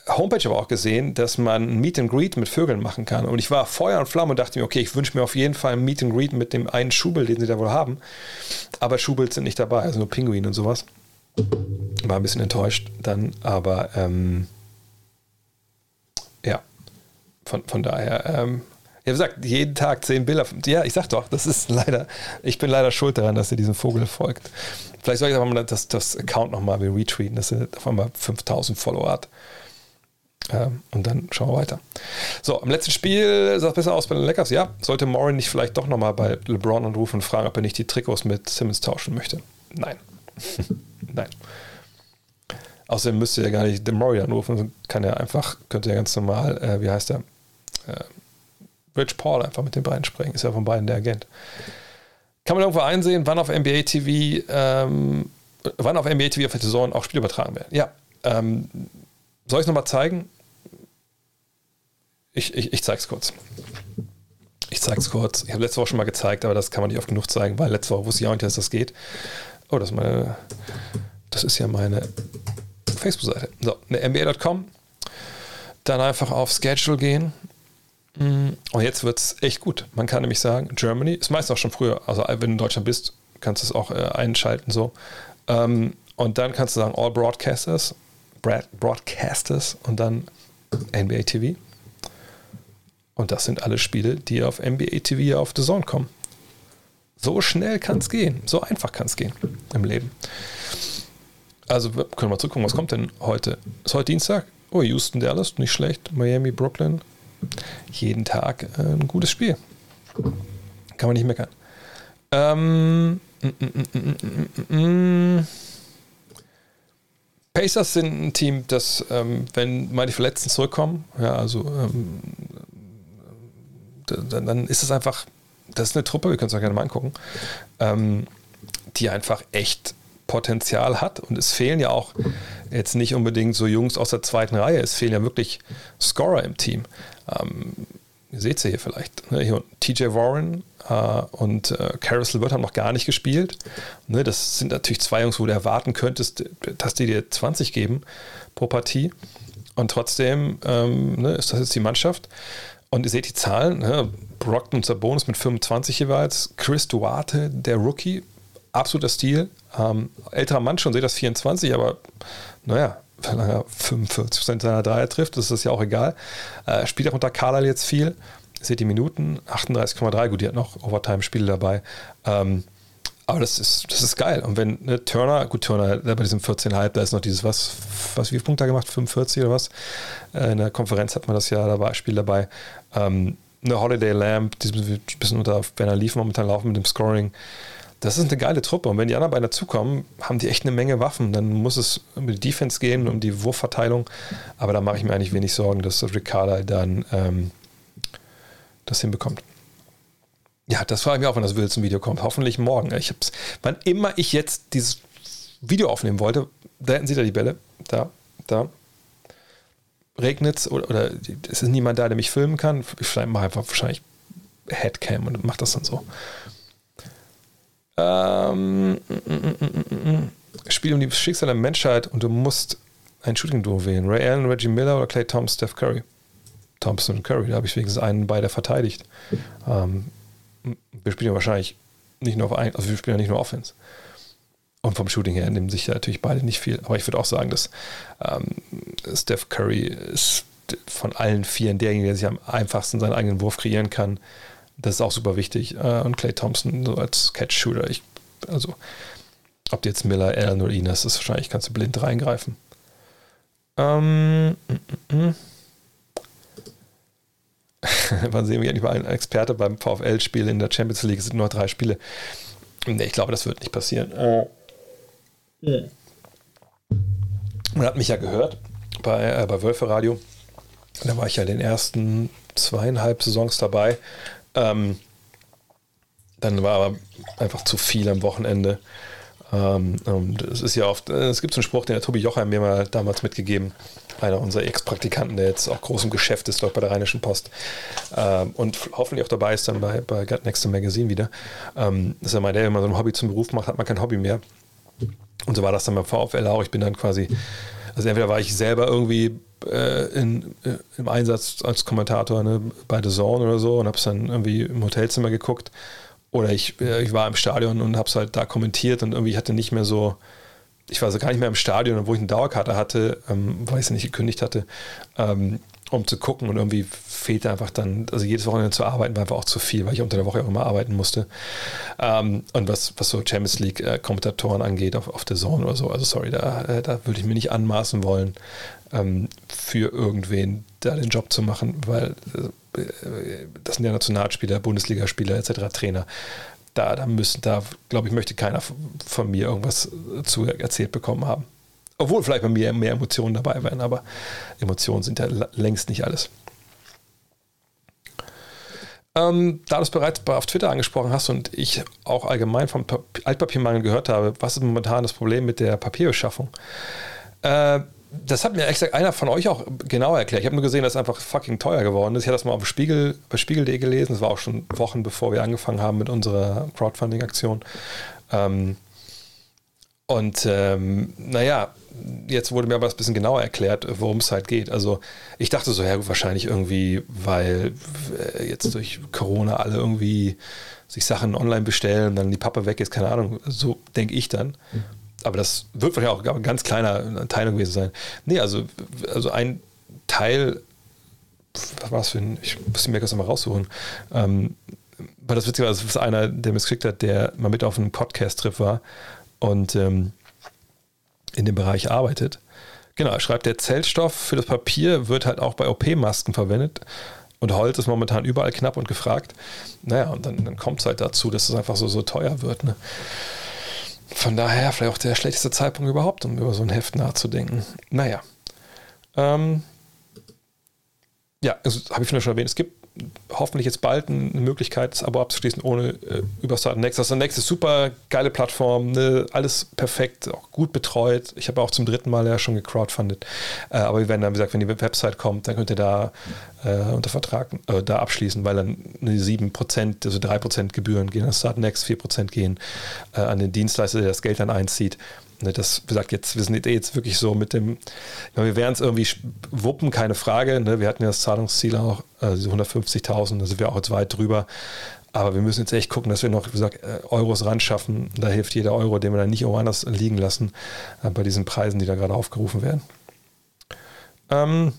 Homepage aber auch gesehen, dass man ein Meet and Greet mit Vögeln machen kann. Und ich war Feuer und Flamme und dachte mir, okay, ich wünsche mir auf jeden Fall ein Meet and Greet mit dem einen Schuhbild, den sie da wohl haben. Aber Schuhbild sind nicht dabei, also nur Pinguin und sowas. War ein bisschen enttäuscht dann, aber ähm, ja, von, von daher, ähm, ja, wie gesagt, jeden Tag zehn Bilder. Ja, ich sag doch, das ist leider, ich bin leider schuld daran, dass ihr diesem Vogel folgt. Vielleicht soll ich aber mal das, das Account nochmal retweeten, dass er auf einmal 5000 Follower hat. Ähm, und dann schauen wir weiter. So, am letzten Spiel sah es besser aus bei den Lakers. Ja, sollte Morin nicht vielleicht doch nochmal bei LeBron anrufen und fragen, ob er nicht die Trikots mit Simmons tauschen möchte? Nein. Nein. Außerdem müsste er gar nicht den Murray anrufen, kann er einfach, könnte er ganz normal, äh, wie heißt er, äh, Rich Paul einfach mit den beiden sprechen. Ist ja von beiden der Agent. Kann man irgendwo einsehen, wann auf NBA TV, ähm, wann auf NBA TV auf der Saison auch Spiele übertragen werden? Ja. Ähm, soll ich es nochmal zeigen? Ich, ich, ich zeige es kurz. zeige es kurz. Ich habe letzte Woche schon mal gezeigt, aber das kann man nicht oft genug zeigen, weil letzte Woche wusste ich auch nicht, dass das geht. Oh, das ist meine, das ist ja meine Facebook-Seite. So, eine NBA.com. Dann einfach auf Schedule gehen. Mm, und jetzt wird es echt gut. Man kann nämlich sagen, Germany ist meist auch schon früher. Also, wenn du in Deutschland bist, kannst du es auch äh, einschalten so. Ähm, und dann kannst du sagen, All Broadcasters, Broadcasters und dann NBA TV. Und das sind alle Spiele, die auf NBA TV auf The Zone kommen. So schnell kann es gehen. So einfach kann es gehen im Leben. Also können wir mal zurückgucken, was kommt denn heute? Ist heute Dienstag? Oh, Houston, Dallas, nicht schlecht. Miami, Brooklyn. Jeden Tag äh, ein gutes Spiel. Kann man nicht meckern. Ähm, mm, mm, mm, Pacers sind ein Team, das, ähm, wenn mal die Verletzten zurückkommen, ja, also ähm, dann, dann, ist es einfach, das ist eine Truppe, wir können es auch gerne mal angucken, ähm, die einfach echt Potenzial hat. Und es fehlen ja auch jetzt nicht unbedingt so Jungs aus der zweiten Reihe, es fehlen ja wirklich Scorer im Team. Ähm, ihr seht sie hier vielleicht. Ne? Hier TJ Warren äh, und äh, Carousel wird haben noch gar nicht gespielt. Ne? Das sind natürlich zwei Jungs, wo du erwarten könntest, dass die dir 20 geben pro Partie. Und trotzdem ähm, ne, ist das jetzt die Mannschaft. Und ihr seht die Zahlen, ne? Brockton und Sabonis mit 25 jeweils, Chris Duarte, der Rookie, absoluter Stil. Ähm, älterer Mann schon, seht das 24, aber naja, wenn er 45% seiner Dreier trifft, das ist ja auch egal. Äh, spielt auch unter Carlisle jetzt viel. Seht die Minuten, 38,3, gut, die hat noch Overtime-Spiele dabei. Ähm, aber das ist, das ist geil. Und wenn ne, Turner, gut, Turner bei diesem 14,5, da ist noch dieses, was, was, wie viele Punkte gemacht? 45 oder was? Äh, in der Konferenz hat man das ja dabei, Spiel dabei. Ähm, eine Holiday Lamp, die ein bisschen unter Banner Leaf momentan laufen mit dem Scoring. Das ist eine geile Truppe. Und wenn die anderen beiden dazukommen, haben die echt eine Menge Waffen. Dann muss es um die Defense gehen, um die Wurfverteilung. Aber da mache ich mir eigentlich wenig Sorgen, dass Ricarda dann ähm, das hinbekommt. Ja, das frage ich mich auch, wenn das Wilson-Video kommt. Hoffentlich morgen. Ich hab's, wann immer ich jetzt dieses Video aufnehmen wollte, da hätten Sie da die Bälle. Da, da. Regnet es oder, oder es ist niemand da, der mich filmen kann. Ich mache einfach wahrscheinlich Headcam und mache das dann so. Ähm, mm, mm, mm, Spiel um die Schicksal der Menschheit und du musst ein Shooting-Duo wählen. Ray Allen, Reggie Miller oder Clay Thompson, Steph Curry. Thompson und Curry, da habe ich wenigstens einen beider verteidigt. Ähm, wir spielen ja wahrscheinlich nicht nur auf ein, also wir spielen ja nicht nur Offense. Und vom Shooting her nehmen sich ja natürlich beide nicht viel. Aber ich würde auch sagen, dass ähm, Steph Curry ist von allen vieren derjenige, der sich am einfachsten seinen eigenen Wurf kreieren kann. Das ist auch super wichtig. Äh, und Clay Thompson so als Catch-Shooter. Also, ob jetzt Miller, Allen oder Inas ist, wahrscheinlich kannst du blind reingreifen. Ähm, mm, mm, mm. Wann sehen wir endlich mal einen Experte beim VfL-Spiel in der Champions League? Es sind nur drei Spiele. Nee, ich glaube, das wird nicht passieren. Äh, Man hat mich ja gehört bei, äh, bei Wölfe Radio. Da war ich ja in den ersten zweieinhalb Saisons dabei. Ähm, dann war aber einfach zu viel am Wochenende. Ähm, es ist ja oft, äh, es gibt so einen Spruch, den der Tobi Jochheim mir mal damals mitgegeben, einer unserer Ex-Praktikanten, der jetzt auch groß im Geschäft ist, dort bei der Rheinischen Post ähm, und hoffentlich auch dabei ist dann bei, bei Gut Next Magazine wieder. Ähm, ja mal der, wenn man so ein Hobby zum Beruf macht, hat man kein Hobby mehr. Und so war das dann beim VfL auch. Ich bin dann quasi, also entweder war ich selber irgendwie äh, in, äh, im Einsatz als Kommentator ne, bei The Zone oder so und habe es dann irgendwie im Hotelzimmer geguckt oder ich, äh, ich war im Stadion und habe es halt da kommentiert und irgendwie hatte nicht mehr so, ich war so gar nicht mehr im Stadion, obwohl ich eine Dauerkarte hatte, ähm, weil ich sie nicht gekündigt hatte, ähm, um zu gucken und irgendwie fehlte einfach dann, also jedes Wochenende zu arbeiten war einfach auch zu viel, weil ich unter der Woche auch immer arbeiten musste. Ähm, und was, was so Champions League-Kommentatoren äh, angeht auf, auf der Zone oder so, also sorry, da, äh, da würde ich mir nicht anmaßen wollen, ähm, für irgendwen da den Job zu machen, weil äh, das sind ja Nationalspieler, Bundesligaspieler etc., Trainer. Da, da müssen, da glaube ich, möchte keiner von mir irgendwas zu erzählt bekommen haben. Obwohl vielleicht bei mir mehr Emotionen dabei wären, aber Emotionen sind ja längst nicht alles. Ähm, da du es bereits auf Twitter angesprochen hast und ich auch allgemein vom Altpapiermangel gehört habe, was ist momentan das Problem mit der Papierbeschaffung? Äh, das hat mir gesagt einer von euch auch genau erklärt. Ich habe nur gesehen, dass es einfach fucking teuer geworden ist. Ich hatte das mal auf Spiegel, bei Spiegel.de gelesen. Das war auch schon Wochen, bevor wir angefangen haben mit unserer Crowdfunding-Aktion. Ähm, und ähm, naja, jetzt wurde mir aber ein bisschen genauer erklärt, worum es halt geht. Also ich dachte so, ja, wahrscheinlich irgendwie, weil äh, jetzt durch Corona alle irgendwie sich Sachen online bestellen, dann die Pappe weg ist, keine Ahnung. So denke ich dann. Aber das wird wahrscheinlich auch ein ganz kleiner Teil gewesen sein. Nee, also, also ein Teil, was war das für ein, ich muss mir das mal raussuchen. Ähm, weil das witzig war, das ist einer, der mir geschickt hat, der mal mit auf einem Podcast-Trip war und ähm, in dem Bereich arbeitet. Genau, er schreibt, der Zellstoff für das Papier wird halt auch bei OP-Masken verwendet. Und Holz ist momentan überall knapp und gefragt. Naja, und dann, dann kommt es halt dazu, dass es einfach so, so teuer wird. Ne? Von daher vielleicht auch der schlechteste Zeitpunkt überhaupt, um über so ein Heft nachzudenken. Naja. Ähm, ja, also, habe ich schon erwähnt, es gibt hoffentlich jetzt bald eine Möglichkeit, das Abo abzuschließen, ohne äh, über Start Next. Das Next ist super geile Plattform, ne, alles perfekt, auch gut betreut. Ich habe auch zum dritten Mal ja schon gecrowdfundet. Äh, aber wir werden dann, wie gesagt, wenn die Website kommt, dann könnt ihr da äh, unter Vertrag äh, da abschließen, weil dann eine 7%, also 3% Gebühren gehen an Start Next, 4% gehen äh, an den Dienstleister, der das Geld dann einzieht. Ne, das gesagt, jetzt, wir sind jetzt wirklich so mit dem, wir werden es irgendwie wuppen, keine Frage. Ne? Wir hatten ja das Zahlungsziel auch, also 150.000, da sind wir auch jetzt weit drüber. Aber wir müssen jetzt echt gucken, dass wir noch, wie gesagt, äh, Euros ran schaffen. Da hilft jeder Euro, den wir dann nicht woanders liegen lassen, äh, bei diesen Preisen, die da gerade aufgerufen werden. Ähm,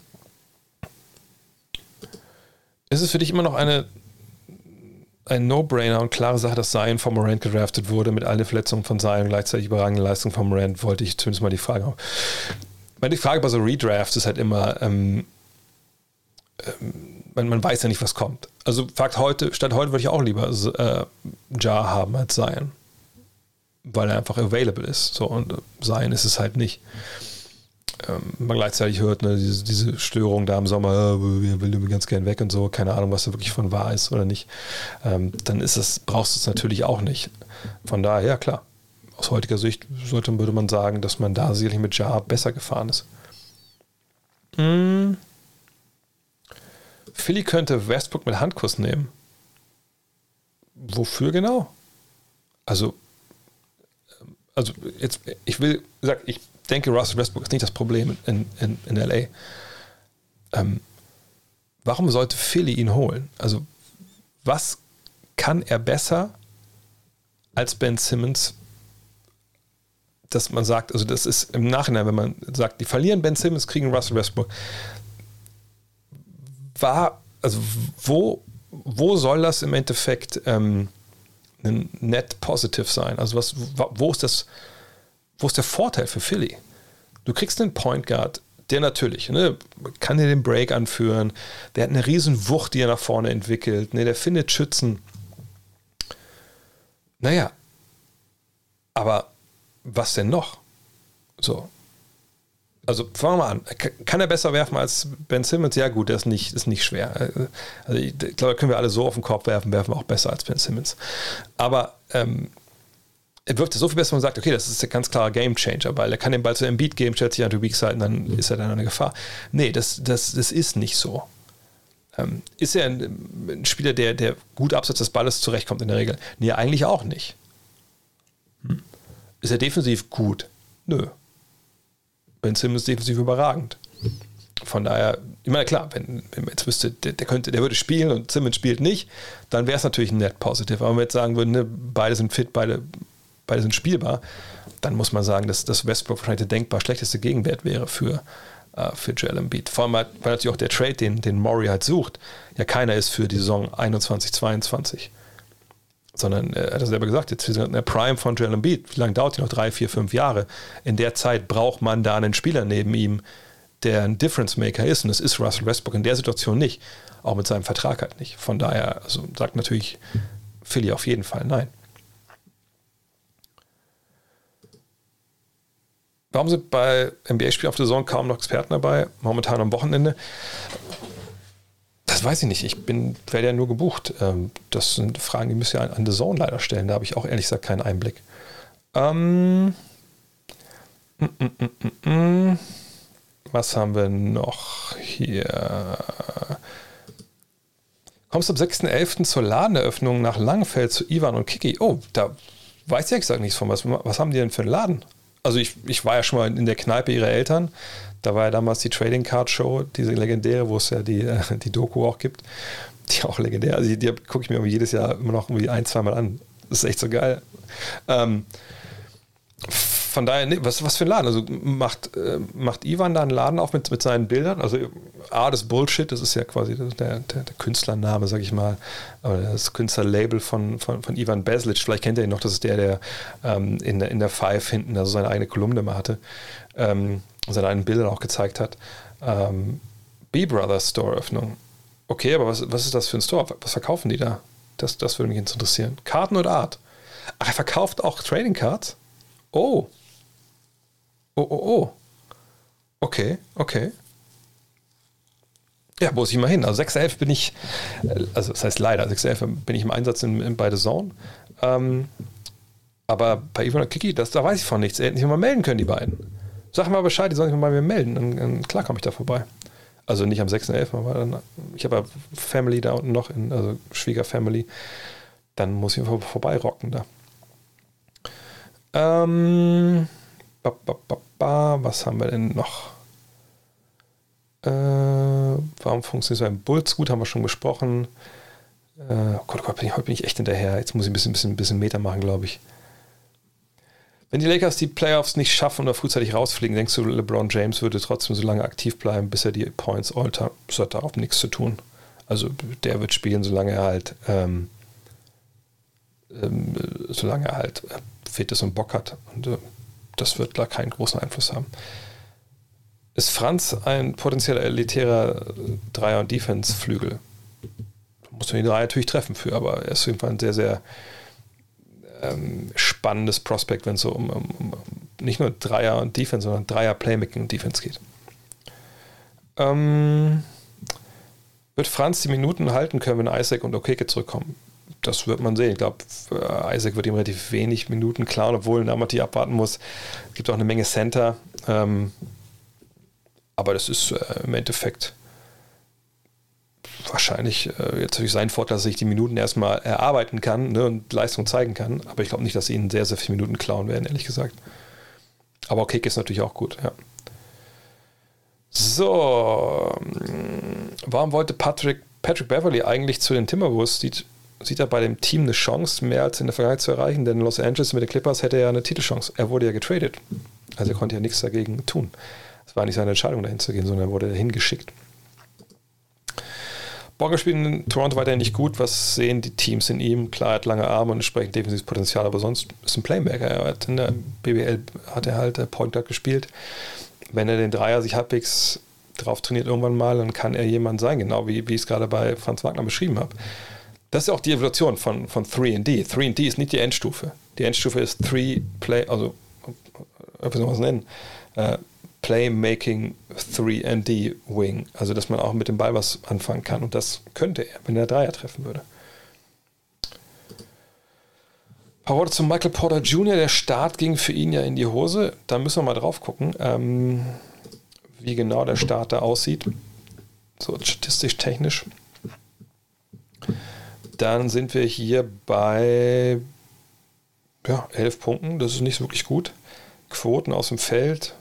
ist es für dich immer noch eine ein No-Brainer und klare Sache, dass Zion vom Morant gedraftet wurde, mit allen Verletzungen von Zion und gleichzeitig überragende Leistung von Morant, wollte ich zumindest mal die Frage haben. Meine Frage bei so Redrafts ist halt immer, ähm, ähm, man, man, weiß ja nicht, was kommt. Also Fakt heute, statt heute würde ich auch lieber äh, Jar haben als Zion. Weil er einfach available ist. So, und Zion ist es halt nicht ähm, man gleichzeitig hört, ne, diese, diese Störung da im Sommer, äh, wir will ganz gern weg und so, keine Ahnung, was da wirklich von wahr ist oder nicht, ähm, dann ist es, brauchst du es natürlich auch nicht. Von daher, ja klar, aus heutiger Sicht sollte, würde man sagen, dass man da sicherlich mit Jar besser gefahren ist. Hm. Philly könnte Westbrook mit Handkuss nehmen. Wofür genau? Also, also jetzt, ich will, sag, ich denke, Russell Westbrook ist nicht das Problem in, in, in LA. Ähm, warum sollte Philly ihn holen? Also, was kann er besser als Ben Simmons, dass man sagt, also das ist im Nachhinein, wenn man sagt, die verlieren Ben Simmons, kriegen Russell Westbrook. War, also wo, wo soll das im Endeffekt ähm, ein net positive sein? Also was, wo ist das, wo ist der Vorteil für Philly? Du kriegst einen Point Guard, der natürlich, ne, kann dir den Break anführen, der hat eine riesen Wucht, die er nach vorne entwickelt, ne, der findet Schützen. Naja, aber was denn noch? So. Also fangen wir mal an. Kann er besser werfen als Ben Simmons? Ja, gut, das ist nicht, ist nicht schwer. Also ich glaube, können wir alle so auf den Korb werfen, werfen wir auch besser als Ben Simmons. Aber ähm, er wirft so viel besser und sagt, okay, das ist ein ganz klarer Game Changer, weil er kann den Ball zu Embiid geben, stellt sich an die Weak Side und dann ist er dann eine Gefahr. Nee, das, das, das ist nicht so. Ähm, ist er ein, ein, Spieler, der, der gut abseits des Balles zurechtkommt in der Regel? Nee, eigentlich auch nicht. Hm. Ist er defensiv gut? Nö. Ben Simmons ist defensiv überragend. Von daher, ich meine, klar, wenn, wenn man jetzt wüsste, der, der, könnte, der würde spielen und Simmons spielt nicht, dann wäre es natürlich ein net positive. Aber wenn wir jetzt sagen würden, ne, beide sind fit, beide beide sind spielbar, dann muss man sagen, dass, dass Westbrook wahrscheinlich der denkbar schlechteste Gegenwert wäre für, äh, für Joel Embiid. Vor allem, weil natürlich auch der Trade, den, den Maury halt sucht, ja keiner ist für die Saison 21, 22. Sondern äh, er hat er selber gesagt, jetzt wir der Prime von Joel Embiid. Wie lange dauert die noch? Drei, vier, fünf Jahre. In der Zeit braucht man da einen Spieler neben ihm, der ein Difference Maker ist. Und das ist Russell Westbrook in der Situation nicht. Auch mit seinem Vertrag halt nicht. Von daher also sagt natürlich Philly auf jeden Fall nein. Warum sind bei NBA-Spielen auf der Saison kaum noch Experten dabei? Momentan am Wochenende? Das weiß ich nicht. Ich bin, werde ja nur gebucht. Ähm, das sind Fragen, die müssen ja an The Zone leider stellen. Da habe ich auch ehrlich gesagt keinen Einblick. Ähm, mm, mm, mm, Was haben wir noch hier? Kommst am 6.11. zur Ladeneröffnung nach Langenfeld zu Ivan und Kiki. Oh, da weiß ich ja gesagt nichts von. Was, was haben die denn für einen Laden? Also ich, ich war ja schon mal in der Kneipe ihrer Eltern. Da war ja damals die Trading Card Show, diese legendäre, wo es ja die, äh, die Doku auch gibt. Die auch legendär. Also die, die gucke ich mir jedes Jahr immer noch irgendwie ein, zweimal an. Das ist echt so geil. Ähm, von daher, nee, was, was für ein Laden? Also macht, äh, macht Ivan da einen Laden auf mit, mit seinen Bildern? Also A, das Bullshit, das ist ja quasi der, der, der Künstlername, sag ich mal, aber das Künstlerlabel von, von, von Ivan Beslic, vielleicht kennt ihr ihn noch, das ist der, der ähm, in, der in der Five hinten also seine eigene Kolumne mal hatte, ähm, seine eigenen Bilder auch gezeigt hat. Ähm, B-Brothers Store-Öffnung. Okay, aber was, was ist das für ein Store? Was verkaufen die da? Das, das würde mich jetzt interessieren. Karten und Art. Ach, er verkauft auch Trading Cards? Oh. Oh, oh, oh. Okay, okay. Ja, muss ich mal hin. Also 6.11 bin ich, also das heißt leider, 6.11 bin ich im Einsatz in, in beide Zone. Ähm, aber bei Ivan und Kiki, das, da weiß ich von nichts. Hätten sich mal melden können, die beiden. Sag mal Bescheid, die sollen sich mal bei mir melden. Dann, dann klar komme ich da vorbei. Also nicht am 6.11., aber dann, ich habe ja Family da unten noch, in, also Schwiegerfamily. Dann muss ich vor, vorbeirocken da. Ähm, ba, ba, ba, was haben wir denn noch? Äh, warum funktioniert so ein Bulls? Gut, haben wir schon besprochen. Äh, oh Gott, oh Gott bin ich, heute bin ich echt hinterher. Jetzt muss ich ein bisschen, bisschen, bisschen Meter machen, glaube ich. Wenn die Lakers die Playoffs nicht schaffen oder frühzeitig rausfliegen, denkst du, LeBron James würde trotzdem so lange aktiv bleiben, bis er die Points alter? Das hat darauf nichts zu tun. Also der wird spielen, solange er halt, ähm, ähm, solange er halt äh, fit ist und Bock hat. Und äh, das wird da keinen großen Einfluss haben. Ist Franz ein potenzieller elitärer Dreier- und Defense-Flügel? Muss man die Dreier natürlich treffen für, aber er ist auf jeden Fall ein sehr, sehr ähm, spannendes Prospekt, wenn es so um, um, um, nicht nur Dreier und Defense, sondern Dreier Playmaking und Defense geht. Ähm, wird Franz die Minuten halten können, wenn Isaac und Okeke zurückkommen? Das wird man sehen. Ich glaube, Isaac wird ihm relativ wenig Minuten klauen, obwohl Namati abwarten muss. Es gibt auch eine Menge Center. Ähm, aber das ist äh, im Endeffekt wahrscheinlich äh, jetzt natürlich sein Vorteil, dass ich die Minuten erstmal erarbeiten kann ne, und Leistung zeigen kann. Aber ich glaube nicht, dass sie ihnen sehr, sehr viele Minuten klauen werden, ehrlich gesagt. Aber Kick ist natürlich auch gut, ja. So, ähm, warum wollte Patrick, Patrick Beverly eigentlich zu den Timberwolves? Sieht, sieht er bei dem Team eine Chance, mehr als in der Vergangenheit zu erreichen? Denn Los Angeles mit den Clippers hätte er ja eine Titelchance. Er wurde ja getradet. Also er konnte ja nichts dagegen tun. Es war nicht seine Entscheidung, dahin zu gehen, sondern er wurde dahin geschickt. Borger spielt in Toronto weiterhin nicht gut. Was sehen die Teams in ihm? Klar, er hat lange Arme und entsprechend defensives Potenzial, aber sonst ist ein Playmaker. Er hat in der BBL hat er halt Point Guard gespielt. Wenn er den Dreier sich halbwegs drauf trainiert irgendwann mal, dann kann er jemand sein, genau wie, wie ich es gerade bei Franz Wagner beschrieben habe. Das ist auch die Evolution von, von 3D. 3D ist nicht die Endstufe. Die Endstufe ist 3 Play, also, wie soll man es nennen? Uh, Playmaking 3D Wing. Also, dass man auch mit dem Ball was anfangen kann. Und das könnte er, wenn er Dreier treffen würde. Ein paar Worte zu Michael Porter Jr. Der Start ging für ihn ja in die Hose. Da müssen wir mal drauf gucken, ähm, wie genau der Start da aussieht. So statistisch technisch. Dann sind wir hier bei ja, 11 Punkten. Das ist nicht wirklich gut. Quoten aus dem Feld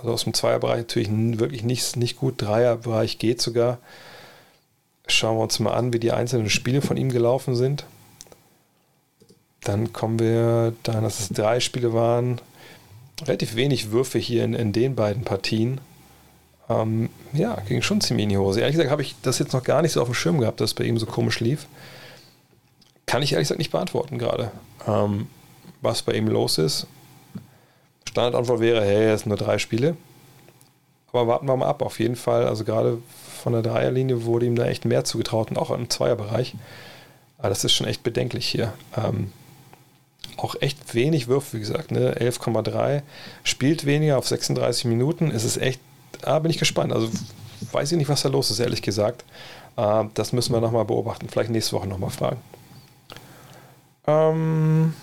also aus dem Zweierbereich natürlich wirklich nicht, nicht gut. Dreierbereich geht sogar. Schauen wir uns mal an, wie die einzelnen Spiele von ihm gelaufen sind. Dann kommen wir dahin, dass es drei Spiele waren. Relativ wenig Würfe hier in, in den beiden Partien. Ähm, ja, ging schon ziemlich in die Hose. Ehrlich gesagt habe ich das jetzt noch gar nicht so auf dem Schirm gehabt, dass es bei ihm so komisch lief. Kann ich ehrlich gesagt nicht beantworten gerade, ähm, was bei ihm los ist. Standardantwort wäre, hey, es sind nur drei Spiele. Aber warten wir mal ab, auf jeden Fall. Also gerade von der Dreierlinie wurde ihm da echt mehr zugetraut und auch im Zweierbereich. Aber das ist schon echt bedenklich hier. Ähm, auch echt wenig Würfe, wie gesagt, ne? 11,3. Spielt weniger auf 36 Minuten. Es ist echt, ah, bin ich gespannt. Also weiß ich nicht, was da los ist, ehrlich gesagt. Äh, das müssen wir nochmal beobachten. Vielleicht nächste Woche nochmal fragen. Ähm,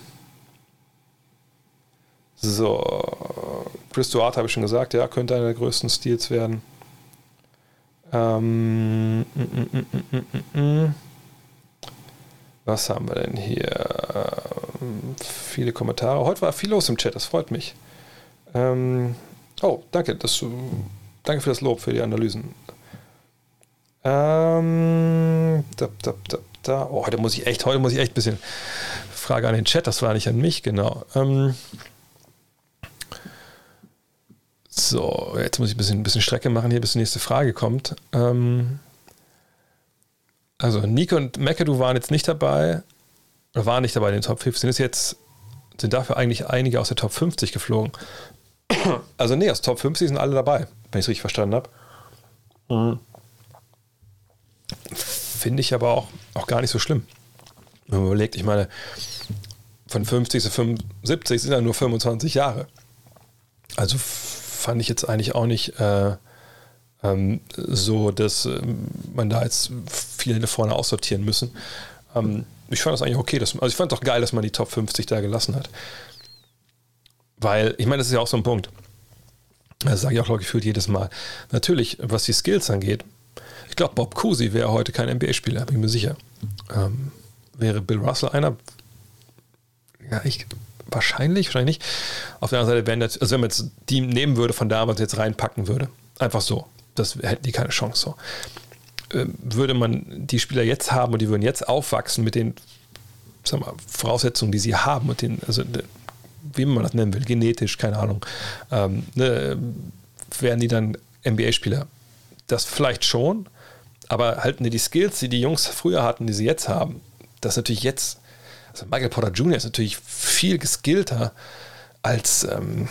so, Chris Duarte habe ich schon gesagt, ja, könnte einer der größten Steals werden. Ähm, mm, mm, mm, Was haben wir denn hier? Ähm, viele Kommentare. Heute war viel los im Chat, das freut mich. Ähm, oh, danke, das, danke für das Lob, für die Analysen. Ähm, da, da, da, da. Oh, heute muss ich echt, heute muss ich echt ein bisschen Frage an den Chat, das war nicht an mich, genau. Ähm, so, jetzt muss ich ein bisschen, ein bisschen Strecke machen hier, bis die nächste Frage kommt. Ähm, also Nico und McAdoo waren jetzt nicht dabei, oder waren nicht dabei in den Top 50, sind jetzt, sind dafür eigentlich einige aus der Top 50 geflogen. Also nee, aus Top 50 sind alle dabei, wenn ich es richtig verstanden habe. Mhm. Finde ich aber auch, auch gar nicht so schlimm. Wenn man überlegt, ich meine, von 50 zu 75 sind ja nur 25 Jahre. Also fand ich jetzt eigentlich auch nicht äh, ähm, so, dass äh, man da jetzt viele vorne aussortieren müssen. Ähm, ich fand das eigentlich okay. Dass, also ich fand es auch geil, dass man die Top 50 da gelassen hat. Weil, ich meine, das ist ja auch so ein Punkt. Das sage ich auch, glaube ich, gefühlt jedes Mal. Natürlich, was die Skills angeht, glaube, Bob Cousy wäre heute kein NBA-Spieler, bin ich mir sicher. Ähm, wäre Bill Russell einer? Ja, ich wahrscheinlich, wahrscheinlich nicht. Auf der anderen Seite, wenn, das, also wenn man jetzt die nehmen würde von damals jetzt reinpacken würde, einfach so, das hätten die keine Chance so. Ähm, würde man die Spieler jetzt haben und die würden jetzt aufwachsen mit den sag mal, Voraussetzungen, die sie haben und den, also wie man das nennen will, genetisch, keine Ahnung, ähm, ne, wären die dann NBA-Spieler. Das vielleicht schon, aber halten die die Skills, die die Jungs früher hatten, die sie jetzt haben, das ist natürlich jetzt, also Michael Porter Jr. ist natürlich viel geskillter als, ähm,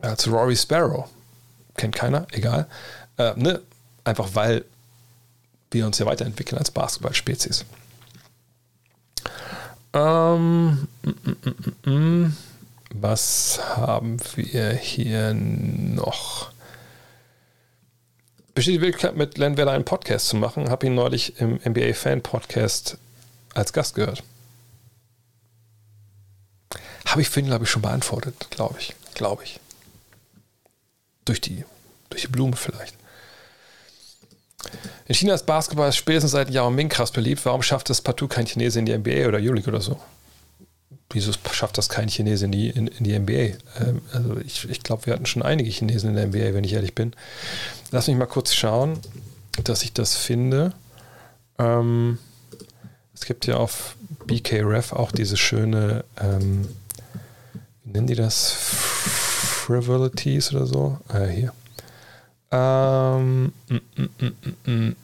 als Rory Sparrow. Kennt keiner, egal. Äh, ne? Einfach weil wir uns ja weiterentwickeln als Basketballspezies. Ähm, mm, mm, mm, was haben wir hier noch? Besteht die Möglichkeit, mit Len Weller einen Podcast zu machen? Habe ihn neulich im NBA Fan Podcast als Gast gehört. Habe ich für ihn, glaube ich, schon beantwortet, glaube ich. Glaube ich. Durch die, durch die Blume vielleicht. In China ist Basketball spätestens seit Yao Ming krass beliebt. Warum schafft es partout kein Chinese in die NBA oder Euroleague oder so? Wieso schafft das kein Chinese in die, in, in die NBA? Ähm, also ich, ich glaube, wir hatten schon einige Chinesen in der NBA, wenn ich ehrlich bin. Lass mich mal kurz schauen, dass ich das finde. Ähm, es gibt ja auf BKRef auch diese schöne, ähm, wie nennen die das? Frivolities oder so? Äh, hier. Ähm, mm, mm,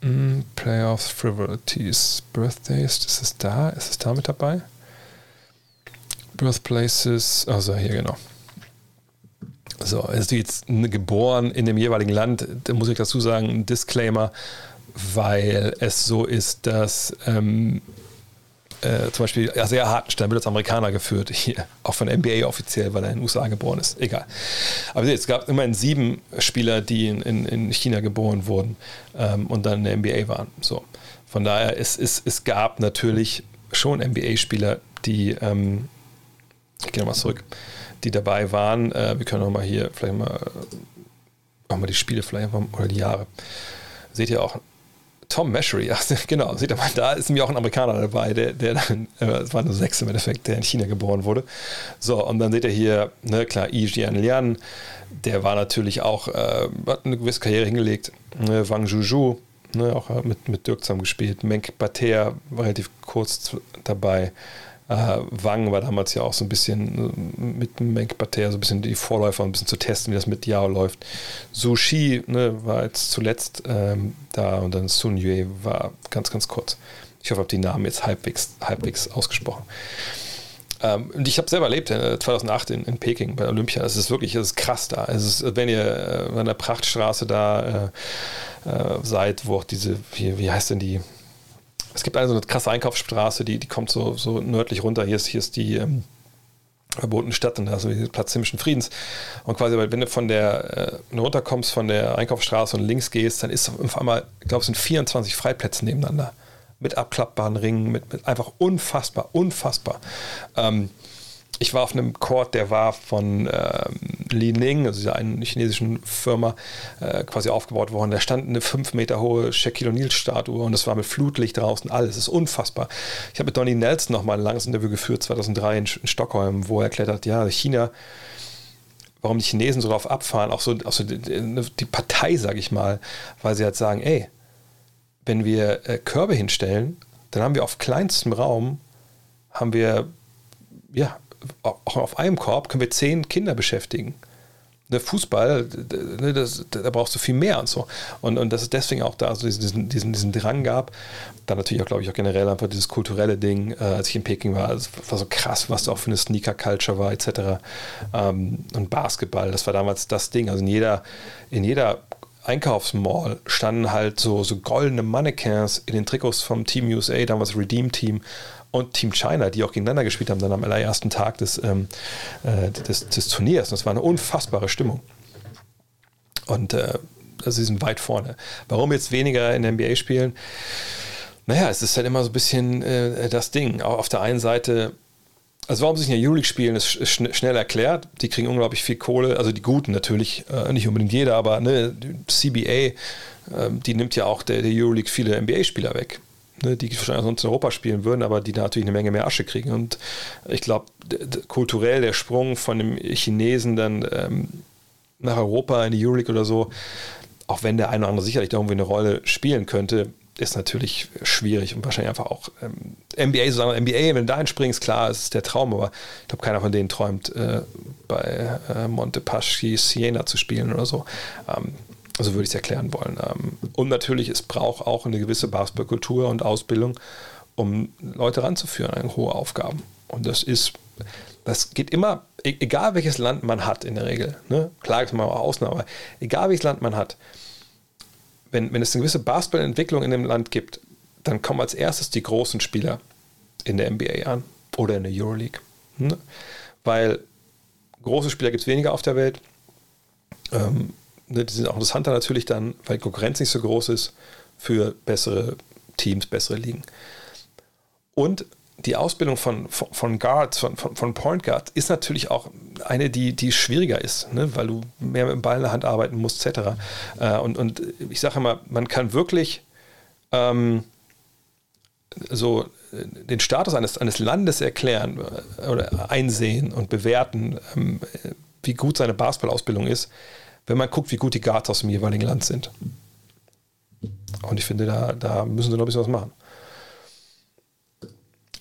mm, Playoffs, Frivolities, Birthdays, ist es da? Ist es da mit dabei? Birthplaces, also hier genau. So, ist jetzt geboren in dem jeweiligen Land, da muss ich dazu sagen, ein Disclaimer, weil es so ist, dass ähm, äh, zum Beispiel ja, sehr Hartenstein wird als Amerikaner geführt, hier, auch von NBA offiziell, weil er in den USA geboren ist. Egal. Aber es gab immerhin sieben Spieler, die in, in, in China geboren wurden ähm, und dann in der NBA waren. So. Von daher, es, es, es gab natürlich schon NBA-Spieler, die, ähm, ich gehe nochmal zurück, die dabei waren. Äh, wir können nochmal hier vielleicht mal, auch mal die Spiele vielleicht mal, oder die Jahre. Seht ihr auch, Tom Meshery, ach, genau, seht ihr mal, da ist nämlich auch ein Amerikaner dabei, der, der dann, äh, es war nur sechs im Endeffekt, der in China geboren wurde. So, und dann seht ihr hier, ne, klar, Yi Jian Lian, der war natürlich auch, äh, hat eine gewisse Karriere hingelegt. Ne, Wang Zhuzhu, ne, auch äh, mit, mit Dirk zusammen gespielt. Menk Bater relativ kurz dabei. Äh, Wang war damals ja auch so ein bisschen äh, mit Bater so ein bisschen die Vorläufer, ein bisschen zu testen, wie das mit Yao läuft. Sushi ne, war jetzt zuletzt ähm, da und dann Sun Yue war ganz, ganz kurz. Ich hoffe, ich habe die Namen jetzt halbwegs, halbwegs ausgesprochen. Ähm, und ich habe selber erlebt, äh, 2008 in, in, Peking bei Olympia. Es ist wirklich, es ist krass da. Es ist, wenn ihr äh, an der Prachtstraße da äh, äh, seid, wo auch diese, wie, wie heißt denn die, es gibt eine so eine krasse Einkaufsstraße, die, die kommt so, so nördlich runter. Hier ist, hier ist die ähm, verbotene Stadt und da ist so Platz himmlischen Friedens. Und quasi, wenn du von der äh, runterkommst von der Einkaufsstraße und links gehst, dann ist auf einmal, ich glaube, es sind 24 Freiplätze nebeneinander. Mit abklappbaren Ringen, mit, mit einfach unfassbar, unfassbar. Ähm, ich war auf einem Court, der war von ähm, Li Ning, also dieser einen chinesischen Firma, äh, quasi aufgebaut worden. Da stand eine fünf Meter hohe Shaquille O'Neal-Statue und es war mit Flutlicht draußen, alles. Das ist unfassbar. Ich habe mit Donny Nelson noch mal ein langes Interview geführt, 2003 in, in Stockholm, wo er erklärt hat, ja, China warum die Chinesen so darauf abfahren, auch so, auch so die, die Partei, sage ich mal, weil sie halt sagen, ey, wenn wir äh, Körbe hinstellen, dann haben wir auf kleinstem Raum, haben wir, ja, auch auf einem Korb können wir zehn Kinder beschäftigen. Der Fußball, ne, das, da brauchst du viel mehr und so. Und, und dass es deswegen auch da so diesen, diesen, diesen Drang gab. Dann natürlich auch, glaube ich, auch generell einfach dieses kulturelle Ding, äh, als ich in Peking war. Es war so krass, was da auch für eine Sneaker-Culture war, etc. Ähm, und Basketball, das war damals das Ding. Also in jeder, in jeder Einkaufsmall standen halt so, so goldene Mannequins in den Trikots vom Team USA, damals Redeem Team und Team China, die auch gegeneinander gespielt haben, dann am allerersten Tag des, ähm, äh, des, des, Turniers. das war eine unfassbare Stimmung. Und äh, also sie sind weit vorne. Warum jetzt weniger in der NBA spielen? Naja, es ist halt immer so ein bisschen äh, das Ding. Auf der einen Seite, also warum sie sich in der Euroleague spielen, ist, schnell erklärt. Die kriegen unglaublich viel Kohle, also die Guten natürlich, äh, nicht unbedingt jeder, aber ne, CBA, ähm, die nimmt ja auch der, der Euroleague viele NBA-Spieler weg ne, die wahrscheinlich sonst in Europa spielen würden, aber die da natürlich eine Menge mehr Asche kriegen. Und ich glaube, kulturell der Sprung von dem Chinesen dann ähm, nach Europa in die Euroleague oder so, auch wenn der eine oder andere sicherlich da irgendwie eine Rolle spielen könnte, ist natürlich schwierig und wahrscheinlich einfach auch ähm, NBA, sozusagen NBA, wenn du da einspringst, klar, ist der Traum, aber ich glaube, keiner von denen träumt, äh, bei äh, Montepaschi Siena zu spielen oder so. Ähm, also würde ich es erklären wollen. Ähm, und natürlich, es braucht auch eine gewisse Basketballkultur und Ausbildung, um Leute ranzuführen an hohe Aufgaben. Und das ist, das geht immer, e-, egal welches Land man hat in der Regel, ne? klar gibt es mal aber egal welches Land man hat, wenn, wenn es eine gewisse Basketballentwicklung in dem Land gibt, dann kommen als erstes die großen Spieler in der NBA an oder in der Euroleague. Ne? Weil große Spieler gibt es weniger auf der Welt. Ähm, Ne, die sind auch interessanter natürlich dann, weil Konkurrenz nicht so groß ist, für bessere Teams, bessere Ligen. Und die Ausbildung von, von, von Guards, von, von, von, Point Guards, ist natürlich auch eine, die, die schwieriger ist, ne? weil du mehr mit dem Ball in der Hand arbeiten musst, etc. Äh, und, und ich sage immer, man kann wirklich ähm, so äh, den Status eines, eines Landes erklären äh, oder einsehen und bewerten, ähm, wie gut seine Basketballausbildung ist, wenn man guckt, wie gut die Guards aus dem jeweiligen Land sind. Und ich finde, da, da müssen sie noch ein bisschen was machen.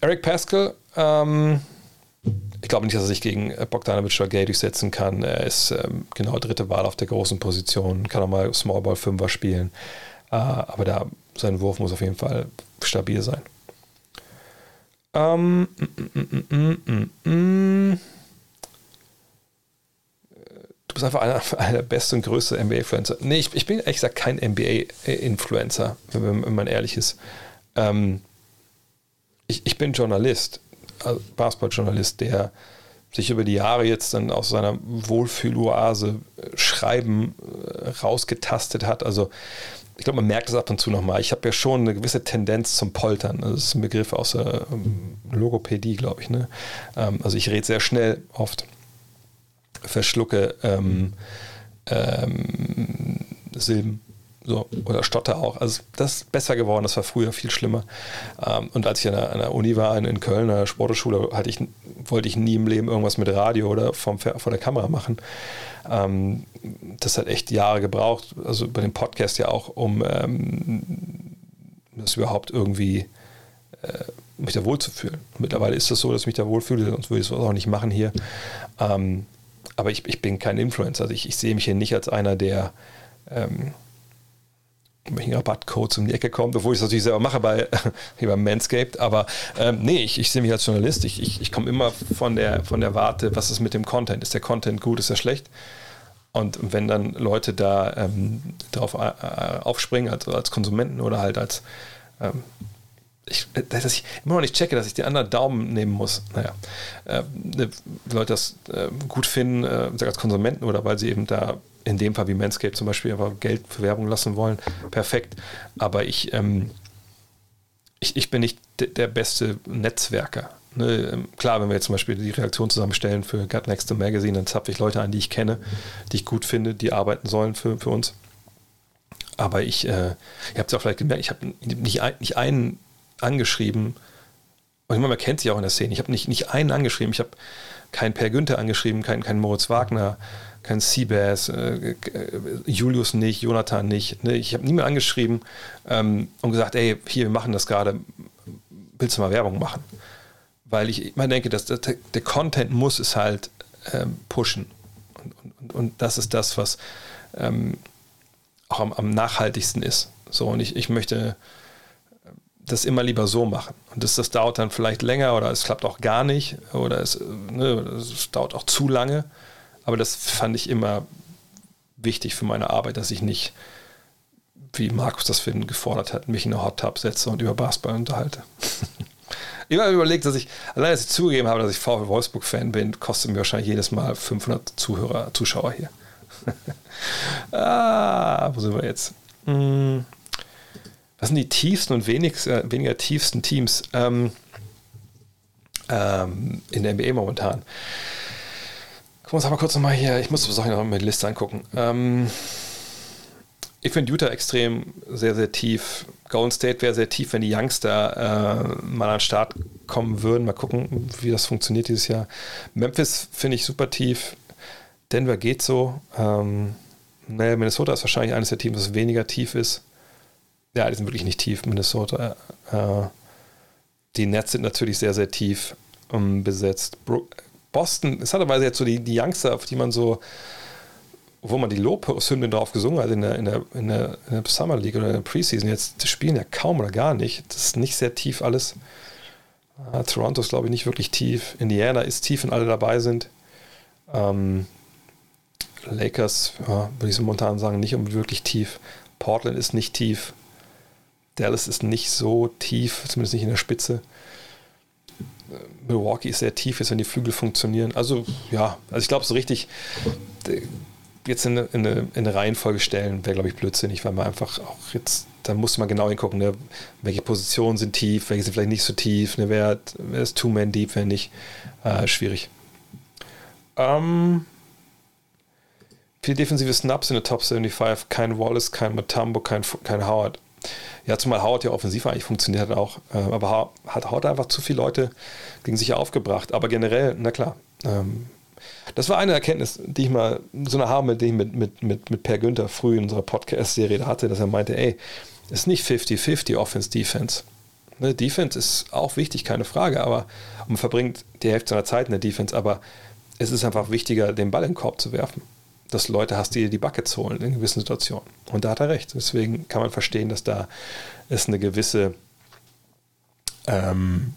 Eric Pascal, ähm, ich glaube nicht, dass er sich gegen Bogdanovic oder Gay durchsetzen kann. Er ist ähm, genau dritte Wahl auf der großen Position, kann auch mal Small Ball Fünfer spielen. Äh, aber da, sein Wurf muss auf jeden Fall stabil sein. Ähm, mm, mm, mm, mm, mm bist einfach einer, einer der besten und größten NBA-Influencer. Nee, ich, ich, bin ehrlich gesagt kein NBA-Influencer, wenn, wenn, man ehrlich ist. Ähm, ich, ich, bin Journalist, also Basketball-Journalist, der sich über die Jahre jetzt dann aus seiner Wohlfühloase äh, Schreiben äh, rausgetastet hat. Also ich glaube, man merkt es ab und zu nochmal. Ich habe ja schon eine gewisse Tendenz zum Poltern. Das ist ein Begriff aus der ähm, Logopädie, glaube ich. Ne? Ähm, also ich rede sehr schnell oft verschlucke ähm, ähm, Silben. So, oder Stotter auch. Also das ist besser geworden, das war früher viel schlimmer. Ähm, und als ich an der, an der, Uni war, in, in Köln, an der Sportschule, hatte ich, wollte ich nie im Leben irgendwas mit Radio oder vom, vor der Kamera machen. Ähm, das hat echt Jahre gebraucht, also bei dem Podcast ja auch, um ähm, das überhaupt irgendwie äh, mich da wohlzufühlen. Mittlerweile ist es so, dass ich mich da wohlfühle, sonst würde ich es auch nicht machen hier. Ähm, aber ich, ich bin kein Influencer. Also ich, ich sehe mich hier nicht als einer, der ähm, welchen Rabattcodes um die Ecke kommt, obwohl ich es natürlich selber mache bei, bei Manscaped. Aber ähm, nee, ich, ich sehe mich als Journalist. Ich, ich, ich komme immer von der, von der Warte, was ist mit dem Content? Ist der Content gut, ist er schlecht? Und wenn dann Leute da ähm, darauf äh, aufspringen, also als Konsumenten oder halt als ähm, ich, dass ich immer noch nicht checke, dass ich den anderen Daumen nehmen muss. Naja, äh, ne, Leute das äh, gut finden, äh, als Konsumenten oder weil sie eben da in dem Fall wie Manscaped zum Beispiel aber Geld für Werbung lassen wollen, perfekt. Aber ich, ähm, ich, ich bin nicht der beste Netzwerker. Ne, ähm, klar, wenn wir jetzt zum Beispiel die Reaktion zusammenstellen für Gut Next to Magazine, dann zapfe ich Leute an, die ich kenne, die ich gut finde, die arbeiten sollen für, für uns. Aber ich, äh, ihr habt es auch vielleicht gemerkt, ich habe nicht, ein, nicht einen angeschrieben, und ich meine, man kennt sie auch in der Szene, ich habe nicht, nicht einen angeschrieben, ich habe keinen Per Günther angeschrieben, keinen, keinen Moritz Wagner, keinen Seabass, äh, Julius nicht, Jonathan nicht. Ne? Ich habe niemanden angeschrieben ähm, und gesagt, ey, hier, wir machen das gerade, willst du mal Werbung machen? Weil ich immer denke, dass der, der Content muss es halt ähm, pushen. Und, und, und, das ist das, was ähm, auch am, am, nachhaltigsten ist. So, und ich, ich möchte das immer lieber so machen. Und das, das dauert dann vielleicht länger oder es klappt auch gar nicht oder es, ne, es dauert auch zu lange. Aber das fand ich immer wichtig für meine Arbeit, dass ich nicht, wie Markus das für ihn gefordert hat, mich in eine Hot Tub setze und über Basketball unterhalte. ich habe überlegt, dass ich, allein als ich zugegeben habe, dass ich VfL Wolfsburg-Fan bin, kostet mir wahrscheinlich jedes Mal 500 Zuhörer, Zuschauer hier. ah, wo sind wir jetzt? Hm. Was sind die tiefsten und wenig, äh, weniger tiefsten Teams ähm, ähm, in der NBA momentan? Gucken wir uns aber kurz nochmal hier, ich muss das noch mal die Liste angucken. Ähm, ich finde Utah extrem sehr, sehr tief. Golden State wäre sehr tief, wenn die Youngster äh, mal an den Start kommen würden. Mal gucken, wie das funktioniert dieses Jahr. Memphis finde ich super tief. Denver geht so. Ähm, naja, Minnesota ist wahrscheinlich eines der Teams, das weniger tief ist. Ja, die sind wirklich nicht tief, Minnesota. Äh, die Nets sind natürlich sehr, sehr tief ähm, besetzt. Bro Boston, hat aber jetzt so die, die Youngster, auf die man so, wo man die Lobhymnen drauf gesungen hat in der, in, der, in, der, in der Summer League oder in der Preseason, jetzt spielen ja kaum oder gar nicht. Das ist nicht sehr tief alles. Uh, Toronto ist, glaube ich, nicht wirklich tief. Indiana ist tief, wenn alle dabei sind. Ähm, Lakers, ja, würde ich so momentan sagen, nicht wirklich tief. Portland ist nicht tief. Dallas ist nicht so tief, zumindest nicht in der Spitze. Milwaukee ist sehr tief ist, wenn die Flügel funktionieren. Also ja, also ich glaube so richtig jetzt in eine, in eine, in eine Reihenfolge stellen, wäre glaube ich blödsinnig, weil man einfach auch jetzt, da muss man genau hingucken, ne, welche Positionen sind tief, welche sind vielleicht nicht so tief, ne, wer, wer ist Two-Man Deep, wer nicht. Äh, schwierig. Ähm, viele defensive Snaps in der Top 75, kein Wallace, kein Matambo, kein, kein Howard. Ja, zumal Howard ja offensiv eigentlich funktioniert hat auch. Äh, aber hat Howard einfach zu viele Leute gegen sich aufgebracht. Aber generell, na klar. Ähm, das war eine Erkenntnis, die ich mal, so eine Harme, die ich mit, mit, mit, mit Per Günther früh in unserer Podcast-Serie hatte, dass er meinte, ey, es ist nicht 50-50 Offense-Defense. Ne, Defense ist auch wichtig, keine Frage, aber man verbringt die Hälfte seiner Zeit in der Defense, aber es ist einfach wichtiger, den Ball in den Korb zu werfen dass Leute hast, die dir die Buckets holen in gewissen Situationen. Und da hat er recht. Deswegen kann man verstehen, dass da es eine gewisse ähm,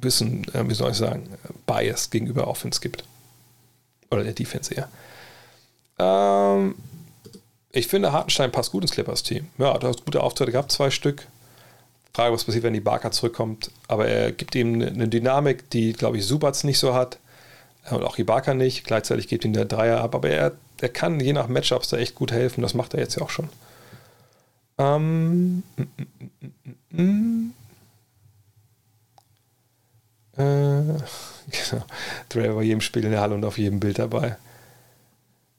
bisschen, äh, wie soll ich sagen, Bias gegenüber Offense gibt. Oder der Defense eher. Ähm, ich finde, Hartenstein passt gut ins Clippers-Team. Ja, du hast gute Auftritte gehabt, zwei Stück. Frage, was passiert, wenn die Barker zurückkommt. Aber er gibt ihm eine Dynamik, die, glaube ich, Subats nicht so hat und auch Ibaka nicht. Gleichzeitig gibt ihm der Dreier ab, aber er, er kann je nach Matchups da echt gut helfen. Das macht er jetzt ja auch schon. Ähm, mm, mm, mm, äh, genau. Dre war jedem Spiel in der Halle und auf jedem Bild dabei.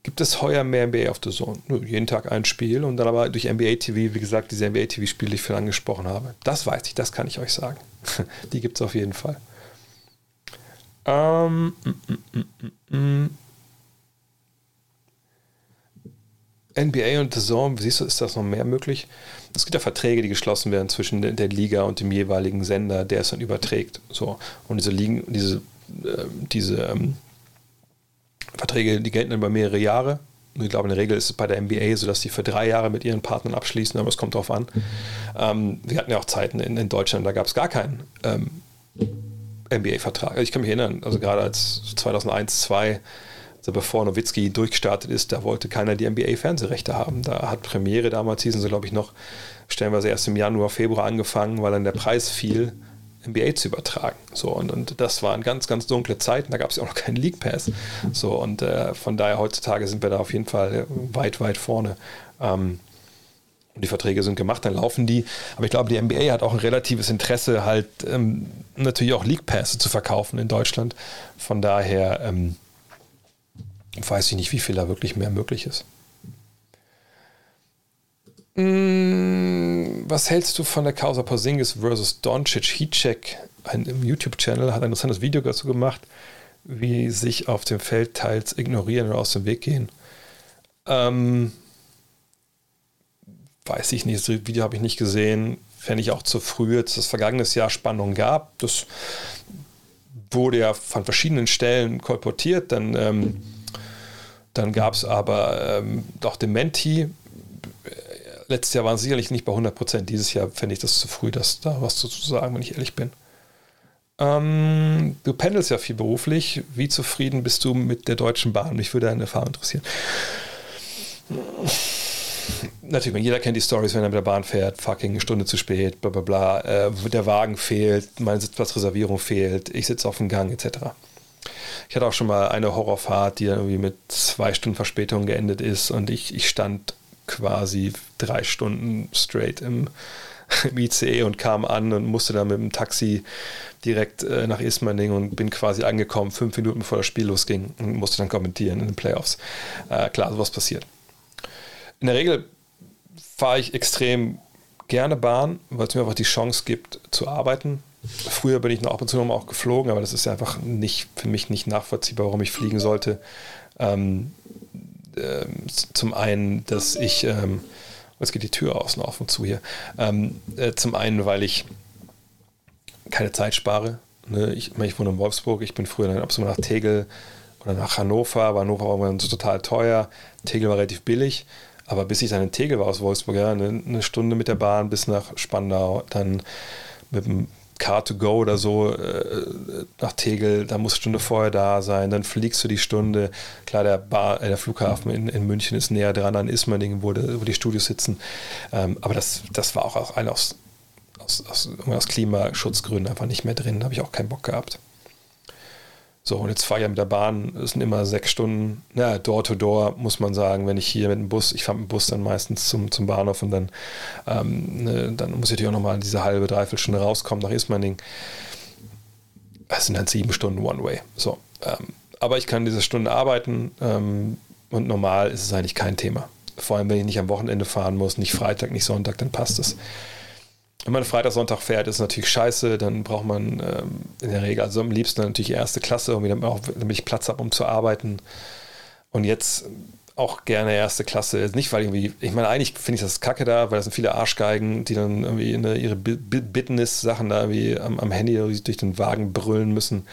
Gibt es heuer mehr NBA auf der Zone? jeden Tag ein Spiel und dann aber durch NBA TV, wie gesagt, diese NBA TV-Spiele, die ich vorhin angesprochen habe. Das weiß ich, das kann ich euch sagen. die gibt es auf jeden Fall. Ähm, mm, mm, mm, NBA und The Zone, siehst du, ist das noch mehr möglich? Es gibt ja Verträge, die geschlossen werden zwischen der, Liga und dem jeweiligen Sender, der es dann überträgt. So. Und diese Ligen, diese, äh, diese ähm, Verträge, die gelten dann über mehrere Jahre. Und ich glaube, in der Regel ist es bei der NBA so, dass sie für drei Jahre mit ihren Partnern abschließen, aber es kommt darauf an. Mhm. Ähm, wir hatten ja auch Zeiten in, in Deutschland, da gab es gar keinen ähm, NBA-Vertrag. Also ich kann mich erinnern, also gerade als 2001, 2002, also bevor Nowitzki durchgestartet ist, da wollte keiner die NBA-Fernsehrechte haben. Da hat Premiere damals, hießen sie glaube ich noch, stellenweise erst im Januar, Februar angefangen, weil dann der Preis fiel, NBA zu übertragen. So, und, und das waren ganz, ganz dunkle Zeiten, da gab es ja auch noch keinen League Pass. So, und äh, von daher heutzutage sind wir da auf jeden Fall weit, weit vorne. Ähm, und die Verträge sind gemacht, dann laufen die. Aber ich glaube, die NBA hat auch ein relatives Interesse, halt ähm, natürlich auch League Pässe zu verkaufen in Deutschland. Von daher ähm, weiß ich nicht, wie viel da wirklich mehr möglich ist. Mm, was hältst du von der Causa Porzingis versus Doncic? Heatcheck, ein YouTube-Channel, hat ein interessantes Video dazu gemacht, wie sich auf dem Feld teils ignorieren oder aus dem Weg gehen. Ähm, weiß ich nicht, das Video habe ich nicht gesehen. Fände ich auch zu früh, dass es vergangenes Jahr Spannung gab. Das wurde ja von verschiedenen Stellen kolportiert. Dann, ähm, dann gab es aber ähm, doch Dementi. Letztes Jahr waren sicherlich nicht bei 100 Prozent. Dieses Jahr fände ich das zu früh, das da was zu sagen, wenn ich ehrlich bin. Ähm, du pendelst ja viel beruflich. Wie zufrieden bist du mit der Deutschen Bahn? Mich würde deine Erfahrung interessieren natürlich, jeder kennt die Stories, wenn er mit der Bahn fährt, fucking eine Stunde zu spät, bla bla bla, äh, der Wagen fehlt, meine Sitzplatzreservierung fehlt, ich sitze auf dem Gang, etc. Ich hatte auch schon mal eine Horrorfahrt, die dann irgendwie mit zwei Stunden Verspätung geendet ist und ich, ich stand quasi drei Stunden straight im, im ICE und kam an und musste dann mit dem Taxi direkt äh, nach Ismaning und bin quasi angekommen, fünf Minuten bevor das Spiel losging und musste dann kommentieren in den Playoffs. Äh, klar, sowas passiert. In der Regel fahre ich extrem gerne Bahn, weil es mir einfach die Chance gibt zu arbeiten. Früher bin ich noch ab und zu noch auch geflogen, aber das ist ja einfach nicht für mich nicht nachvollziehbar, warum ich fliegen sollte. Ähm, äh, zum einen, dass ich, ähm, jetzt geht die Tür außen auf und zu hier. Ähm, äh, zum einen, weil ich keine Zeit spare. Ne? Ich, ich wohne in Wolfsburg, ich bin früher dann ab zu nach Tegel oder nach Hannover, aber Hannover war so total teuer. Tegel war relativ billig. Aber bis ich dann in Tegel war aus Wolfsburg, ja, eine, eine Stunde mit der Bahn bis nach Spandau, dann mit dem Car to go oder so äh, nach Tegel, da muss eine Stunde vorher da sein, dann fliegst du die Stunde. Klar, der, Bar, äh, der Flughafen in, in München ist näher dran an Ismaning, wo, wo die Studios sitzen. Ähm, aber das, das war auch, auch ein aus, aus, aus, aus Klimaschutzgründen einfach nicht mehr drin. Da habe ich auch keinen Bock gehabt. So, und jetzt fahre ich ja mit der Bahn, es sind immer sechs Stunden, ja, door to door, muss man sagen, wenn ich hier mit dem Bus, ich fahre mit dem Bus dann meistens zum, zum Bahnhof und dann, ähm, ne, dann muss ich natürlich auch nochmal diese halbe, dreiviertel Stunde rauskommen nach Ismaning. Das sind dann sieben Stunden One-Way. So, ähm, aber ich kann diese Stunde arbeiten ähm, und normal ist es eigentlich kein Thema. Vor allem, wenn ich nicht am Wochenende fahren muss, nicht Freitag, nicht Sonntag, dann passt es. Wenn man Freitag, Sonntag fährt, ist natürlich scheiße. Dann braucht man ähm, in der Regel, also am liebsten natürlich erste Klasse, damit, auch, damit ich Platz habe, um zu arbeiten. Und jetzt auch gerne erste Klasse. Nicht, weil irgendwie, ich meine, eigentlich finde ich das kacke da, weil das sind viele Arschgeigen, die dann irgendwie in ihre Business-Sachen da irgendwie am, am, Handy durch den Wagen brüllen müssen.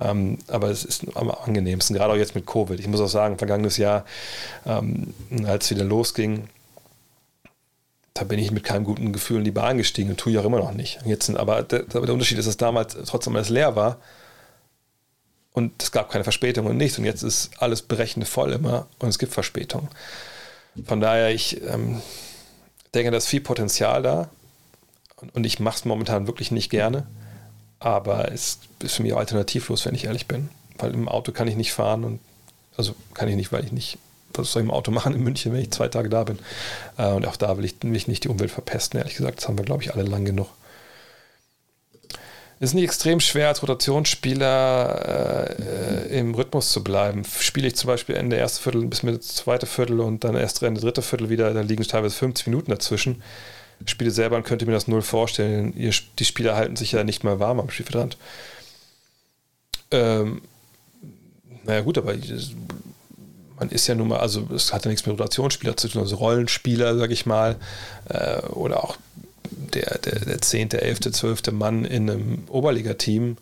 Ähm, aber es ist am angenehmsten, gerade auch jetzt mit Covid. Ich muss auch sagen, vergangenes Jahr, ähm, als es wieder losging, da bin ich mit keinem guten Gefühl in die Bahn gestiegen und tue ich auch immer noch nicht. Jetzt, aber der, der Unterschied ist, dass damals trotzdem alles leer war und es gab keine Verspätung und nichts. Und jetzt ist alles berechnet voll immer und es gibt Verspätungen. Von daher, ich ähm, denke, da ist viel Potenzial da und, und ich mache es momentan wirklich nicht gerne. Aber es ist für mich alternativlos, wenn ich ehrlich bin. Weil im Auto kann ich nicht fahren und also kann ich nicht, weil ich nicht was soll ich im Auto machen in München, wenn ich zwei Tage da bin. Äh, und auch da will ich mich nicht die Umwelt verpesten, ehrlich gesagt. Das haben wir, glaube ich, alle lang genug. Es ist nicht extrem schwer, als Rotationsspieler äh, im Rhythmus zu bleiben. Spiele ich zum Beispiel Ende erste Viertel bis Mitte zweite Viertel und dann erst Ende dritte Viertel wieder, dann liegen teilweise 50 Minuten dazwischen. Spiele selber und könnte mir das null vorstellen. Die Spieler halten sich ja nicht mal warm am Spielfeldrand. Ähm, naja, gut, aber man ist ja nun mal, also es hat ja nichts mit Rotationsspieler zu tun, also Rollenspieler, sag ich mal, äh, oder auch der, der, der 10., 11., 12. Mann in einem Oberligateam,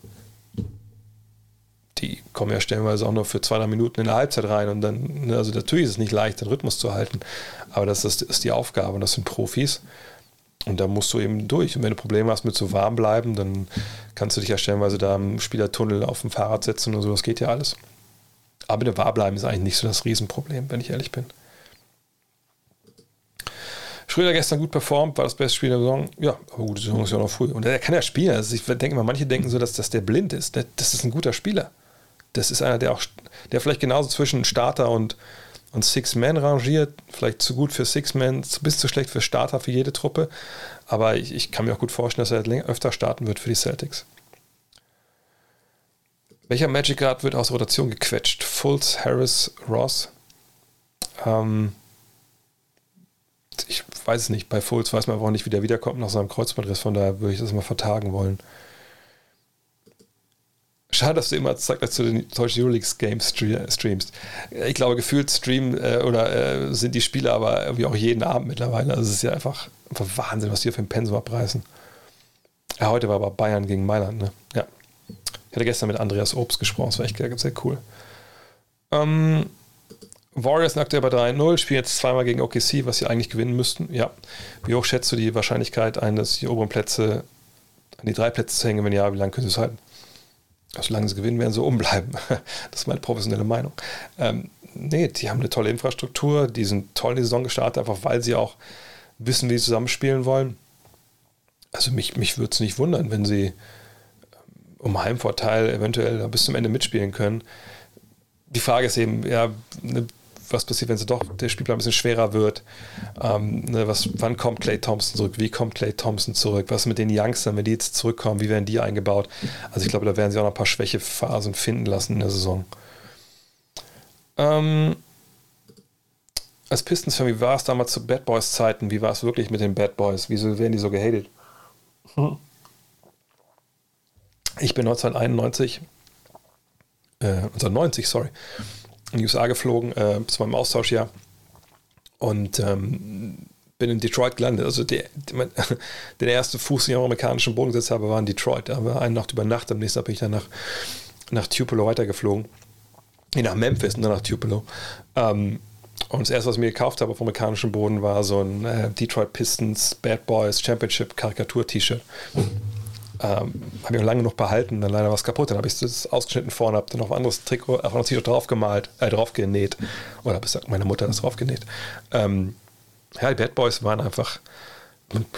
die kommen ja stellenweise auch nur für zwei, drei Minuten in der Halbzeit rein und dann, ne, also natürlich ist es nicht leicht, den Rhythmus zu halten, aber das ist, ist die Aufgabe und das sind Profis. Und da musst du eben durch. Und wenn du Probleme hast mit so warm bleiben, dann kannst du dich ja stellenweise da im Spielertunnel auf dem Fahrrad setzen und so, das geht ja alles. Aber der Wahrbleiben ist eigentlich nicht so das Riesenproblem, wenn ich ehrlich bin. Schröder gestern gut performt, war das beste Spiel der Saison. Ja, aber gut, die Saison ist ja noch früh. Und er kann ja spielen. Also ich denke mal, manche denken so, dass, dass der blind ist. Das ist ein guter Spieler. Das ist einer, der auch, der vielleicht genauso zwischen Starter und, und Six Man rangiert. Vielleicht zu gut für Six Man, bis zu schlecht für Starter für jede Truppe. Aber ich, ich kann mir auch gut vorstellen, dass er öfter starten wird für die Celtics. Welcher Magic Guard wird aus Rotation gequetscht? Fultz, Harris, Ross? Ähm, ich weiß es nicht. Bei Fultz weiß man aber auch nicht, wie der wiederkommt nach seinem Kreuzbandriss. Von daher würde ich das mal vertagen wollen. Schade, dass du immer sagst, dass du den deutschen Euroleague Games streamst. Ich glaube, gefühlt streamen äh, oder äh, sind die Spiele aber irgendwie auch jeden Abend mittlerweile. Also es ist ja einfach, einfach Wahnsinn, was die auf dem Pensum abreißen. Ja, heute war aber Bayern gegen Mailand, ne? Ja. Ich hatte gestern mit Andreas Obst gesprochen, das war echt sehr cool. Ähm, Warriors aktuell bei 3-0, spielen jetzt zweimal gegen OKC, was sie eigentlich gewinnen müssten. Ja. Wie hoch schätzt du die Wahrscheinlichkeit ein, dass die oberen Plätze an die drei Plätze hängen? Wenn ja, wie lange können sie es halten? Solange sie gewinnen, werden sie umbleiben. Das ist meine professionelle Meinung. Ähm, nee, die haben eine tolle Infrastruktur, die sind toll in die Saison gestartet, einfach weil sie auch wissen, wie sie zusammenspielen wollen. Also mich, mich würde es nicht wundern, wenn sie um Heimvorteil eventuell bis zum Ende mitspielen können. Die Frage ist eben, ja, ne, was passiert, wenn sie doch der Spielplan ein bisschen schwerer wird. Ähm, ne, was, wann kommt Clay Thompson zurück? Wie kommt Clay Thompson zurück? Was mit den Youngstern, wenn die jetzt zurückkommen? Wie werden die eingebaut? Also ich glaube, da werden sie auch noch ein paar Schwächephasen finden lassen in der Saison. Ähm, als Pistons-Fan, wie war es damals zu Bad Boys Zeiten? Wie war es wirklich mit den Bad Boys? Wieso werden die so gehatet? Hm. Ich bin 1991, äh, 1990, sorry, in die USA geflogen, äh, zu meinem Austauschjahr und ähm, bin in Detroit gelandet. Also der, der, der erste Fuß den amerikanischen Boden gesetzt habe, war in Detroit. Da war eine Nacht über Nacht, am nächsten Tag bin ich dann nach, nach Tupelo weitergeflogen. Nee, nach Memphis und dann nach Tupelo. Ähm, und das erste, was ich mir gekauft habe auf amerikanischem Boden, war so ein äh, Detroit Pistons Bad Boys Championship Karikatur-T-Shirt. Ähm, habe ich auch lange noch behalten, dann leider was kaputt. Dann habe ich das ausgeschnitten vorne, habe dann noch ein anderes Trikot, auf ein T-Shirt drauf gemalt, äh, drauf genäht. Oder bis meine Mutter das drauf genäht. Ähm, ja, die Bad Boys waren einfach,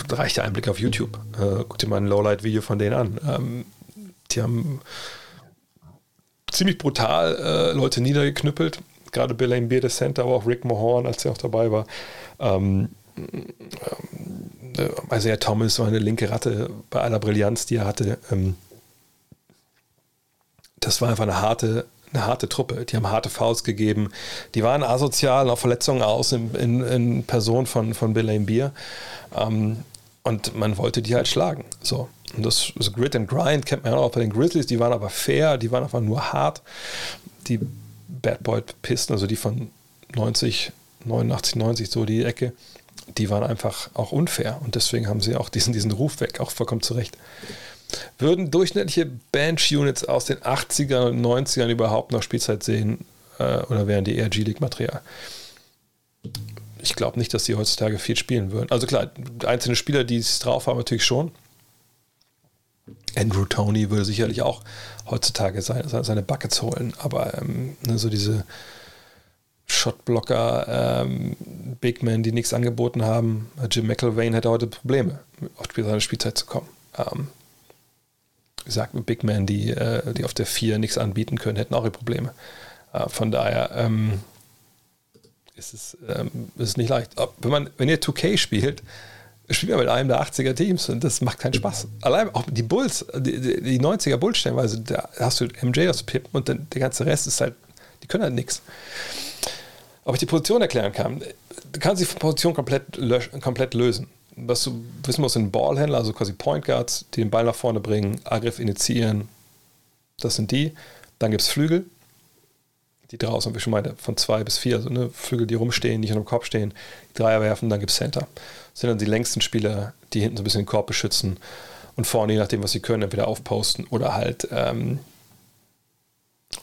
reicht ja ein Blick auf YouTube. Äh, guck dir mal ein Lowlight-Video von denen an. Ähm, die haben ziemlich brutal äh, Leute niedergeknüppelt. Gerade Bill Beer, der Center, aber auch Rick Mahorn, als er auch dabei war. Ähm, äh, Isaiah Thomas war eine linke Ratte bei aller Brillanz, die er hatte. Ähm, das war einfach eine harte, eine harte Truppe. Die haben harte Fouls gegeben. Die waren asozial, auf Verletzungen aus in, in, in Person von, von Bill Beer. Ähm, und man wollte die halt schlagen. So. Und das, das Grit and Grind kennt man ja auch bei den Grizzlies. Die waren aber fair, die waren einfach nur hart. Die Bad Boy Pisten, also die von 90, 89, 90, so die Ecke, die waren einfach auch unfair und deswegen haben sie auch diesen, diesen Ruf weg, auch vollkommen zurecht. Würden durchschnittliche Bench-Units aus den 80ern und 90ern überhaupt noch Spielzeit sehen äh, oder wären die eher G-League-Material? Ich glaube nicht, dass die heutzutage viel spielen würden. Also klar, einzelne Spieler, die es drauf haben, natürlich schon. Andrew Tony würde sicherlich auch heutzutage seine, seine Buckets holen, aber ähm, ne, so diese Shotblocker, ähm, Big Men, die nichts angeboten haben. Jim McElvain hätte heute Probleme, auf seine Spielzeit zu kommen. Ähm, wie gesagt, Big Men, die, äh, die auf der 4 nichts anbieten können, hätten auch ihre Probleme. Äh, von daher ähm, ist, es, ähm, ist es nicht leicht. Wenn, man, wenn ihr 2K spielt, spielt man mit einem der 80er Teams und das macht keinen Spaß. Allein auch die Bulls, die, die 90er Bulls stellenweise, da hast du MJ aus Pip und dann der ganze Rest ist halt, die können halt nichts ob ich die Position erklären kann. Du kannst die Position komplett, komplett lösen. Was du wissen musst, sind Ballhändler, also quasi Point Guards, die den Ball nach vorne bringen, Angriff initiieren. Das sind die. Dann gibt es Flügel, die draußen, wie ich schon meinte, von zwei bis vier, also ne, Flügel, die rumstehen, die nicht dem Kopf stehen, die Dreier werfen, dann gibt es Center. Das sind dann die längsten Spieler, die hinten so ein bisschen den Korb beschützen und vorne, je nachdem, was sie können, entweder aufposten oder halt ähm,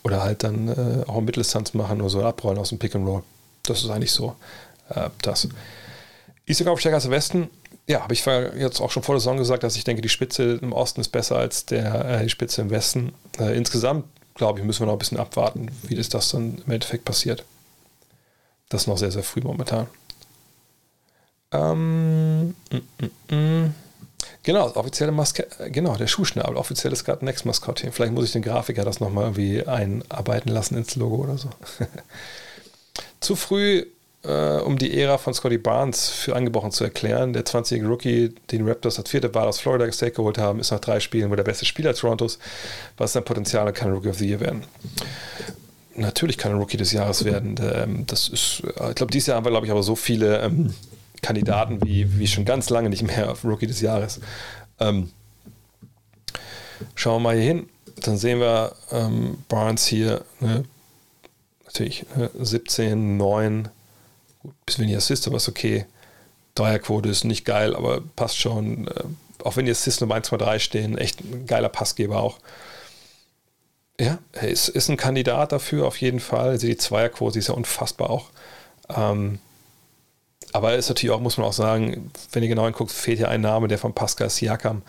oder halt dann äh, auch Mitteldistanz machen oder so abrollen aus dem Pick and Roll. Das ist eigentlich so äh, das. Eastern stärker als Westen. Ja, habe ich jetzt auch schon vor der Saison gesagt, dass ich denke, die Spitze im Osten ist besser als der, äh, die Spitze im Westen. Äh, insgesamt, glaube ich, müssen wir noch ein bisschen abwarten, wie das, das dann im Endeffekt passiert. Das ist noch sehr, sehr früh momentan. Ähm, mm, mm, mm. Genau, offizielle Maske, genau, der Schuhschnabel, offizielles Garten Next Maskottchen. Vielleicht muss ich den Grafiker das nochmal irgendwie einarbeiten lassen ins Logo oder so. zu früh, äh, um die Ära von Scotty Barnes für angebrochen zu erklären. Der 20-jährige Rookie, den Raptors als vierte Wahl aus Florida State geholt haben, ist nach drei Spielen wohl der beste Spieler Torontos, was sein Potenzial und kann Rookie of the Year werden. Natürlich kann er Rookie des Jahres werden. Ähm, das ist, ich glaube, dieses Jahr haben wir, glaube ich, aber so viele ähm, Kandidaten wie, wie schon ganz lange nicht mehr auf Rookie des Jahres. Ähm, schauen wir mal hier hin. Dann sehen wir ähm, Barnes hier, ne? natürlich ne? 17, 9, gut, bisschen weniger Assist, aber ist okay. Dreierquote ist nicht geil, aber passt schon. Äh, auch wenn die Assists nur 1,3 stehen, echt ein geiler Passgeber auch. Ja, er ist, ist ein Kandidat dafür auf jeden Fall. Also die Zweierquote ist ja unfassbar auch. Ähm, aber ist natürlich auch, muss man auch sagen, wenn ihr genau hinguckt, fehlt ja ein Name, der von Pascal Siakam.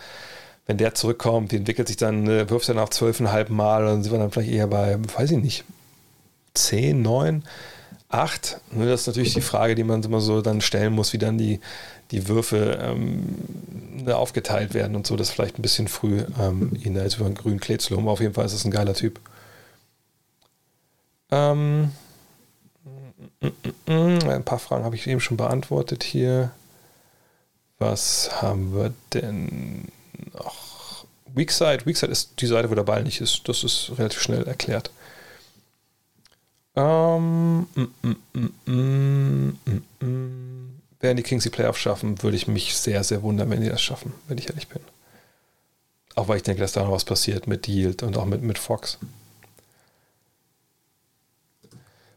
Wenn der zurückkommt, die entwickelt sich dann, äh, wirft er nach zwölfeinhalb Mal, dann sind wir dann vielleicht eher bei, weiß ich nicht, 10, 9, 8. Das ist natürlich die Frage, die man immer so dann stellen muss, wie dann die, die Würfe ähm, ne, aufgeteilt werden und so. Das vielleicht ein bisschen früh, ähm, ihn da jetzt über einen grünen Klee zu loben. Auf jeden Fall ist es ein geiler Typ. Ähm, ein paar Fragen habe ich eben schon beantwortet hier. Was haben wir denn noch? Weakside. Weakside ist die Seite, wo der Ball nicht ist. Das ist relativ schnell erklärt. Ähm, mm, mm, mm, Werden die Kings die Playoffs schaffen, würde ich mich sehr, sehr wundern, wenn die das schaffen, wenn ich ehrlich bin. Auch weil ich denke, dass da noch was passiert mit Yield und auch mit, mit Fox.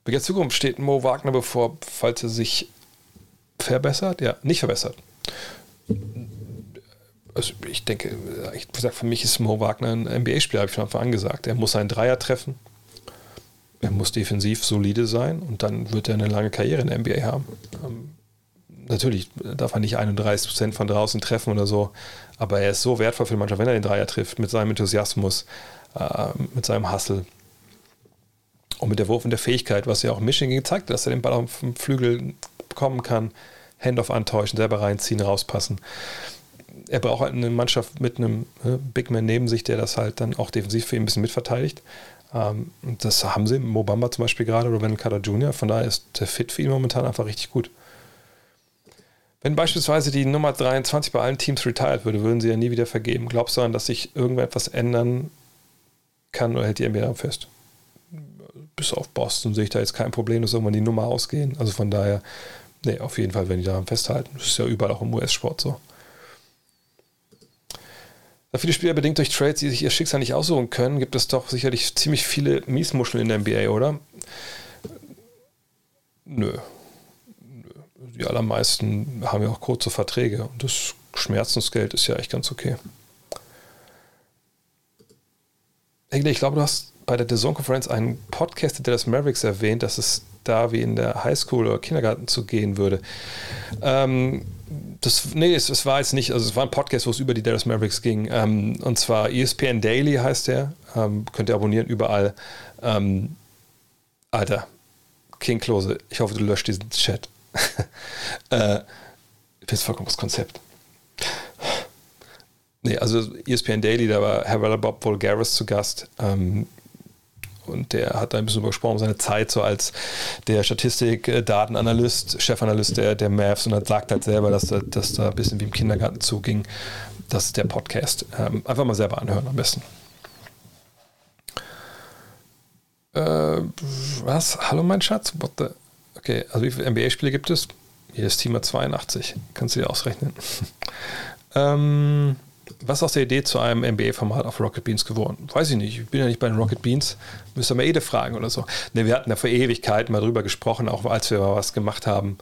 Mit der Zukunft steht Mo Wagner bevor, falls er sich verbessert? Ja, nicht verbessert. Also ich denke, ich sage, für mich ist Mo Wagner ein NBA-Spieler, habe ich von Anfang an gesagt. Er muss einen Dreier treffen. Er muss defensiv solide sein und dann wird er eine lange Karriere in der NBA haben. Ähm, natürlich darf er nicht 31 Prozent von draußen treffen oder so, aber er ist so wertvoll für die Mannschaft, wenn er den Dreier trifft, mit seinem Enthusiasmus, äh, mit seinem Hustle und mit der Wurf und der Fähigkeit, was ja auch Michigan gezeigt hat, dass er den Ball auf dem Flügel bekommen kann, Handoff antäuschen, selber reinziehen, rauspassen. Er braucht halt eine Mannschaft mit einem ne, Big Man neben sich, der das halt dann auch defensiv für ihn ein bisschen mitverteidigt. Ähm, das haben sie, Mobamba zum Beispiel gerade oder Wendell Carter Jr., von daher ist der Fit für ihn momentan einfach richtig gut. Wenn beispielsweise die Nummer 23 bei allen Teams retired würde, würden sie ja nie wieder vergeben. Glaubst du an, dass sich irgendetwas ändern kann oder hält die NBA fest? Bis auf Boston sehe ich da jetzt kein Problem, dass irgendwann die Nummer ausgehen. Also von daher, nee, auf jeden Fall, wenn die daran festhalten. Das ist ja überall auch im US-Sport so. Da viele Spieler bedingt durch Trades, die sich ihr Schicksal nicht aussuchen können, gibt es doch sicherlich ziemlich viele Miesmuscheln in der NBA, oder? Nö. Die allermeisten haben ja auch kurze Verträge und das Schmerzensgeld ist ja echt ganz okay. Ich glaube, du hast bei der Conference einen Podcast der Dallas Mavericks erwähnt, dass es da wie in der Highschool oder Kindergarten zu gehen würde. Ähm, das, nee, es, es, war jetzt nicht, also es war ein Podcast, wo es über die Dallas Mavericks ging. Ähm, und zwar ESPN Daily heißt der. Ähm, könnt ihr abonnieren überall. Ähm, Alter, King Klose, ich hoffe, du löscht diesen Chat. äh, ich bin vollkommen das Konzept. Nee, also ESPN Daily, da war Herr Bob Vulgaris zu Gast. Ähm, und der hat da ein bisschen übersprochen, seine Zeit so als der Statistik-Datenanalyst, Chefanalyst der, der Mavs und hat sagt halt selber, dass da, dass da ein bisschen wie im Kindergarten zuging. Das ist der Podcast. Ähm, einfach mal selber anhören am besten. Äh, was? Hallo mein Schatz? What the? Okay, also wie viele NBA-Spiele gibt es? Jedes Team hat 82. Kannst du dir ausrechnen. ähm, was ist aus der Idee zu einem NBA-Format auf Rocket Beans geworden? Weiß ich nicht. Ich bin ja nicht bei den Rocket Beans. Müsste mal Ede fragen oder so. Ne, wir hatten ja vor Ewigkeiten mal drüber gesprochen, auch als wir mal was gemacht haben,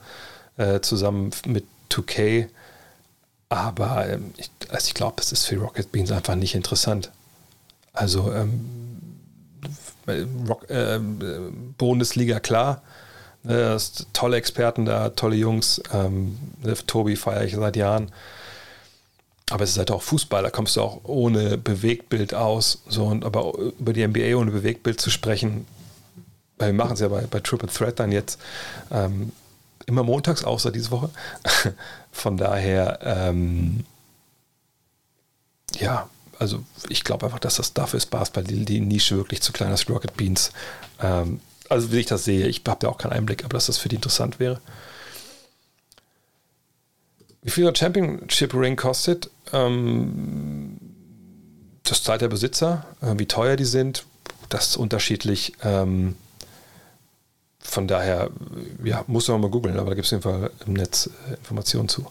äh, zusammen mit 2K. Aber ähm, ich, also ich glaube, es ist für Rocket Beans einfach nicht interessant. Also ähm, Rock, äh, Bundesliga klar. Ne, tolle Experten da, tolle Jungs. Ähm, ne, Tobi feiere ich seit Jahren. Aber es ist halt auch Fußball, da kommst du auch ohne Bewegtbild aus. So, und aber über die NBA ohne Bewegtbild zu sprechen, wir machen es ja bei, bei Triple Threat dann jetzt ähm, immer montags, außer diese Woche. Von daher, ähm, ja, also ich glaube einfach, dass das dafür ist Basketball die, die Nische wirklich zu klein ist. Rocket Beans. Ähm, also wie ich das sehe, ich habe da auch keinen Einblick, aber dass das für die interessant wäre. Wie viel der Championship Ring kostet, ähm, das zahlt der Besitzer. Äh, wie teuer die sind, das ist unterschiedlich. Ähm, von daher, ja, muss man mal googeln, aber da gibt es jeden Fall im Netz äh, Informationen zu.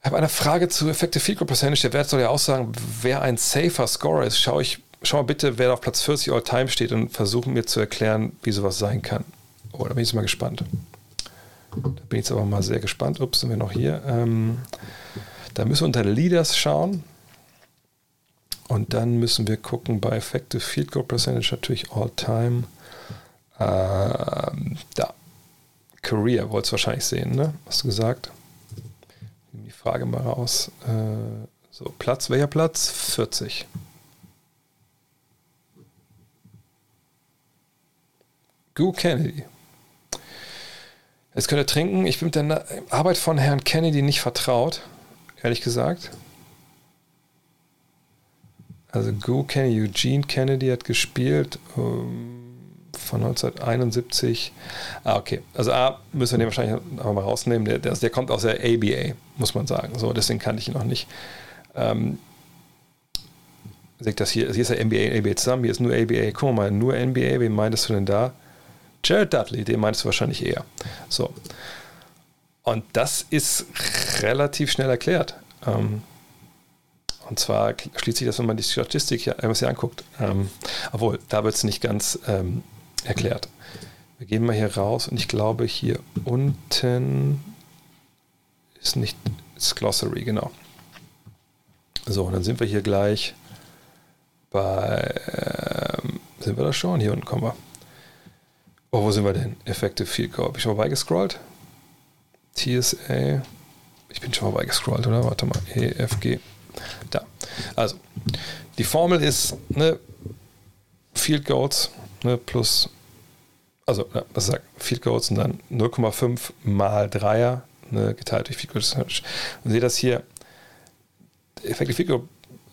Ich habe eine Frage zu Effective Field Goal Percentage. Der Wert soll ja auch sagen, wer ein safer Scorer ist. Schau, ich, schau mal bitte, wer auf Platz 40 All-Time steht und versuche mir zu erklären, wie sowas sein kann. Oh, da bin ich jetzt mal gespannt. Da bin ich jetzt aber mal sehr gespannt. Ups, sind wir noch hier. Ähm, da müssen wir unter Leaders schauen. Und dann müssen wir gucken bei Effective Field Goal Percentage natürlich All-Time. Ähm, da. Career wolltest du wahrscheinlich sehen, ne? Hast du gesagt? Nehmen die Frage mal raus. Äh, so, Platz, welcher Platz? 40. Goo Kennedy. Jetzt könnt ihr trinken. Ich bin mit der Arbeit von Herrn Kennedy nicht vertraut, ehrlich gesagt. Also Go Kennedy, Eugene Kennedy hat gespielt um, von 1971. Ah, okay. Also A, müssen wir den wahrscheinlich aber mal rausnehmen. Der, der, der, kommt aus der ABA, muss man sagen. So, deswegen kannte ich ihn noch nicht. Ähm, das hier, hier ist ja NBA, ABA zusammen, hier ist nur ABA. Guck mal, nur NBA, wen meintest du denn da? Jared Dudley, den meinst du wahrscheinlich eher. So. Und das ist relativ schnell erklärt. Ähm, und zwar schließt sich das, wenn man die Statistik hier, hier anguckt. Ähm, obwohl, da wird es nicht ganz ähm, erklärt. Wir gehen mal hier raus und ich glaube, hier unten ist nicht das Glossary, genau. So, und dann sind wir hier gleich bei. Ähm, sind wir da schon? Hier unten kommen wir. Oh, wo sind wir denn? Effective Field Goal. Habe ich schon vorbeigescrollt? TSA. Ich bin schon vorbeigescrollt, oder? Warte mal. EFG. Da. Also, die Formel ist ne, Field Goals ne, plus, also, was sagt Field Goals und dann 0,5 mal Dreier ne, geteilt durch Field Goals. Und seht das hier, Effective Field Goal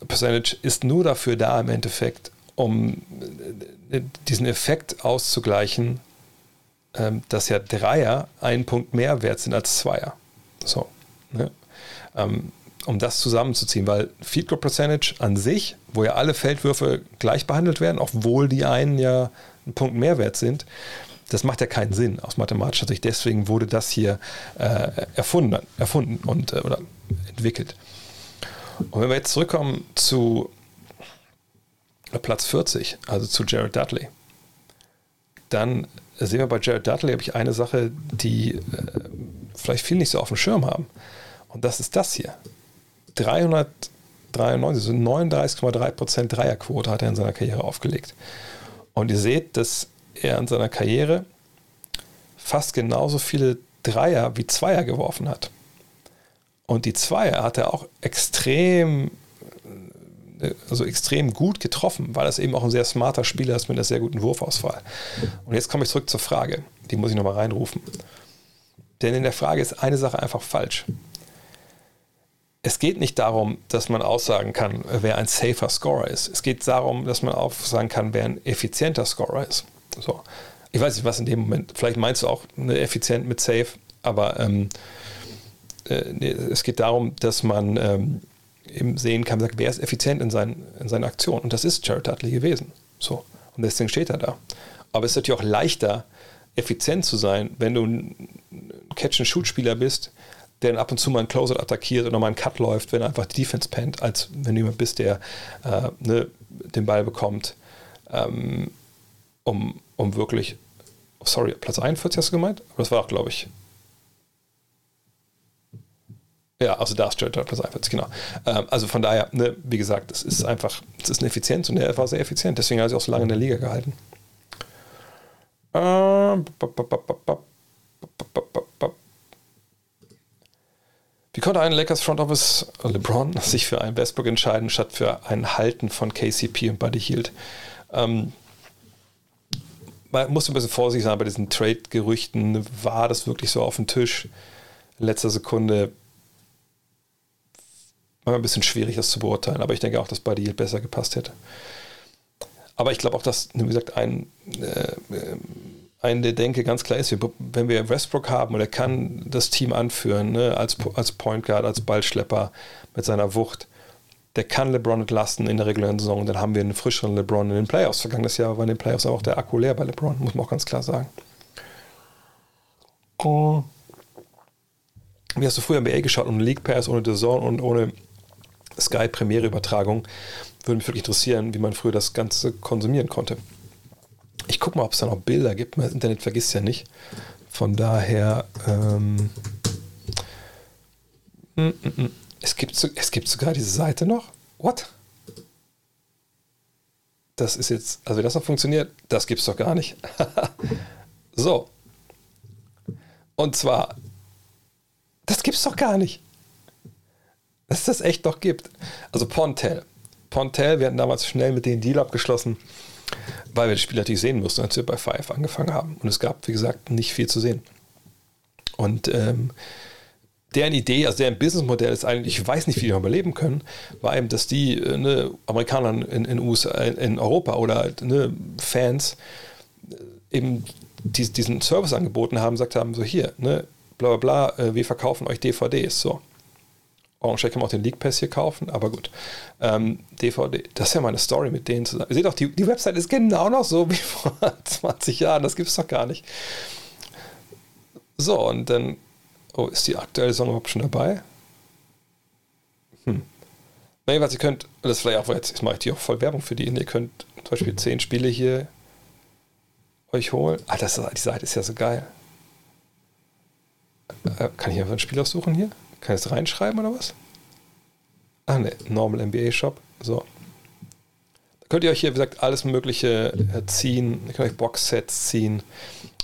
Percentage ist nur dafür da im Endeffekt, um äh, diesen Effekt auszugleichen, ähm, dass ja Dreier einen Punkt mehr wert sind als Zweier. So. Ne? Ähm, um das zusammenzuziehen, weil Field Goal Percentage an sich, wo ja alle Feldwürfe gleich behandelt werden, obwohl die einen ja einen Punkt mehr wert sind, das macht ja keinen Sinn aus mathematischer Sicht. Deswegen wurde das hier äh, erfunden, erfunden und, äh, oder entwickelt. Und wenn wir jetzt zurückkommen zu Platz 40, also zu Jared Dudley, dann sehen wir bei Jared Dudley, habe ich eine Sache, die äh, vielleicht viele nicht so auf dem Schirm haben. Und das ist das hier. 393, so 39,3% Dreierquote hat er in seiner Karriere aufgelegt. Und ihr seht, dass er in seiner Karriere fast genauso viele Dreier wie Zweier geworfen hat. Und die Zweier hat er auch extrem, also extrem gut getroffen, weil er eben auch ein sehr smarter Spieler ist mit einer sehr guten Wurfauswahl. Und jetzt komme ich zurück zur Frage, die muss ich nochmal reinrufen. Denn in der Frage ist eine Sache einfach falsch es geht nicht darum, dass man aussagen kann, wer ein safer Scorer ist. Es geht darum, dass man aussagen kann, wer ein effizienter Scorer ist. So. Ich weiß nicht, was in dem Moment, vielleicht meinst du auch eine effizient mit safe, aber ähm, äh, es geht darum, dass man ähm, eben sehen kann, wer ist effizient in seinen, in seinen Aktionen. Und das ist Jared Dudley gewesen. So. Und deswegen steht er da. Aber es ist natürlich auch leichter, effizient zu sein, wenn du ein Catch-and-Shoot-Spieler bist, der ab und zu mal einen Closer attackiert oder mal einen Cut läuft, wenn er einfach die Defense pennt, als wenn du jemand bist, der äh, ne, den Ball bekommt, ähm, um, um wirklich, sorry, Platz 41 hast du gemeint? Aber das war auch, glaube ich, ja, also da ist Jared Platz 41, genau. Ähm, also von daher, ne, wie gesagt, es ist einfach, es ist eine Effizienz und er war sehr effizient, deswegen hat er sich auch so lange in der Liga gehalten. Ähm, wie konnte ein Lakers Front Office LeBron sich für einen Westbrook entscheiden, statt für ein Halten von KCP und Buddy Hield? Ähm, man muss ein bisschen vorsichtig sein bei diesen Trade-Gerüchten. War das wirklich so auf dem Tisch? In letzter Sekunde ein bisschen schwierig, das zu beurteilen, aber ich denke auch, dass Buddy Hield besser gepasst hätte. Aber ich glaube auch, dass, wie gesagt, ein, äh, ein der Denke ganz klar ist, wenn wir Westbrook haben und er kann das Team anführen, ne, als, als Point Guard, als Ballschlepper mit seiner Wucht, der kann LeBron entlasten in der regulären Saison. Dann haben wir einen frischeren LeBron in den Playoffs. Vergangenes Jahr war in den Playoffs auch der Akku leer bei LeBron, muss man auch ganz klar sagen. Oh. Wie hast du früher NBA geschaut, ohne League Pass, ohne The Zone und ohne Sky Premiere Übertragung? Würde mich wirklich interessieren, wie man früher das Ganze konsumieren konnte. Ich gucke mal, ob es da noch Bilder gibt. Das Internet vergisst ja nicht. Von daher, ähm, mm, mm, mm. Es, gibt, es gibt sogar diese Seite noch. What? Das ist jetzt, also wenn das noch funktioniert, das gibt es doch gar nicht. so. Und zwar, das gibt es doch gar nicht. Dass das echt doch gibt. Also Pontel. Pontel, wir hatten damals schnell mit denen Deal abgeschlossen weil wir das Spiel natürlich sehen mussten, als wir bei Five angefangen haben. Und es gab, wie gesagt, nicht viel zu sehen. Und ähm, deren Idee, also deren Businessmodell ist eigentlich, ich weiß nicht, wie die überleben können, war eben, dass die äh, ne, Amerikaner in, in, USA, in Europa oder halt, ne, Fans äh, eben die, diesen Service angeboten haben, gesagt haben, so hier, ne, bla bla bla, äh, wir verkaufen euch DVDs, so. Orange kann man auch den League Pass hier kaufen, aber gut. Ähm, DVD, das ist ja meine Story mit denen zusammen. Ihr seht doch, die, die Website ist genau noch so wie vor 20 Jahren, das gibt es doch gar nicht. So, und dann, oh, ist die aktuelle Song überhaupt schon dabei? Hm. Nee, was ihr könnt, das ist vielleicht auch jetzt, jetzt mache ich die auch voll Werbung für die, ihr könnt zum Beispiel 10 Spiele hier euch holen. Ah, das, die Seite ist ja so geil. Äh, kann ich einfach ein Spiel aussuchen hier? Kann ich das reinschreiben oder was? Ah ne, Normal NBA Shop. So. Da könnt ihr euch hier, wie gesagt, alles Mögliche äh, ziehen. Ihr könnt euch Boxsets ziehen.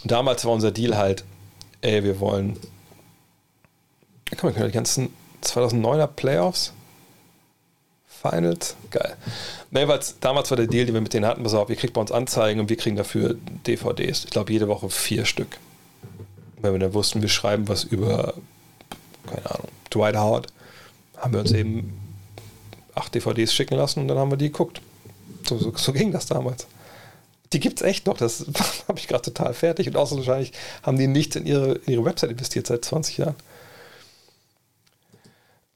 Und damals war unser Deal halt, ey, wir wollen. Komm, wir können die ganzen 2009er Playoffs. Finals. Geil. Nee, damals war der Deal, den wir mit denen hatten, pass auf, ihr kriegt bei uns Anzeigen und wir kriegen dafür DVDs. Ich glaube, jede Woche vier Stück. Weil wir dann wussten, wir schreiben was über keine Ahnung, Dwight Howard, haben wir uns eben acht DVDs schicken lassen und dann haben wir die geguckt. So, so, so ging das damals. Die gibt es echt noch, das habe ich gerade total fertig und außer wahrscheinlich haben die nicht in ihre, in ihre Website investiert seit 20 Jahren.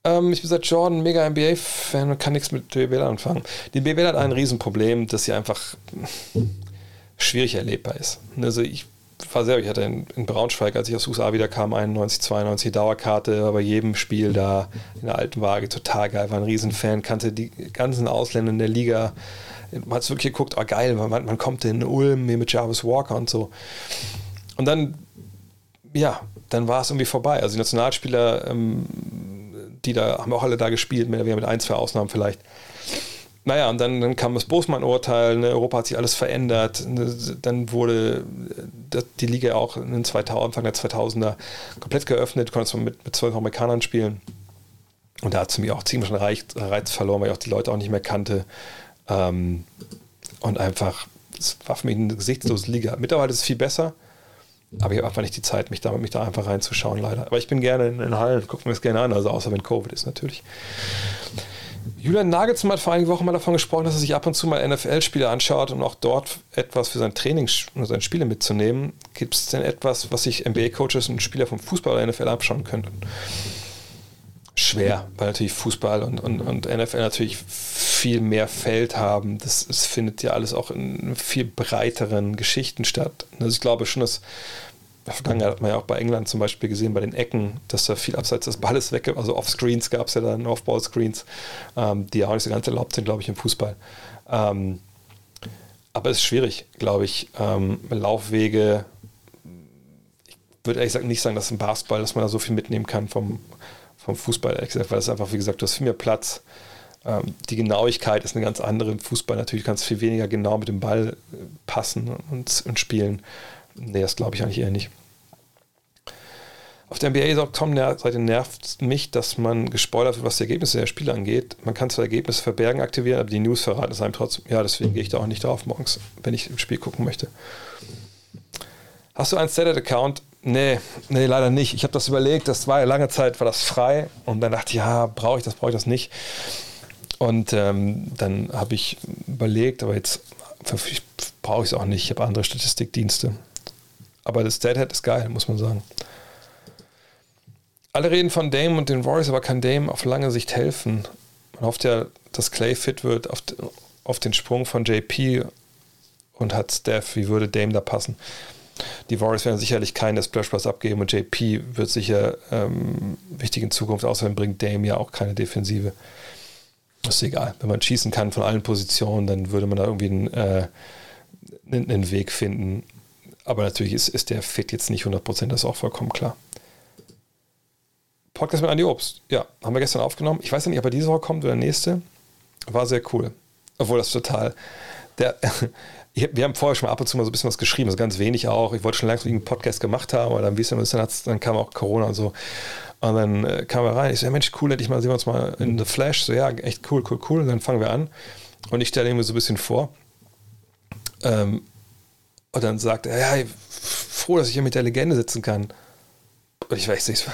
Ähm, ich bin seit Jordan mega NBA-Fan und kann nichts mit BWL anfangen. Die BWL hat ein Riesenproblem, dass sie einfach schwierig erlebbar ist. Also ich war sehr, ich hatte in, in, Braunschweig, als ich aus den USA wieder kam, 91, 92 Dauerkarte, war bei jedem Spiel da in der alten Waage total geil, war ein Riesenfan, kannte die ganzen Ausländer in der Liga. Man hat wirklich geguckt, oh geil, man, man kommt in Ulm mit Jarvis Walker und so. Und dann, ja, dann war es irgendwie vorbei. Also die Nationalspieler, ähm, die da, haben auch alle da gespielt, mehr mit ein, zwei Ausnahmen vielleicht. Naja, und dann, dann kam das Bosman-Urteil, ne, Europa hat sich alles verändert, ne, dann wurde äh, die Liga auch in den 2000, Anfang der 2000er komplett geöffnet, konnte man mit, mit zwölf Amerikanern spielen. Und da hat es mir auch ziemlich einen Reiz, verloren, weil ich auch die Leute auch nicht mehr kannte. Ähm, und einfach, es war für mich eine gesichtslose Liga. Mittlerweile ist es viel besser, aber ich habe einfach nicht die Zeit, mich da, mich da einfach reinzuschauen, leider. Aber ich bin gerne in, in Hallen, gucke mir das gerne an, also außer wenn Covid ist natürlich. Julian Nagelsmann hat vor einigen Wochen mal davon gesprochen, dass er sich ab und zu mal NFL-Spiele anschaut, um auch dort etwas für sein Training oder seine Spiele mitzunehmen. Gibt es denn etwas, was sich NBA-Coaches und Spieler vom Fußball oder NFL abschauen könnten? Schwer, weil natürlich Fußball und, und, und NFL natürlich viel mehr Feld haben. Das, das findet ja alles auch in viel breiteren Geschichten statt. Also ich glaube schon, dass der Vergangenheit hat man ja auch bei England zum Beispiel gesehen, bei den Ecken, dass da viel abseits des Balles weg, also Off-Screens gab es ja dann, Off-Ball-Screens, ähm, die ja auch nicht so ganz erlaubt sind, glaube ich, im Fußball. Ähm, aber es ist schwierig, glaube ich. Ähm, Laufwege, ich würde ehrlich gesagt nicht sagen, dass im Basketball, dass man da so viel mitnehmen kann vom, vom Fußball, weil es einfach, wie gesagt, du hast viel mehr Platz. Ähm, die Genauigkeit ist eine ganz andere im Fußball. Natürlich kannst du viel weniger genau mit dem Ball äh, passen und, und spielen. Nee, das glaube ich eigentlich eher nicht. Auf der NBA sagt Tom, seitdem nervt mich, dass man gespoilert wird, was die Ergebnisse der Spiele angeht. Man kann zwar Ergebnisse verbergen, aktivieren, aber die News verraten es einem trotzdem. Ja, deswegen gehe ich da auch nicht drauf morgens, wenn ich im Spiel gucken möchte. Hast du einen Stated-Account? Nee, nee, leider nicht. Ich habe das überlegt, das war ja lange Zeit, war das frei und dann dachte ich, ja, brauche ich das, brauche ich das nicht. Und ähm, dann habe ich überlegt, aber jetzt brauche ich es auch nicht. Ich habe andere Statistikdienste. Aber das Deadhead ist geil, muss man sagen. Alle reden von Dame und den Warriors, aber kann Dame auf lange Sicht helfen? Man hofft ja, dass Clay fit wird auf, auf den Sprung von JP und hat Steph. Wie würde Dame da passen? Die Warriors werden sicherlich keine Splash Pass abgeben und JP wird sicher ähm, wichtig in Zukunft. Außerdem bringt Dame ja auch keine Defensive. Ist egal. Wenn man schießen kann von allen Positionen, dann würde man da irgendwie einen, äh, einen Weg finden. Aber natürlich ist, ist der Fit jetzt nicht 100%, das ist auch vollkommen klar. Podcast mit Andi Obst. Ja, haben wir gestern aufgenommen. Ich weiß nicht, ob er diese Woche kommt oder nächste. War sehr cool. Obwohl das total. Der, wir haben vorher schon mal ab und zu mal so ein bisschen was geschrieben, also ganz wenig auch. Ich wollte schon langsam einen Podcast gemacht haben, aber dann, wie es dann, dann kam auch Corona und so. Und dann äh, kam er rein. Ich so, ja, Mensch, cool, hätte ich mal, sehen wir uns mal in The Flash. So, ja, echt cool, cool, cool. Und dann fangen wir an. Und ich stelle ihm so ein bisschen vor. Ähm, und dann sagt er, ja, froh, dass ich hier mit der Legende sitzen kann. Und ich weiß nicht,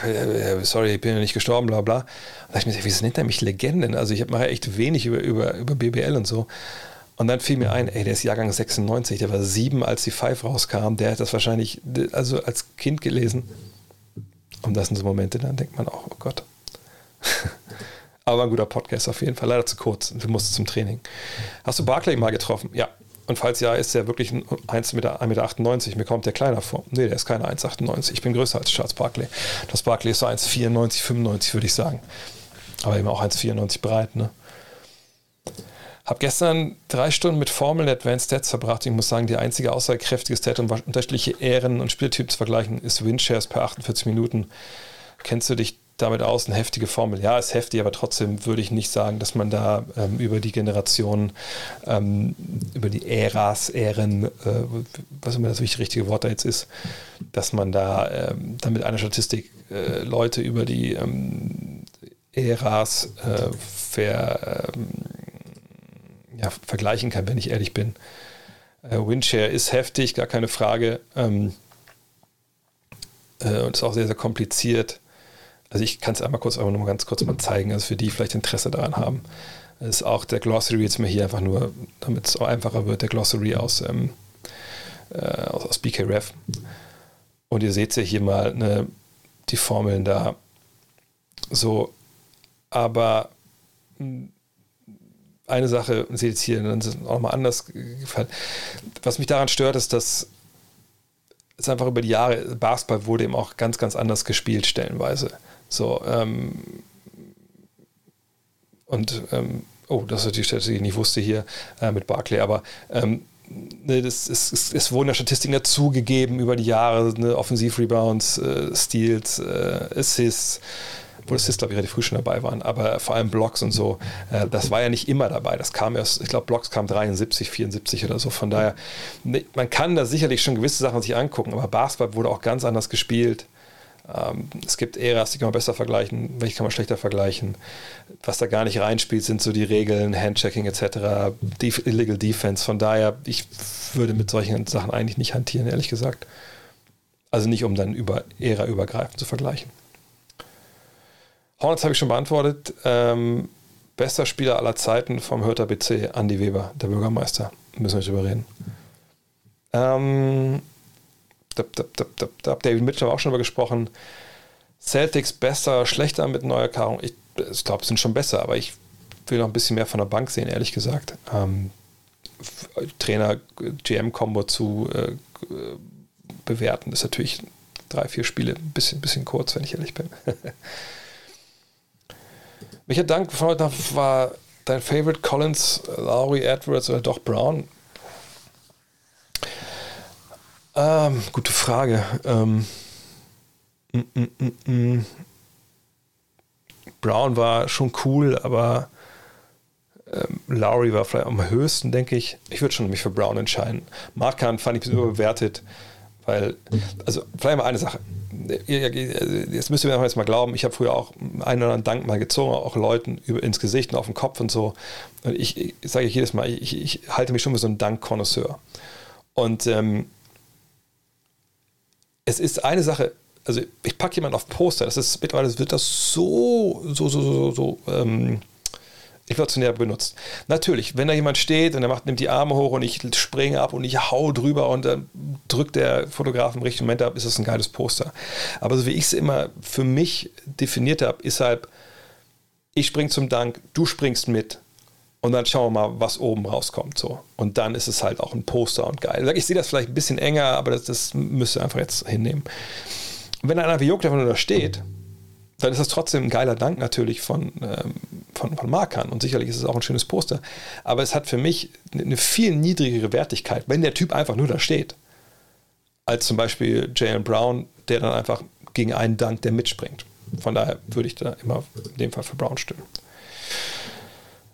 sorry, ich bin ja nicht gestorben, bla bla. Und da ich mir, wieso nennt er mich Legenden? Also ich mache echt wenig über, über, über BBL und so. Und dann fiel mir ein, ey, der ist Jahrgang 96, der war sieben, als die Five rauskam. Der hat das wahrscheinlich also als Kind gelesen. Und das sind so Momente, dann denkt man auch, oh Gott. Aber ein guter Podcast auf jeden Fall. Leider zu kurz. Wir mussten zum Training. Hast du Barclay mal getroffen? Ja. Und falls ja, ist er wirklich ein 1,98 Meter. Mir kommt der kleiner vor. Nee, der ist keine 1,98. Ich bin größer als Charles Barkley. Das Barkley ist so 1,94, 95, würde ich sagen. Aber eben auch 1,94 breit, ne? Hab gestern drei Stunden mit Formeln Advanced Stats verbracht. Ich muss sagen, die einzige aussagekräftige Stat, um unterschiedliche Ehren und Spieltypen zu vergleichen, ist Windshares per 48 Minuten. Kennst du dich damit aus, eine heftige Formel. Ja, ist heftig, aber trotzdem würde ich nicht sagen, dass man da ähm, über die Generationen, ähm, über die Äras, Ähren, äh, was immer das richtige Wort da jetzt ist, dass man da ähm, dann mit einer Statistik äh, Leute über die ähm, Äras äh, ver, ähm, ja, vergleichen kann, wenn ich ehrlich bin. Äh, Windshare ist heftig, gar keine Frage. Ähm, äh, und ist auch sehr, sehr kompliziert. Also ich kann es einmal kurz, aber nur ganz kurz mal zeigen, also für die vielleicht Interesse daran haben. Das ist auch der Glossary jetzt mir hier einfach nur, damit es auch einfacher wird, der Glossary aus, ähm, äh, aus, aus BKREF. Und ihr seht ja hier mal ne, die Formeln da. So, aber hm, eine Sache, seht ihr hier, dann ist auch mal anders gefallen. Was mich daran stört, ist, dass es einfach über die Jahre, Basketball wurde eben auch ganz, ganz anders gespielt, stellenweise. So, ähm, und, ähm, oh, das ist die Statistik, die ich nicht wusste hier äh, mit Barclay, aber ähm, ne, das, es, es, es, wurden ja Statistiken dazugegeben über die Jahre, ne, Offensiv-Rebounds, äh, Steals, äh, Assists, wo Assists, glaube ich, relativ früh schon dabei waren, aber vor allem Blocks und so, äh, das war ja nicht immer dabei. Das kam erst, ich glaube, Blocks kam 73, 74 oder so. Von daher, ne, man kann da sicherlich schon gewisse Sachen sich angucken, aber Basketball wurde auch ganz anders gespielt. Ähm, es gibt Äras, die kann man besser vergleichen, welche kann man schlechter vergleichen. Was da gar nicht reinspielt, sind so die Regeln, Handchecking etc., Illegal Defense. Von daher, ich würde mit solchen Sachen eigentlich nicht hantieren, ehrlich gesagt. Also nicht, um dann über Ära übergreifend zu vergleichen. Hornets habe ich schon beantwortet. Ähm, bester Spieler aller Zeiten vom Hörter BC, Andy Weber, der Bürgermeister. Müssen wir nicht drüber reden. Ähm, David Mitchell haben wir auch schon darüber gesprochen. Celtics besser, schlechter mit neuer Erfahrung. Ich, ich glaube, sind schon besser, aber ich will noch ein bisschen mehr von der Bank sehen, ehrlich gesagt. Ähm, Trainer-GM-Kombo zu äh, bewerten, ist natürlich drei, vier Spiele ein bisschen, bisschen kurz, wenn ich ehrlich bin. Welcher Dank von heute war dein Favorite Collins, Lowry, Edwards oder doch Brown? Ähm, gute Frage. Ähm, mm, mm, mm, Brown war schon cool, aber ähm, Lowry war vielleicht am höchsten, denke ich. Ich würde schon mich für Brown entscheiden. Markan fand ich ein bisschen überbewertet, weil, also vielleicht mal eine Sache. Jetzt müsst ihr mir jetzt mal glauben, ich habe früher auch einen oder anderen Dank mal gezogen, auch Leuten über, ins Gesicht und auf den Kopf und so. Und ich, ich sage jedes Mal, ich, ich, halte mich schon für so einen Dank-Konnoisseur. Und ähm, es ist eine Sache, also ich packe jemanden auf Poster, das ist mittlerweile wird das so, so, so, so, so ähm, inflationär benutzt. Natürlich, wenn da jemand steht und er macht, nimmt die Arme hoch und ich springe ab und ich hau drüber und dann drückt der Fotograf im richtigen Moment ab, ist das ein geiles Poster. Aber so wie ich es immer für mich definiert habe, ist halt, ich spring zum Dank, du springst mit und dann schauen wir mal, was oben rauskommt. So. Und dann ist es halt auch ein Poster und geil. Ich sehe das vielleicht ein bisschen enger, aber das, das müsst ihr einfach jetzt hinnehmen. wenn einer Jog einfach nur da steht, dann ist das trotzdem ein geiler Dank natürlich von, ähm, von, von Markern und sicherlich ist es auch ein schönes Poster. Aber es hat für mich eine viel niedrigere Wertigkeit, wenn der Typ einfach nur da steht, als zum Beispiel Jalen Brown, der dann einfach gegen einen Dank, der mitspringt. Von daher würde ich da immer in dem Fall für Brown stimmen.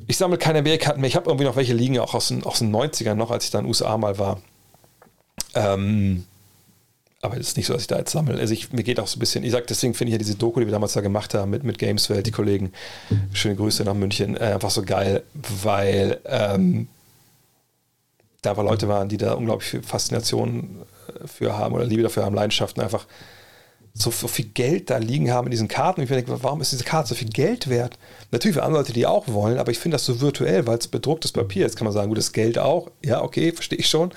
Ich sammle keine NBA-Karten mehr. Ich habe irgendwie noch welche liegen, auch aus den, aus den 90ern noch, als ich da in den USA mal war. Ähm, aber es ist nicht so, dass ich da jetzt sammle. Also ich, mir geht auch so ein bisschen, ich sage, deswegen finde ich ja diese Doku, die wir damals da gemacht haben mit, mit Gameswelt, die Kollegen, schöne Grüße nach München, äh, einfach so geil, weil ähm, da aber Leute waren, die da unglaublich viel Faszination äh, für haben oder Liebe dafür haben, Leidenschaften einfach so, so viel Geld da liegen haben in diesen Karten. Ich denke, warum ist diese Karte so viel Geld wert? Natürlich für andere Leute, die auch wollen, aber ich finde das so virtuell, weil es bedrucktes Papier ist. Kann man sagen, gut, das Geld auch. Ja, okay, verstehe ich schon.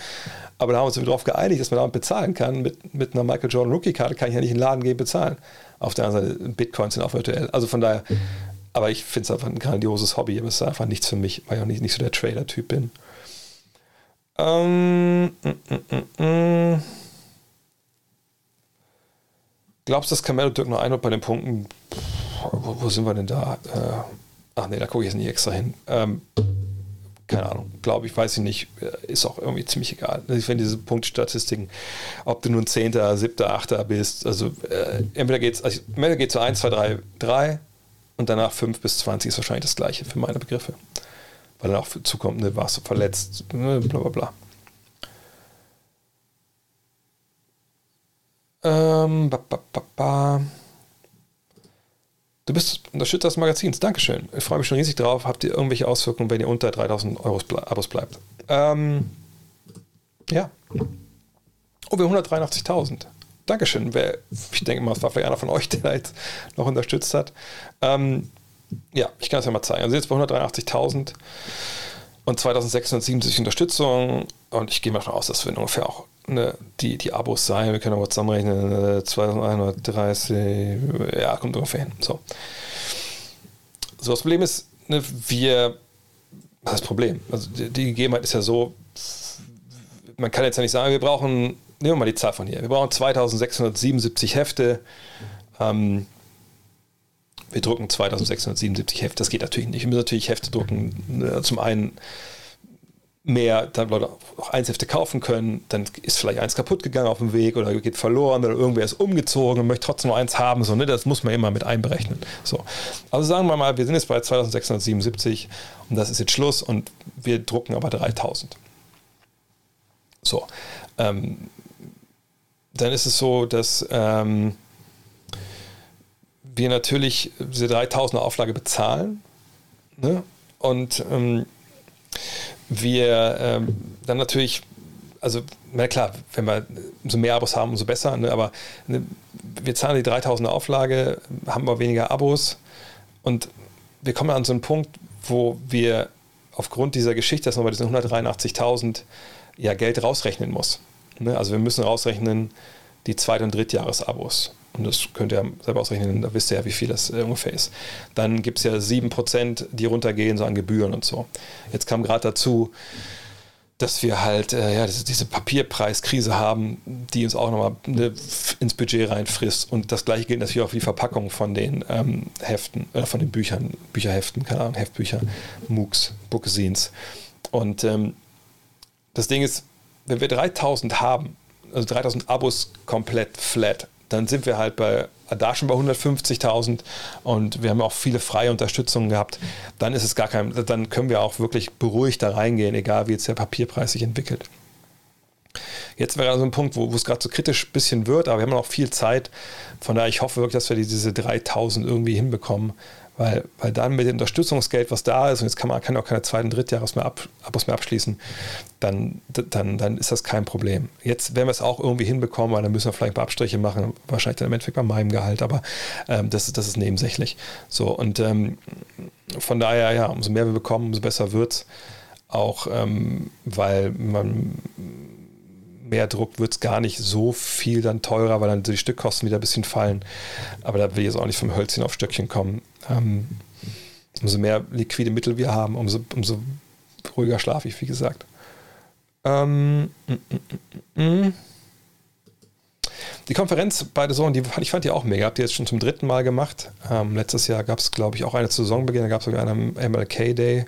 Aber da haben wir uns darauf geeinigt, dass man damit bezahlen kann. Mit, mit einer Michael Jordan Rookie-Karte kann ich ja nicht in den Laden gehen bezahlen. Auf der anderen Seite, Bitcoins sind auch virtuell. Also von daher, aber ich finde es einfach ein grandioses Hobby, aber es ist einfach nichts für mich, weil ich auch nicht, nicht so der Trader-Typ bin. Ähm, mm, mm, mm, mm. Glaubst du, dass Camelo Dirk noch einholt bei den Punkten? Wo, wo, sind wir denn da? Äh, ach nee, da gucke ich jetzt nicht extra hin. Ähm, keine Ahnung, glaube ich, weiß ich nicht, äh, ist auch irgendwie ziemlich egal. Also ich finde diese Punktstatistiken, ob du nun 10., 7., 8. bist, also äh, entweder geht es also, entweder geht's so 1, 2, 3, 3 und danach 5 bis 20 ist wahrscheinlich das gleiche für meine Begriffe. Weil dann auch zukommt, ne, warst du verletzt, ne, bla bla bla. Ähm, ba, ba, ba. Du bist Unterstützer des Magazins. Dankeschön. Ich freue mich schon riesig drauf. Habt ihr irgendwelche Auswirkungen, wenn ihr unter 3000 Euro Abos bleibt? Ähm, ja. Oh, wir 183.000. Dankeschön. Ich denke mal, es war vielleicht einer von euch, der da jetzt noch unterstützt hat. Ähm, ja, ich kann es ja mal zeigen. Also jetzt bei 183.000 und 2670 Unterstützung. Und ich gehe mal davon aus, dass wir ungefähr auch ne, die, die Abos sein. Wir können aber zusammenrechnen. 2130, äh, ja, kommt ungefähr hin. So. So, das Problem ist, ne, wir, das Problem? Also die, die Gegebenheit ist ja so, man kann jetzt ja nicht sagen, wir brauchen, nehmen wir mal die Zahl von hier, wir brauchen 2677 Hefte. Ähm, wir drucken 2677 Hefte. Das geht natürlich nicht. Wir müssen natürlich Hefte drucken. Ne, zum einen mehr, dann Leute auch Einshefte kaufen können, dann ist vielleicht eins kaputt gegangen auf dem Weg oder geht verloren oder irgendwer ist umgezogen und möchte trotzdem noch eins haben, so, ne? das muss man immer mit einberechnen. So. Also sagen wir mal, wir sind jetzt bei 2677 und das ist jetzt Schluss und wir drucken aber 3000. So. Ähm, dann ist es so, dass ähm, wir natürlich diese 3000er Auflage bezahlen ne? und ähm, wir ähm, dann natürlich, also, na klar, wenn wir umso mehr Abos haben, umso besser, ne, aber ne, wir zahlen die 3000er Auflage, haben aber weniger Abos und wir kommen an so einen Punkt, wo wir aufgrund dieser Geschichte, dass man bei diesen 183.000 ja Geld rausrechnen muss. Ne? Also wir müssen rausrechnen die Zweit- und Drittjahresabos. Und das könnt ihr selber ausrechnen, da wisst ihr ja, wie viel das äh, ungefähr ist. Dann gibt es ja 7%, die runtergehen, so an Gebühren und so. Jetzt kam gerade dazu, dass wir halt äh, ja, diese, Papierpreiskrise haben, die uns auch nochmal ne, ins Budget reinfrisst. Und das gleiche gilt natürlich auch für die Verpackung von den ähm, Heften, äh, von den Büchern, Bücherheften, keine Ahnung, Heftbücher, MOOCs, Bookzines. Und ähm, das Ding ist, wenn wir 3000 haben, also 3000 Abos komplett flat, dann sind wir halt bei da schon bei 150.000 und wir haben auch viele freie Unterstützungen gehabt. Dann ist es gar kein, dann können wir auch wirklich beruhigt da reingehen, egal wie jetzt der Papierpreis sich entwickelt. Jetzt wäre also ein Punkt, wo, wo es gerade so kritisch ein bisschen wird, aber wir haben noch viel Zeit. Von daher, ich hoffe wirklich, dass wir diese 3000 irgendwie hinbekommen, weil, weil dann mit dem Unterstützungsgeld, was da ist, und jetzt kann man kann auch keine zweiten, Drittjahres mehr ab, mehr abschließen, dann, dann, dann ist das kein Problem. Jetzt werden wir es auch irgendwie hinbekommen, weil dann müssen wir vielleicht ein paar Abstriche machen, wahrscheinlich dann im Endeffekt bei meinem Gehalt, aber ähm, das, das ist nebensächlich. So, und ähm, von daher, ja, umso mehr wir bekommen, umso besser wird es. Auch ähm, weil man mehr Druck wird es gar nicht so viel dann teurer, weil dann die Stückkosten wieder ein bisschen fallen. Aber da will ich jetzt auch nicht vom Hölzchen auf Stöckchen kommen. Ähm, umso mehr liquide Mittel wir haben, umso, umso ruhiger schlafe ich, wie gesagt. Ähm, mm, mm, mm, die Konferenz bei der Saison, die, ich fand die auch mega. Habt ihr jetzt schon zum dritten Mal gemacht. Ähm, letztes Jahr gab es, glaube ich, auch eine Saisonbeginn, da gab es sogar einen MLK Day.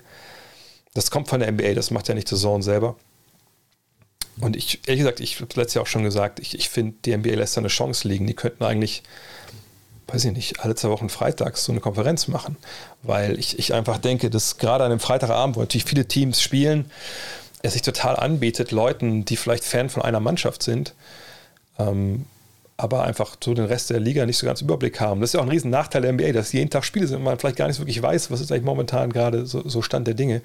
Das kommt von der NBA, das macht ja nicht die Saison selber. Und ich, ehrlich gesagt, ich habe letztes Jahr auch schon gesagt, ich, ich finde, die NBA lässt da eine Chance liegen. Die könnten eigentlich, weiß ich nicht, alle zwei Wochen freitags so eine Konferenz machen. Weil ich, ich einfach denke, dass gerade an einem Freitagabend, wo natürlich viele Teams spielen, es sich total anbietet, Leuten, die vielleicht Fan von einer Mannschaft sind, ähm, aber einfach so den Rest der Liga nicht so ganz Überblick haben. Das ist ja auch ein riesen Nachteil der NBA, dass jeden Tag Spiele sind und man vielleicht gar nicht wirklich weiß, was ist eigentlich momentan gerade so, so Stand der Dinge.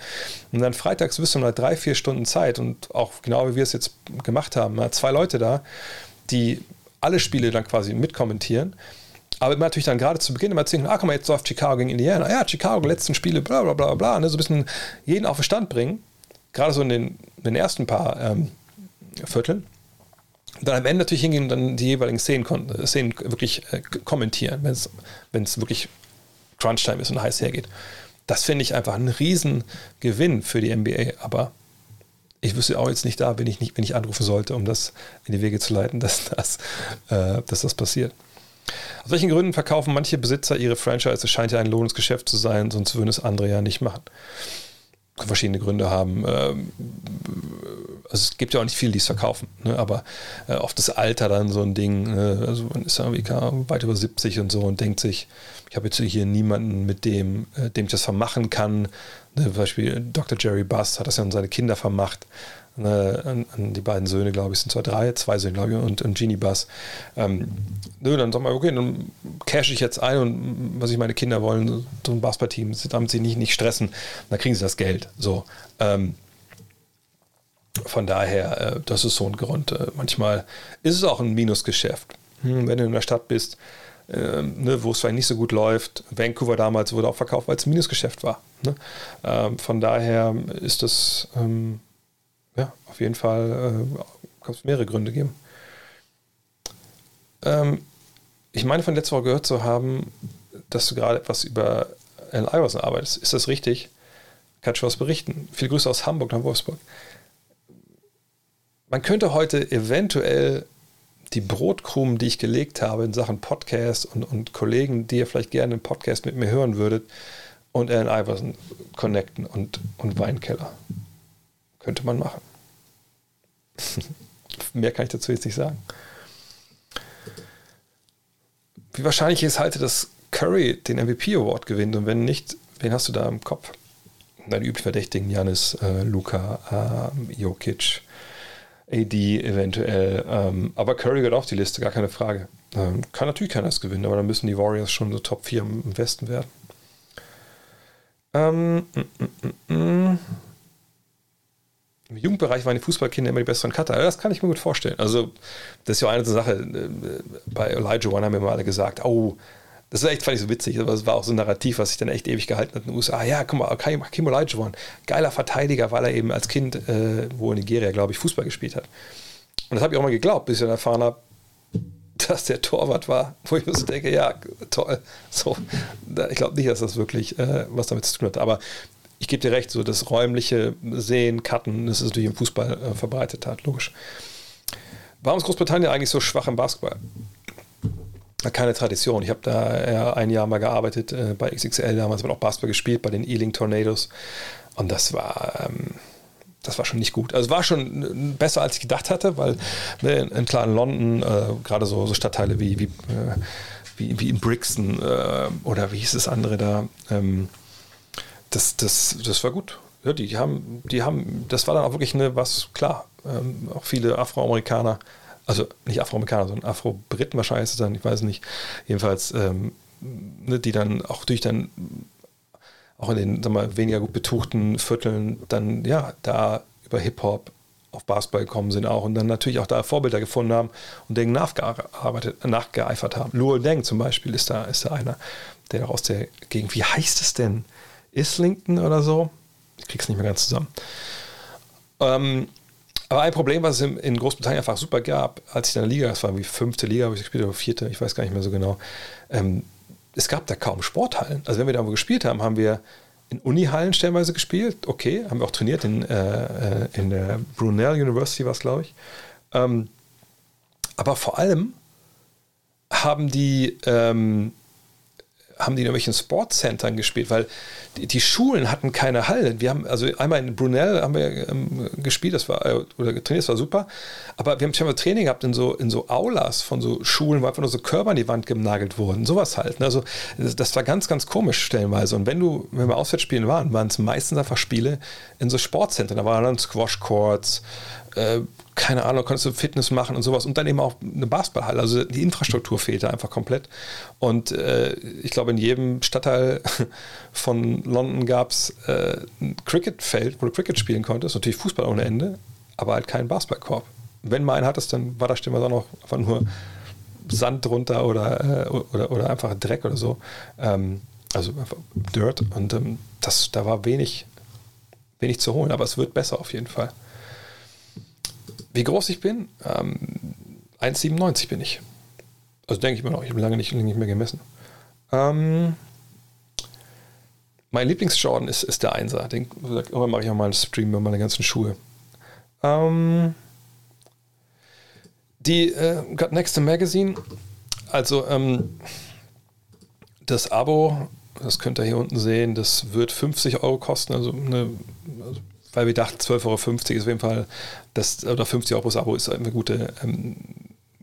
Und dann freitags wirst du mal drei, vier Stunden Zeit und auch genau wie wir es jetzt gemacht haben, zwei Leute da, die alle Spiele dann quasi mitkommentieren. Aber natürlich dann gerade zu Beginn immer erzählen, ah, guck mal, jetzt läuft Chicago gegen Indiana. Ja, Chicago, letzten Spiele, bla bla bla bla. Ne? So ein bisschen jeden auf den Stand bringen. Gerade so in den, in den ersten paar ähm, Vierteln dann am Ende natürlich hingehen und dann die jeweiligen Szenen, Szenen wirklich äh, kommentieren, wenn es wirklich Crunch-Time ist und heiß hergeht. Das finde ich einfach ein Riesengewinn für die NBA, aber ich wüsste auch jetzt nicht da, wenn ich nicht, wenn ich anrufen sollte, um das in die Wege zu leiten, dass das, äh, dass das passiert. Aus welchen Gründen verkaufen manche Besitzer ihre Franchise? Es scheint ja ein lohnendes Geschäft zu sein, sonst würden es andere ja nicht machen verschiedene Gründe haben. Ähm, also es gibt ja auch nicht viele, die es verkaufen, ne? aber äh, oft das Alter dann so ein Ding. Ne? Also man ist ja irgendwie weit über 70 und so und denkt sich, ich habe jetzt hier niemanden, mit dem, äh, dem ich das vermachen kann. Ne? Zum Beispiel Dr. Jerry Buss hat das ja an seine Kinder vermacht an, an, die beiden Söhne, glaube ich, sind zwar drei, zwei Söhne, glaube ich, und, und Genie Bass. Ähm, nö, dann sag mal, okay, dann cash ich jetzt ein und was ich meine Kinder wollen, so ein Basketballteam, damit sie nicht, nicht stressen, dann kriegen sie das Geld. So. Ähm, von daher, äh, das ist so ein Grund. Äh, manchmal ist es auch ein Minusgeschäft. Hm, wenn du in der Stadt bist, äh, ne, wo es vielleicht nicht so gut läuft. Vancouver damals wurde auch verkauft, weil es ein Minusgeschäft war. Ne? Ähm, von daher ist das ähm, ja, auf jeden Fall äh, kann es mehrere Gründe geben. Ähm, ich meine, von letzter Woche gehört zu haben, dass du gerade etwas über Allen Iverson arbeitest. Ist das richtig? Kannst du was berichten? Viele Grüße aus Hamburg nach Wolfsburg. Man könnte heute eventuell die Brotkrumen, die ich gelegt habe in Sachen Podcast und, und Kollegen, die ihr vielleicht gerne einen Podcast mit mir hören würdet, und Allen Iverson connecten und, und Weinkeller. Könnte man machen. Mehr kann ich dazu jetzt nicht sagen. Wie wahrscheinlich ist halte, dass Curry den MVP Award gewinnt und wenn nicht, wen hast du da im Kopf? Deine üblichen Verdächtigen, Janis, äh, Luca, äh, Jokic, AD eventuell. Ähm, aber Curry gehört auf die Liste, gar keine Frage. Ähm, kann natürlich keiner es gewinnen, aber dann müssen die Warriors schon so Top 4 im Westen werden. Ähm, mm, mm, mm, im Jugendbereich waren die Fußballkinder immer die besseren Cutter. Das kann ich mir gut vorstellen. Also, das ist ja eine Sache. Äh, bei Elijah One haben wir mal alle gesagt, oh, das ist echt, fand ich so witzig, aber es war auch so ein Narrativ, was sich dann echt ewig gehalten hat in den USA. Ah, ja, guck mal, Kim Elijah One, geiler Verteidiger, weil er eben als Kind, äh, wo in Nigeria, glaube ich, Fußball gespielt hat. Und das habe ich auch mal geglaubt, bis ich dann erfahren habe, dass der Torwart war, wo ich mir so denke, ja, toll. So, ich glaube nicht, dass das wirklich äh, was damit zu tun hat. Aber ich gebe dir recht, so das räumliche Sehen, Cutten, das ist natürlich im Fußball äh, verbreitet hat, logisch. Warum ist Großbritannien eigentlich so schwach im Basketball? Keine Tradition. Ich habe da ja ein Jahr mal gearbeitet äh, bei XXL, damals wird auch Basketball gespielt bei den Ealing Tornadoes und das war, ähm, das war schon nicht gut. Also war schon äh, besser, als ich gedacht hatte, weil ne, in, in kleinen London, äh, gerade so, so, Stadtteile wie, wie, äh, wie, wie, in Brixton äh, oder wie hieß das andere da, ähm, das, das, das war gut. Ja, die haben, die haben, das war dann auch wirklich eine, was, klar, ähm, auch viele Afroamerikaner, also nicht Afroamerikaner, sondern Afro-Briten wahrscheinlich dann, ich weiß nicht, jedenfalls, ähm, ne, die dann auch durch dann, auch in den, sag mal, weniger gut betuchten Vierteln dann, ja, da über Hip-Hop auf Basketball gekommen sind auch und dann natürlich auch da Vorbilder gefunden haben und denen nachgearbeitet, nachgeeifert haben. Luol Deng zum Beispiel ist da, ist da einer, der aus der Gegend, wie heißt es denn? Islington oder so. Ich krieg's nicht mehr ganz zusammen. Ähm, aber ein Problem, was es in, Großbritannien einfach super gab, als ich in der Liga, das war wie fünfte Liga, habe ich gespielt, oder vierte, ich weiß gar nicht mehr so genau. Ähm, es gab da kaum Sporthallen. Also wenn wir da wo gespielt haben, haben wir in Unihallen stellenweise gespielt. Okay, haben wir auch trainiert in, äh, äh in der Brunel University, was glaube ich. Ähm, aber vor allem haben die ähm, haben die in irgendwelchen Sportcentern gespielt, weil die, die, Schulen hatten keine Hallen. Wir haben, also einmal in Brunel haben wir ähm, gespielt, das war, äh, oder trainiert, das war super, aber wir haben schon mal Training gehabt in so, in so Aulas von so Schulen, wo einfach nur so Körper an die Wand genagelt wurden, sowas halt. Ne? Also das, das, war ganz, ganz komisch stellenweise. Und wenn du, wenn wir Auswärtsspielen waren, waren es meistens einfach Spiele in so Sportzentren. Da waren dann Squash-Courts, äh, keine Ahnung, konntest du Fitness machen und sowas und dann eben auch eine Basketballhalle. Also die Infrastruktur fehlte einfach komplett. Und äh, ich glaube, in jedem Stadtteil von London gab es äh, ein Cricketfeld, wo du Cricket spielen konntest. Natürlich Fußball ohne Ende, aber halt keinen Basketballkorb. Wenn mal einen hattest, dann war da stimme auch noch einfach nur Sand drunter oder, äh, oder, oder einfach Dreck oder so. Ähm, also einfach Dirt. Und ähm, das, da war wenig, wenig zu holen, aber es wird besser auf jeden Fall. Wie groß ich bin? Ähm, 1,97 bin ich. Also denke ich mir noch, ich habe lange nicht, nicht mehr gemessen. Ähm, mein Lieblingsjordan ist, ist der Einser. Den, mache ich auch mal einen Stream über meine ganzen Schuhe. Ähm, die äh, Got Next Magazine, also ähm, das Abo, das könnt ihr hier unten sehen, das wird 50 Euro kosten, also eine also weil wir dachten, 12,50 Euro ist auf jeden Fall, das, oder 50 Euro pro Abo ist ein gute, ähm,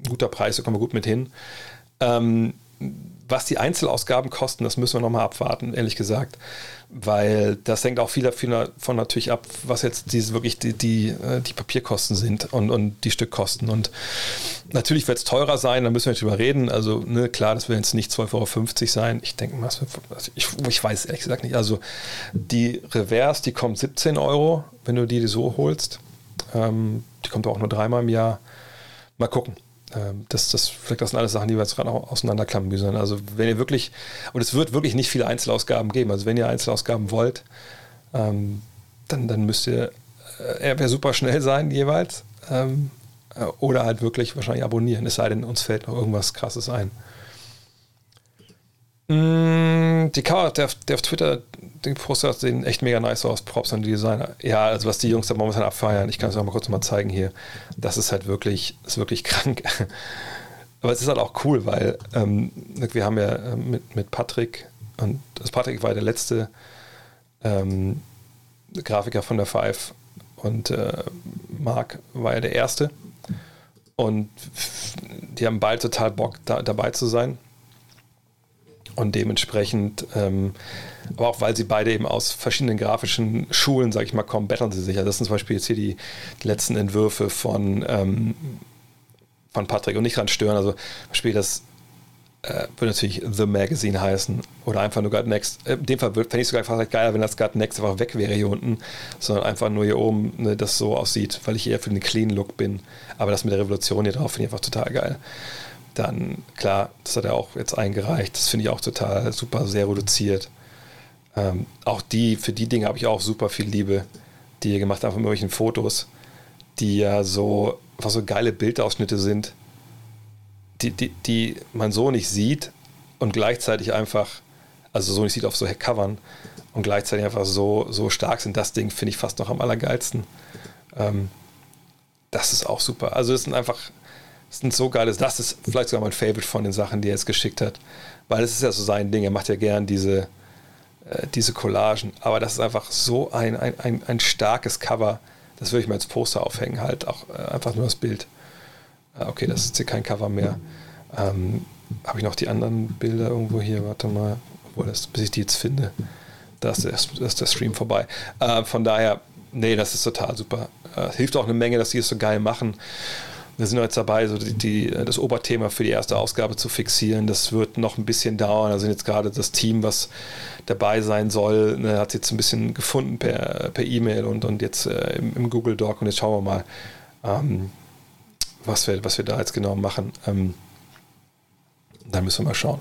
guter Preis, da kommen wir gut mit hin. Ähm, was die Einzelausgaben kosten, das müssen wir nochmal abwarten, ehrlich gesagt. Weil das hängt auch viel davon natürlich ab, was jetzt diese wirklich die, die, äh, die Papierkosten sind und, und die Stückkosten. Und natürlich wird es teurer sein, da müssen wir nicht drüber reden. Also, ne, klar, das wird jetzt nicht 12,50 Euro sein. Ich denke mal, also ich, ich weiß ehrlich gesagt nicht. Also, die Reverse, die kommt 17 Euro, wenn du die so holst. Ähm, die kommt auch nur dreimal im Jahr. Mal gucken. Ähm, das, das, das sind alles Sachen, die wir jetzt gerade auch müssen. Also wenn ihr wirklich, und es wird wirklich nicht viele Einzelausgaben geben, also wenn ihr Einzelausgaben wollt, ähm, dann, dann müsst ihr äh, er super schnell sein jeweils ähm, äh, oder halt wirklich wahrscheinlich abonnieren, es sei denn, uns fällt noch irgendwas krasses ein. Mm, die Cover, der, der auf Twitter den Poster sehen echt mega nice aus. Props an die Designer. Ja, also was die Jungs da momentan abfeiern, ich kann es auch mal kurz mal zeigen hier. Das ist halt wirklich, ist wirklich krank. Aber es ist halt auch cool, weil ähm, wir haben ja äh, mit, mit Patrick, und das Patrick war der letzte ähm, Grafiker von der Five und äh, Marc war ja der erste. Und die haben beide total Bock, da, dabei zu sein. Und dementsprechend, ähm, aber auch weil sie beide eben aus verschiedenen grafischen Schulen, sag ich mal, kommen, betteln sie sich. Also das sind zum Beispiel jetzt hier die, die letzten Entwürfe von, ähm, von Patrick und nicht dran stören. Also zum Beispiel das äh, würde natürlich The Magazine heißen oder einfach nur God Next. Äh, in dem Fall fände ich sogar fast geiler, wenn das God Next einfach weg wäre hier unten, sondern einfach nur hier oben ne, das so aussieht, weil ich eher für den Clean Look bin. Aber das mit der Revolution hier drauf finde ich einfach total geil. Dann, klar, das hat er auch jetzt eingereicht. Das finde ich auch total super, sehr reduziert. Ähm, auch die, für die Dinge habe ich auch super viel Liebe, die ihr gemacht habt von irgendwelchen Fotos, die ja so, was so geile Bildausschnitte sind, die, die, die man so nicht sieht und gleichzeitig einfach, also so nicht sieht auf so Covern und gleichzeitig einfach so, so stark sind. Das Ding finde ich fast noch am allergeilsten. Ähm, das ist auch super. Also es sind einfach das sind so geile, das ist vielleicht sogar mein Favorite von den Sachen, die er jetzt geschickt hat. Weil es ist ja so sein Ding, er macht ja gern diese, äh, diese Collagen. Aber das ist einfach so ein, ein, ein, ein starkes Cover. Das würde ich mir als Poster aufhängen, halt auch äh, einfach nur das Bild. Äh, okay, das ist hier kein Cover mehr. Ähm, Habe ich noch die anderen Bilder irgendwo hier? Warte mal, obwohl das, bis ich die jetzt finde, da ist ist der Stream vorbei. Äh, von daher, nee, das ist total super. Äh, hilft auch eine Menge, dass die es so geil machen. Wir sind jetzt dabei, so die, die, das Oberthema für die erste Ausgabe zu fixieren. Das wird noch ein bisschen dauern. Da sind jetzt gerade das Team, was dabei sein soll, ne, hat jetzt ein bisschen gefunden per, per E-Mail und, und jetzt äh, im, im, Google Doc. Und jetzt schauen wir mal, ähm, was, wir, was wir da jetzt genau machen. Ähm, dann müssen wir mal schauen.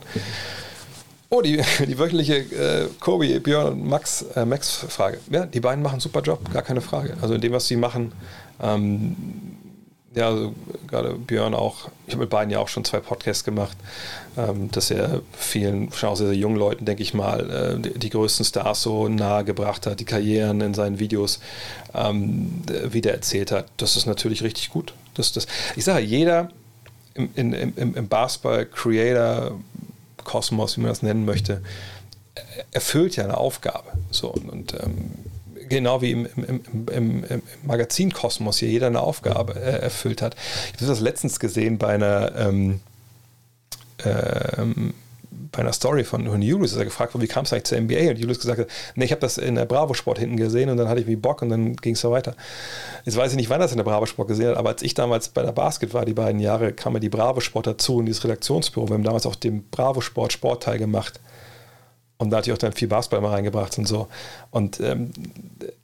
Oh, die, die wöchentliche äh, Kobi, Björn und Max, äh, Max-Frage. Ja, die beiden machen einen super Job, gar keine Frage. Also in dem, was sie machen, ähm, ja, also gerade Björn auch, ich habe mit beiden ja auch schon zwei Podcasts gemacht, ähm, dass er vielen, schon auch sehr, sehr jungen Leuten, denke ich mal, äh, die, die, größten Stars so nahe gebracht hat, die Karrieren in seinen Videos ähm, wieder erzählt hat. Das ist natürlich richtig gut. Das, das, ich sage, jeder im, im, im, im Basketball-Creator-Kosmos, wie man das nennen möchte, erfüllt ja eine Aufgabe. So, und, und ähm, genau wie im, im, im, im Magazinkosmos hier jeder eine Aufgabe äh, erfüllt hat. Ich habe das letztens gesehen bei einer, ähm, ähm, bei einer Story von, von Julius, dass er gefragt wurde, wie kam es eigentlich zur NBA? Und Julius gesagt hat, nee, ich habe das in der Bravo Sport hinten gesehen und dann hatte ich wie Bock und dann ging es so weiter. Jetzt weiß ich nicht, wann das in der Bravo Sport gesehen hat, aber als ich damals bei der Basket war, die beiden Jahre, kam mir die Bravo Sport dazu in dieses Redaktionsbüro. Wir haben damals auch den Bravo Sport Sportteil gemacht. Und da hatte ich auch dann viel Basketball mal reingebracht und so. Und ähm,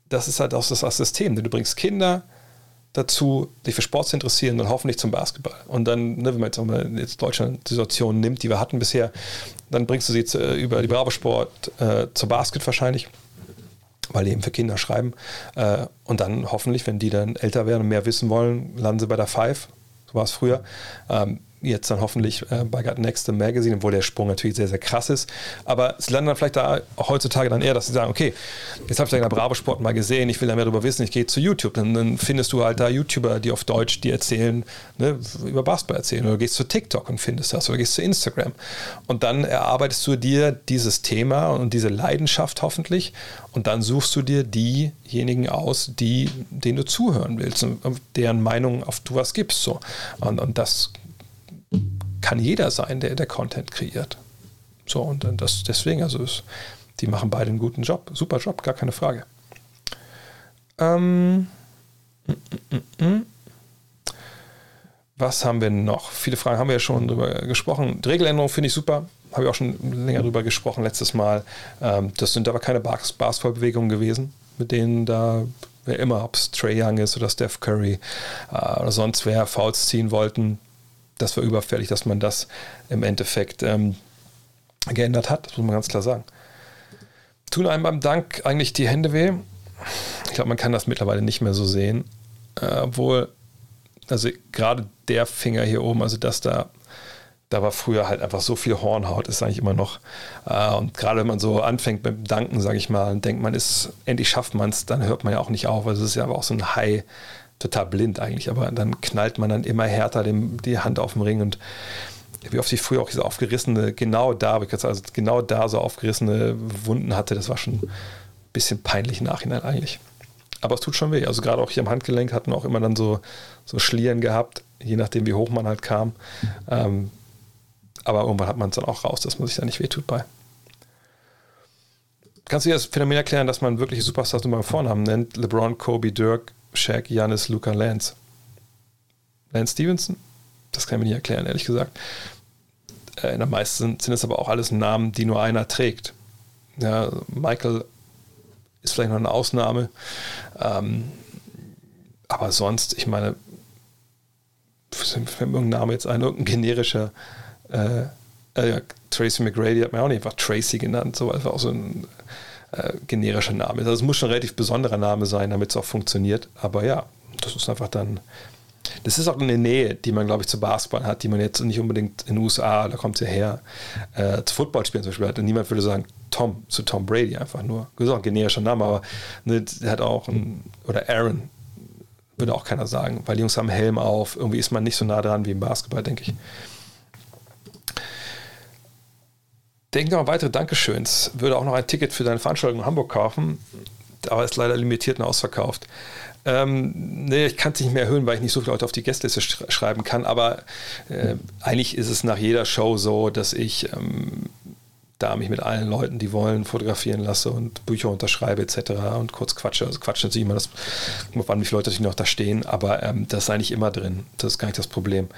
das ist halt auch das, das System. Du bringst Kinder dazu, sich für Sport zu interessieren und hoffentlich zum Basketball. Und dann, ne, wenn man jetzt, auch mal jetzt Deutschland Situation nimmt, die wir hatten bisher, dann bringst du sie zu, über die Bravo Sport äh, zur Basket wahrscheinlich, weil die eben für Kinder schreiben. Äh, und dann hoffentlich, wenn die dann älter werden und mehr wissen wollen, landen sie bei der Five. So war es früher. Ähm, jetzt dann hoffentlich äh, bei Got Next im Magazine, obwohl der Sprung natürlich sehr, sehr krass ist. Aber es landen dann vielleicht da heutzutage dann eher, dass sie sagen, okay, jetzt habe ich da in der Bravo Sport mal gesehen, ich will da mehr darüber wissen, ich gehe zu YouTube. Dann, dann, findest du halt da YouTuber, die auf Deutsch dir erzählen, ne, über Basketball erzählen. Oder gehst zu TikTok und findest das oder gehst zu Instagram. Und dann erarbeitest du dir dieses Thema und diese Leidenschaft hoffentlich und dann suchst du dir diejenigen aus, die, denen du zuhören willst und deren Meinung auf du was gibst. So. Und, und das kann jeder sein, der, der Content kreiert. So, und das deswegen, also es, die machen beide einen guten Job. Super Job, gar keine Frage. Ähm, mm, mm, mm, was haben wir noch? Viele Fragen haben wir ja schon drüber gesprochen. Die Regeländerung finde ich super. Habe ich auch schon länger drüber gesprochen letztes Mal. Ähm, das sind aber keine Basketballbewegungen gewesen, mit denen da wer immer, ob es Trey Young ist oder Steph Curry äh, oder sonst wer Fouls ziehen wollten das war überfällig, dass man das im Endeffekt ähm, geändert hat. Das muss man ganz klar sagen. Tun einem beim Dank eigentlich die Hände weh? Ich glaube, man kann das mittlerweile nicht mehr so sehen. Äh, obwohl, also gerade der Finger hier oben, also das da, da war früher halt einfach so viel Hornhaut, ist eigentlich immer noch. Äh, und gerade wenn man so anfängt mit dem Danken, sage ich mal, und denkt man ist, endlich schafft man es, dann hört man ja auch nicht auf. Also es ist ja aber auch so ein High, total blind eigentlich, aber dann knallt man dann immer härter dem, die Hand auf den Ring und wie oft ich früher auch diese aufgerissene, genau da, also genau da so aufgerissene Wunden hatte, das war schon ein bisschen peinlich im Nachhinein eigentlich. Aber es tut schon weh. Also gerade auch hier am Handgelenk hatten wir auch immer dann so, so Schlieren gehabt, je nachdem wie hoch man halt kam. Ähm, aber irgendwann hat man es dann auch raus, dass man sich da nicht wehtut bei. Kannst du dir das Phänomen erklären, dass man wirkliche Superstars nur beim Vornamen nennt? LeBron, Kobe, Dirk, Shaq, Janis, Luca, Lance. Lance Stevenson? Das kann ich mir nicht erklären, ehrlich gesagt. Äh, in der meisten sind es aber auch alles Namen, die nur einer trägt. Ja, Michael ist vielleicht noch eine Ausnahme. Ähm, aber sonst, ich meine, fällt mir irgendein Name jetzt ein, irgendein generischer äh, äh, Tracy McGrady hat mir auch nicht einfach Tracy genannt, so einfach auch so ein äh, generischer Name ist. Also es muss schon ein relativ besonderer Name sein, damit es auch funktioniert. Aber ja, das ist einfach dann. Das ist auch eine Nähe, die man, glaube ich, zu Basketball hat, die man jetzt nicht unbedingt in den USA, da kommt ja her, äh, zu Footballspielen zum Beispiel hat. Und niemand würde sagen, Tom zu Tom Brady einfach nur. Das ist auch ein generischer Name, aber ne, hat auch ein, oder Aaron, würde auch keiner sagen, weil die Jungs haben Helm auf. Irgendwie ist man nicht so nah dran wie im Basketball, denke ich. Denk noch weitere Dankeschöns. Würde auch noch ein Ticket für deine Veranstaltung in Hamburg kaufen, aber ist leider limitiert und ausverkauft. Ähm, nee, ich kann es nicht mehr erhöhen, weil ich nicht so viele Leute auf die Gästeliste sch schreiben kann, aber äh, eigentlich ist es nach jeder Show so, dass ich ähm, da mich mit allen Leuten, die wollen, fotografieren lasse und Bücher unterschreibe etc. und kurz quatsche. Also quatsche natürlich immer, das an, wie viele Leute noch da stehen, aber ähm, das ist eigentlich immer drin. Das ist gar nicht das Problem.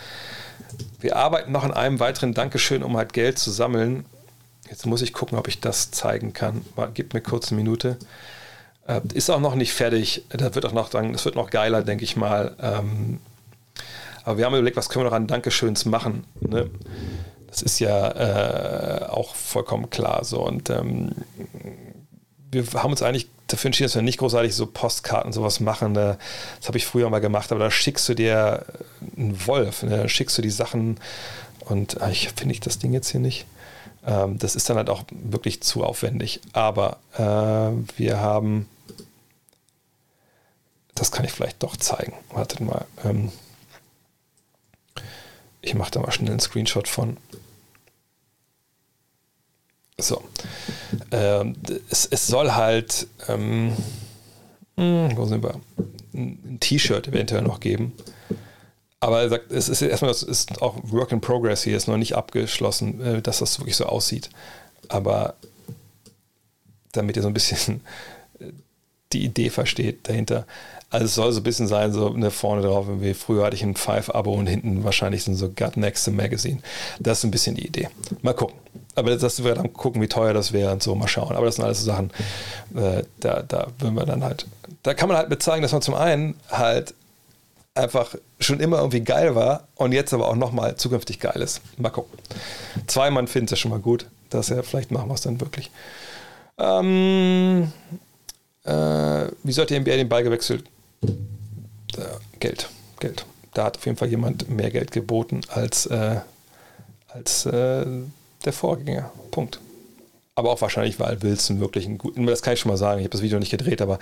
Wir arbeiten noch an einem weiteren Dankeschön, um halt Geld zu sammeln Jetzt muss ich gucken, ob ich das zeigen kann. Gib mir kurz eine Minute. Äh, ist auch noch nicht fertig. Da wird auch noch, das wird noch geiler, denke ich mal. Ähm, aber wir haben überlegt, was können wir noch an Dankeschöns machen. Ne? Das ist ja äh, auch vollkommen klar so. Und ähm, wir haben uns eigentlich dafür entschieden, dass wir nicht großartig so Postkarten sowas machen. Das habe ich früher mal gemacht, aber da schickst du dir einen Wolf, ne? da schickst du die Sachen und ah, ich finde ich das Ding jetzt hier nicht. Ähm, das ist dann halt auch wirklich zu aufwendig. Aber äh, wir haben, das kann ich vielleicht doch zeigen. Wartet mal. Ähm, ich mache da mal schnell einen Screenshot von. So. Ähm, es, es, soll halt, ähm, hm, wo sind wir? Ein T-Shirt eventuell noch geben. Aber er sagt, es ist erstmal, das ist auch Work in Progress hier, ist noch nicht abgeschlossen, äh, dass das wirklich so aussieht. Aber damit ihr so ein bisschen die Idee versteht dahinter. Also es soll so ein bisschen sein, so eine vorne drauf, wie früher hatte ich ein Five-Abo und hinten wahrscheinlich sind so Gut Next Magazine. Das ist ein bisschen die Idee. Mal gucken. Aber das wir dann gucken, wie teuer das wäre und so, mal schauen. Aber das sind alles so Sachen, äh, da, da würden wir dann halt, da kann man halt mit zeigen, dass man zum einen halt einfach schon immer irgendwie geil war und jetzt aber auch nochmal zukünftig geil ist. Mal gucken. Zwei Mann finden es ja schon mal gut, dass er vielleicht machen wir es dann wirklich. Ähm, äh, wie sollte die NBA den Ball gewechselt? Äh, Geld, Geld. Da hat auf jeden Fall jemand mehr Geld geboten als, äh, als äh, der Vorgänger. Punkt. Aber auch wahrscheinlich, weil Wilson wirklich ein guter, das kann ich schon mal sagen, ich habe das Video nicht gedreht, aber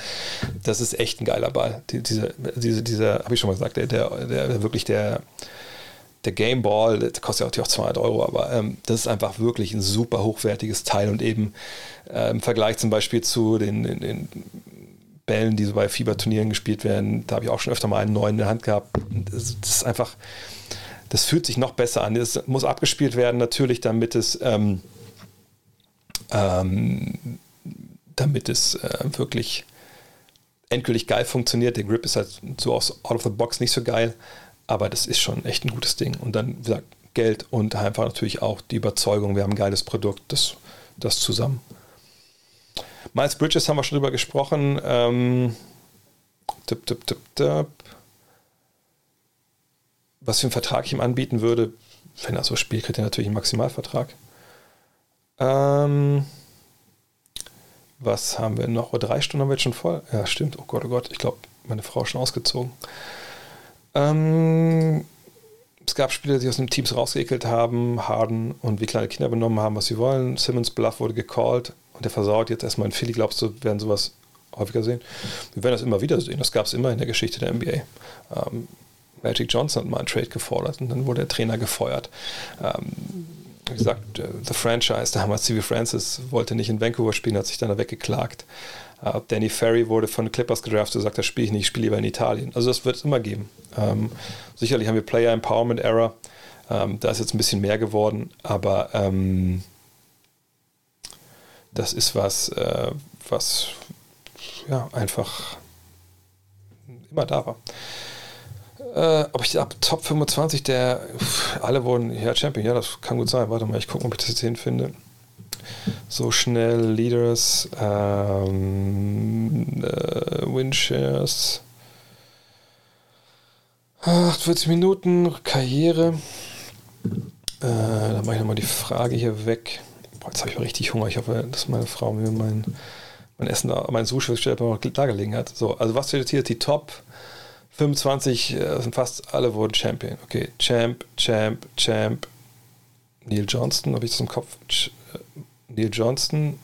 das ist echt ein geiler Ball. Die, diese, diese, dieser, habe ich schon mal gesagt, der, der, der wirklich der, der Game Ball, der kostet ja auch 200 Euro, aber ähm, das ist einfach wirklich ein super hochwertiges Teil und eben äh, im Vergleich zum Beispiel zu den, den, den Bällen, die so bei Fieberturnieren gespielt werden, da habe ich auch schon öfter mal einen neuen in der Hand gehabt. Das, das, ist einfach, das fühlt sich noch besser an. Das muss abgespielt werden, natürlich, damit es, ähm, ähm, damit es äh, wirklich endgültig geil funktioniert. Der Grip ist halt so aus out of the box nicht so geil, aber das ist schon echt ein gutes Ding. Und dann, wie gesagt, Geld und einfach natürlich auch die Überzeugung, wir haben ein geiles Produkt, das, das zusammen. Miles Bridges haben wir schon drüber gesprochen. Ähm, tipp, tipp, tipp, tipp. Was für einen Vertrag ich ihm anbieten würde, wenn er so spielt, kriegt er natürlich einen Maximalvertrag. Ähm, was haben wir noch? Oh, drei Stunden haben wir jetzt schon voll. Ja, stimmt. Oh Gott, oh Gott. Ich glaube, meine Frau ist schon ausgezogen. Ähm, es gab Spieler, die aus den Teams rausgeekelt haben, Harden und wie kleine Kinder benommen haben, was sie wollen. Simmons Bluff wurde gecallt und der versaut jetzt erstmal in Philly. Glaubst du, werden sowas häufiger sehen? Wir werden das immer wieder sehen. Das gab es immer in der Geschichte der NBA. Ähm, Magic Johnson hat mal einen Trade gefordert und dann wurde der Trainer gefeuert. Ähm, wie gesagt, äh, The Franchise, damals C.V. Francis wollte nicht in Vancouver spielen, hat sich dann da weggeklagt. Uh, Danny Ferry wurde von Clippers gedraftet, sagt, das spiele ich nicht, ich spiele lieber in Italien. Also das wird es immer geben. Ähm, sicherlich haben wir Player Empowerment Era. Ähm, da ist jetzt ein bisschen mehr geworden, aber ähm, das ist was, äh, was ja einfach immer da war. Äh, ob ich ab Top 25 der alle wurden ja Champion, ja, das kann gut sein. Warte mal, ich gucke, ob ich das jetzt hinfinde so schnell Leaders, ähm, äh, Winshares, 48 Minuten, Karriere. Äh, dann mache ich nochmal die Frage hier weg. Boah, jetzt habe ich richtig Hunger. Ich hoffe, dass meine Frau mir mein, mein Essen, mein Sushi gestellt noch da gelegen hat. So, also was steht jetzt hier? Die Top 25 äh, sind fast alle wurden Champion. Okay, Champ, Champ, Champ. Neil Johnston, habe ich das im Kopf? Ch Neil Johnston,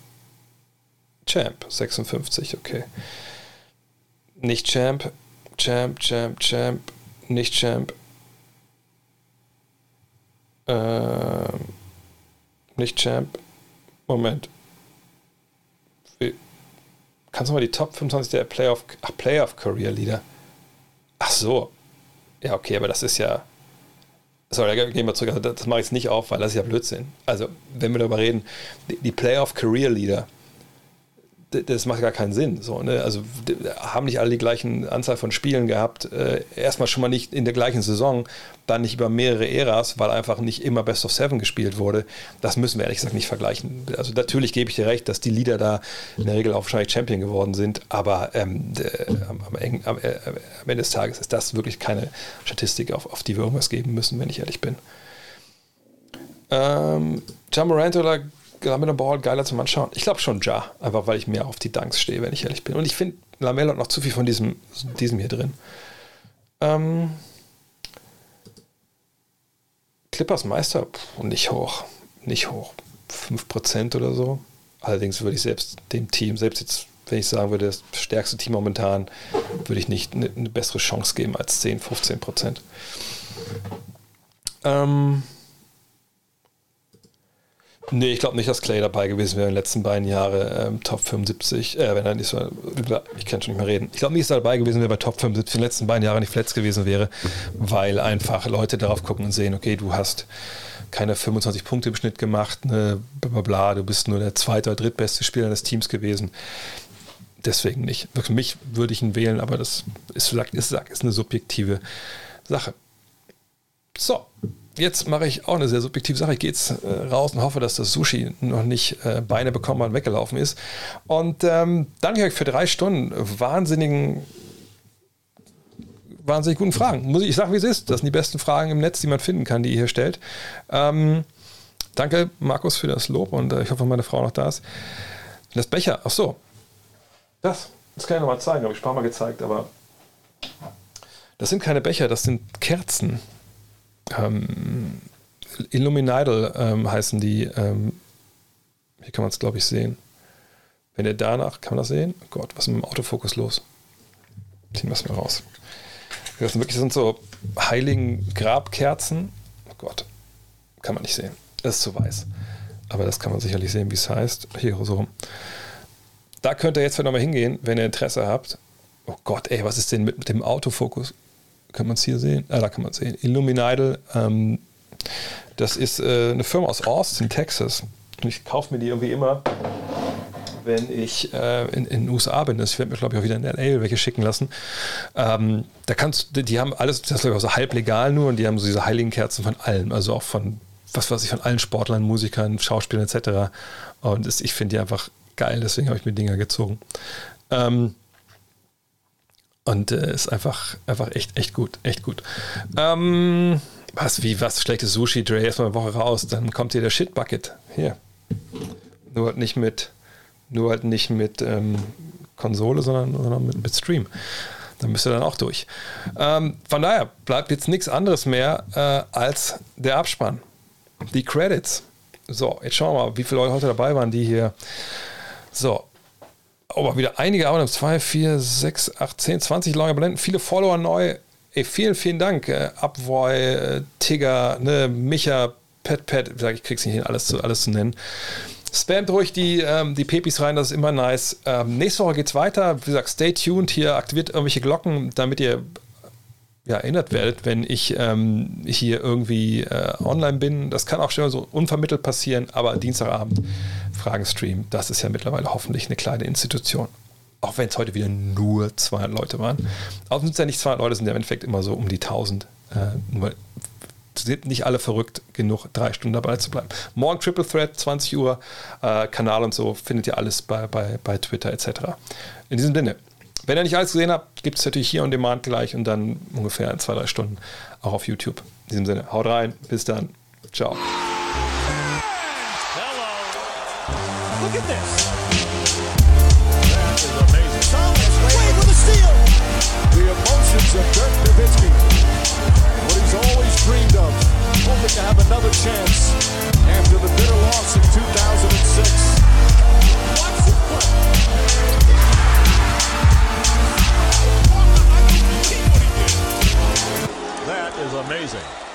Champ, 56, okay. Nicht Champ, Champ, Champ, Champ, nicht Champ. Äh, nicht Champ. Moment. Kannst du mal die Top 25 der Playoff, ach, Playoff Career Leader? Ach so. Ja, okay, aber das ist ja Sorry, da gehen wir zurück. Also das mache ich jetzt nicht auf, weil das ist ja Blödsinn. Also, wenn wir darüber reden, die Playoff Career Leader, das macht gar keinen Sinn. So, ne? Also haben nicht alle die gleichen Anzahl von Spielen gehabt. Äh, erstmal schon mal nicht in der gleichen Saison, dann nicht über mehrere Äras, weil einfach nicht immer Best of Seven gespielt wurde. Das müssen wir ehrlich gesagt nicht vergleichen. Also natürlich gebe ich dir recht, dass die Lieder da in der Regel auch wahrscheinlich Champion geworden sind, aber ähm, äh, am, am, äh, am, Ende des Tages ist das wirklich keine Statistik, auf, auf die wir irgendwas geben müssen, wenn ich ehrlich bin. Ähm, Ja Lamelo Ball geiler zum Anschauen? Ich glaube schon Ja, einfach weil ich mehr auf die Dunks stehe, wenn ich ehrlich bin. Und ich finde, Lamelo hat noch zu viel von diesem, diesem hier drin. Ähm, Clippers Meister, Puh, nicht hoch. Nicht hoch. 5% oder so. Allerdings würde ich selbst dem Team, selbst jetzt, wenn ich sagen würde, das stärkste Team momentan, würde ich nicht eine, eine bessere Chance geben als 10, 15%. Ähm, Nee, ich glaube nicht, dass Clay dabei gewesen wäre in den letzten beiden Jahren ähm, Top 75. Äh, wenn er nicht so, ich kann schon nicht mehr reden. Ich glaube nicht, dass er dabei gewesen wäre bei Top 75 in den letzten beiden Jahren nicht verletzt gewesen wäre, weil einfach Leute darauf gucken und sehen, okay, du hast keine 25 Punkte im Schnitt gemacht, ne, bla, bla, du bist nur der zweite oder drittbeste Spieler des Teams gewesen. Deswegen nicht. Für mich würde ich ihn wählen, aber das ist, ist, ist eine subjektive Sache. So, jetzt mache ich auch eine sehr subjektive Sache. Ich gehe jetzt äh, raus und hoffe, dass das Sushi noch nicht äh, Beine bekommen und weggelaufen ist. Und ähm, danke euch für drei Stunden wahnsinnigen, wahnsinnig guten Fragen. Muss ich, ich sagen, wie es ist. Das sind die besten Fragen im Netz, die man finden kann, die ihr hier stellt. Ähm, danke, Markus, für das Lob und äh, ich hoffe, meine Frau noch da ist. Das Becher, ach so. Das, das kann ich nochmal zeigen, habe ich ein paar Mal gezeigt, aber das sind keine Becher, das sind Kerzen ähm, Illuminidal ähm, heißen die. Ähm, hier kann man es, glaube ich, sehen. Wenn ihr danach, kann man das sehen? Oh Gott, was ist mit dem Autofokus los? Ziehen wir es mal raus. Das sind wirklich das sind so heiligen Grabkerzen. Oh Gott, kann man nicht sehen. Das ist zu weiß. Aber das kann man sicherlich sehen, wie es heißt. Hier so rum. Da könnt ihr jetzt nochmal hingehen, wenn ihr Interesse habt. Oh Gott, ey, was ist denn mit, mit dem Autofokus? Kann man es hier sehen? Ah, da kann man es sehen. Illuminidal, ähm, das ist äh, eine Firma aus Austin, Texas. Und ich kaufe mir die irgendwie immer, wenn ich äh, in, in, den USA bin. Ich werde mir, glaube ich, auch wieder in LA welche schicken lassen. Ähm, da kannst die, die haben alles, das ist, glaube ich, auch so halb legal nur und die haben so diese heiligen Kerzen von allem, also auch von, was weiß ich, von allen Sportlern, Musikern, Schauspielern etc. Und das, ich finde die einfach geil, deswegen habe ich mir Dinger gezogen. Ähm, und äh, ist einfach, einfach echt, echt gut, echt gut. Ähm, was, wie, was, schlechtes Sushi, Dre, erstmal eine Woche raus, dann kommt hier der Shitbucket. Hier. Nur halt nicht mit, nur halt nicht mit ähm, Konsole, sondern, sondern mit, mit Stream. Dann müsst ihr dann auch durch. Ähm, von daher bleibt jetzt nichts anderes mehr äh, als der Abspann. Die Credits. So, jetzt schauen wir mal, wie viele Leute heute dabei waren, die hier. So, aber wieder einige Abonnenten. 2, 4, 6, 8, 10, 20 lange Blenden. Viele Follower neu. Ey, vielen, vielen Dank. Äh, äh, Tigger, ne, Micha, Pet Pet. Ich krieg's nicht hin, alles zu, alles zu nennen. Spamt ruhig die, ähm, die Pepis rein, das ist immer nice. Ähm, nächste Woche geht's weiter. Wie gesagt, stay tuned hier, aktiviert irgendwelche Glocken, damit ihr ja, erinnert werdet, wenn ich ähm, hier irgendwie äh, online bin. Das kann auch schon so unvermittelt passieren, aber Dienstagabend Fragenstream, das ist ja mittlerweile hoffentlich eine kleine Institution. Auch wenn es heute wieder nur 200 Leute waren. Außerdem sind es ja nicht 200 Leute, sind ja im Endeffekt immer so um die 1000. Äh, nur sind nicht alle verrückt genug, drei Stunden dabei zu bleiben. Morgen Triple Threat, 20 Uhr, äh, Kanal und so, findet ihr alles bei, bei, bei Twitter etc. In diesem Sinne, wenn ihr nicht alles gesehen habt, gibt es natürlich hier on demand gleich und dann ungefähr in zwei, drei Stunden auch auf YouTube. In diesem Sinne, haut rein, bis dann. Ciao. After the bitter loss in 2006. Watch the. is amazing.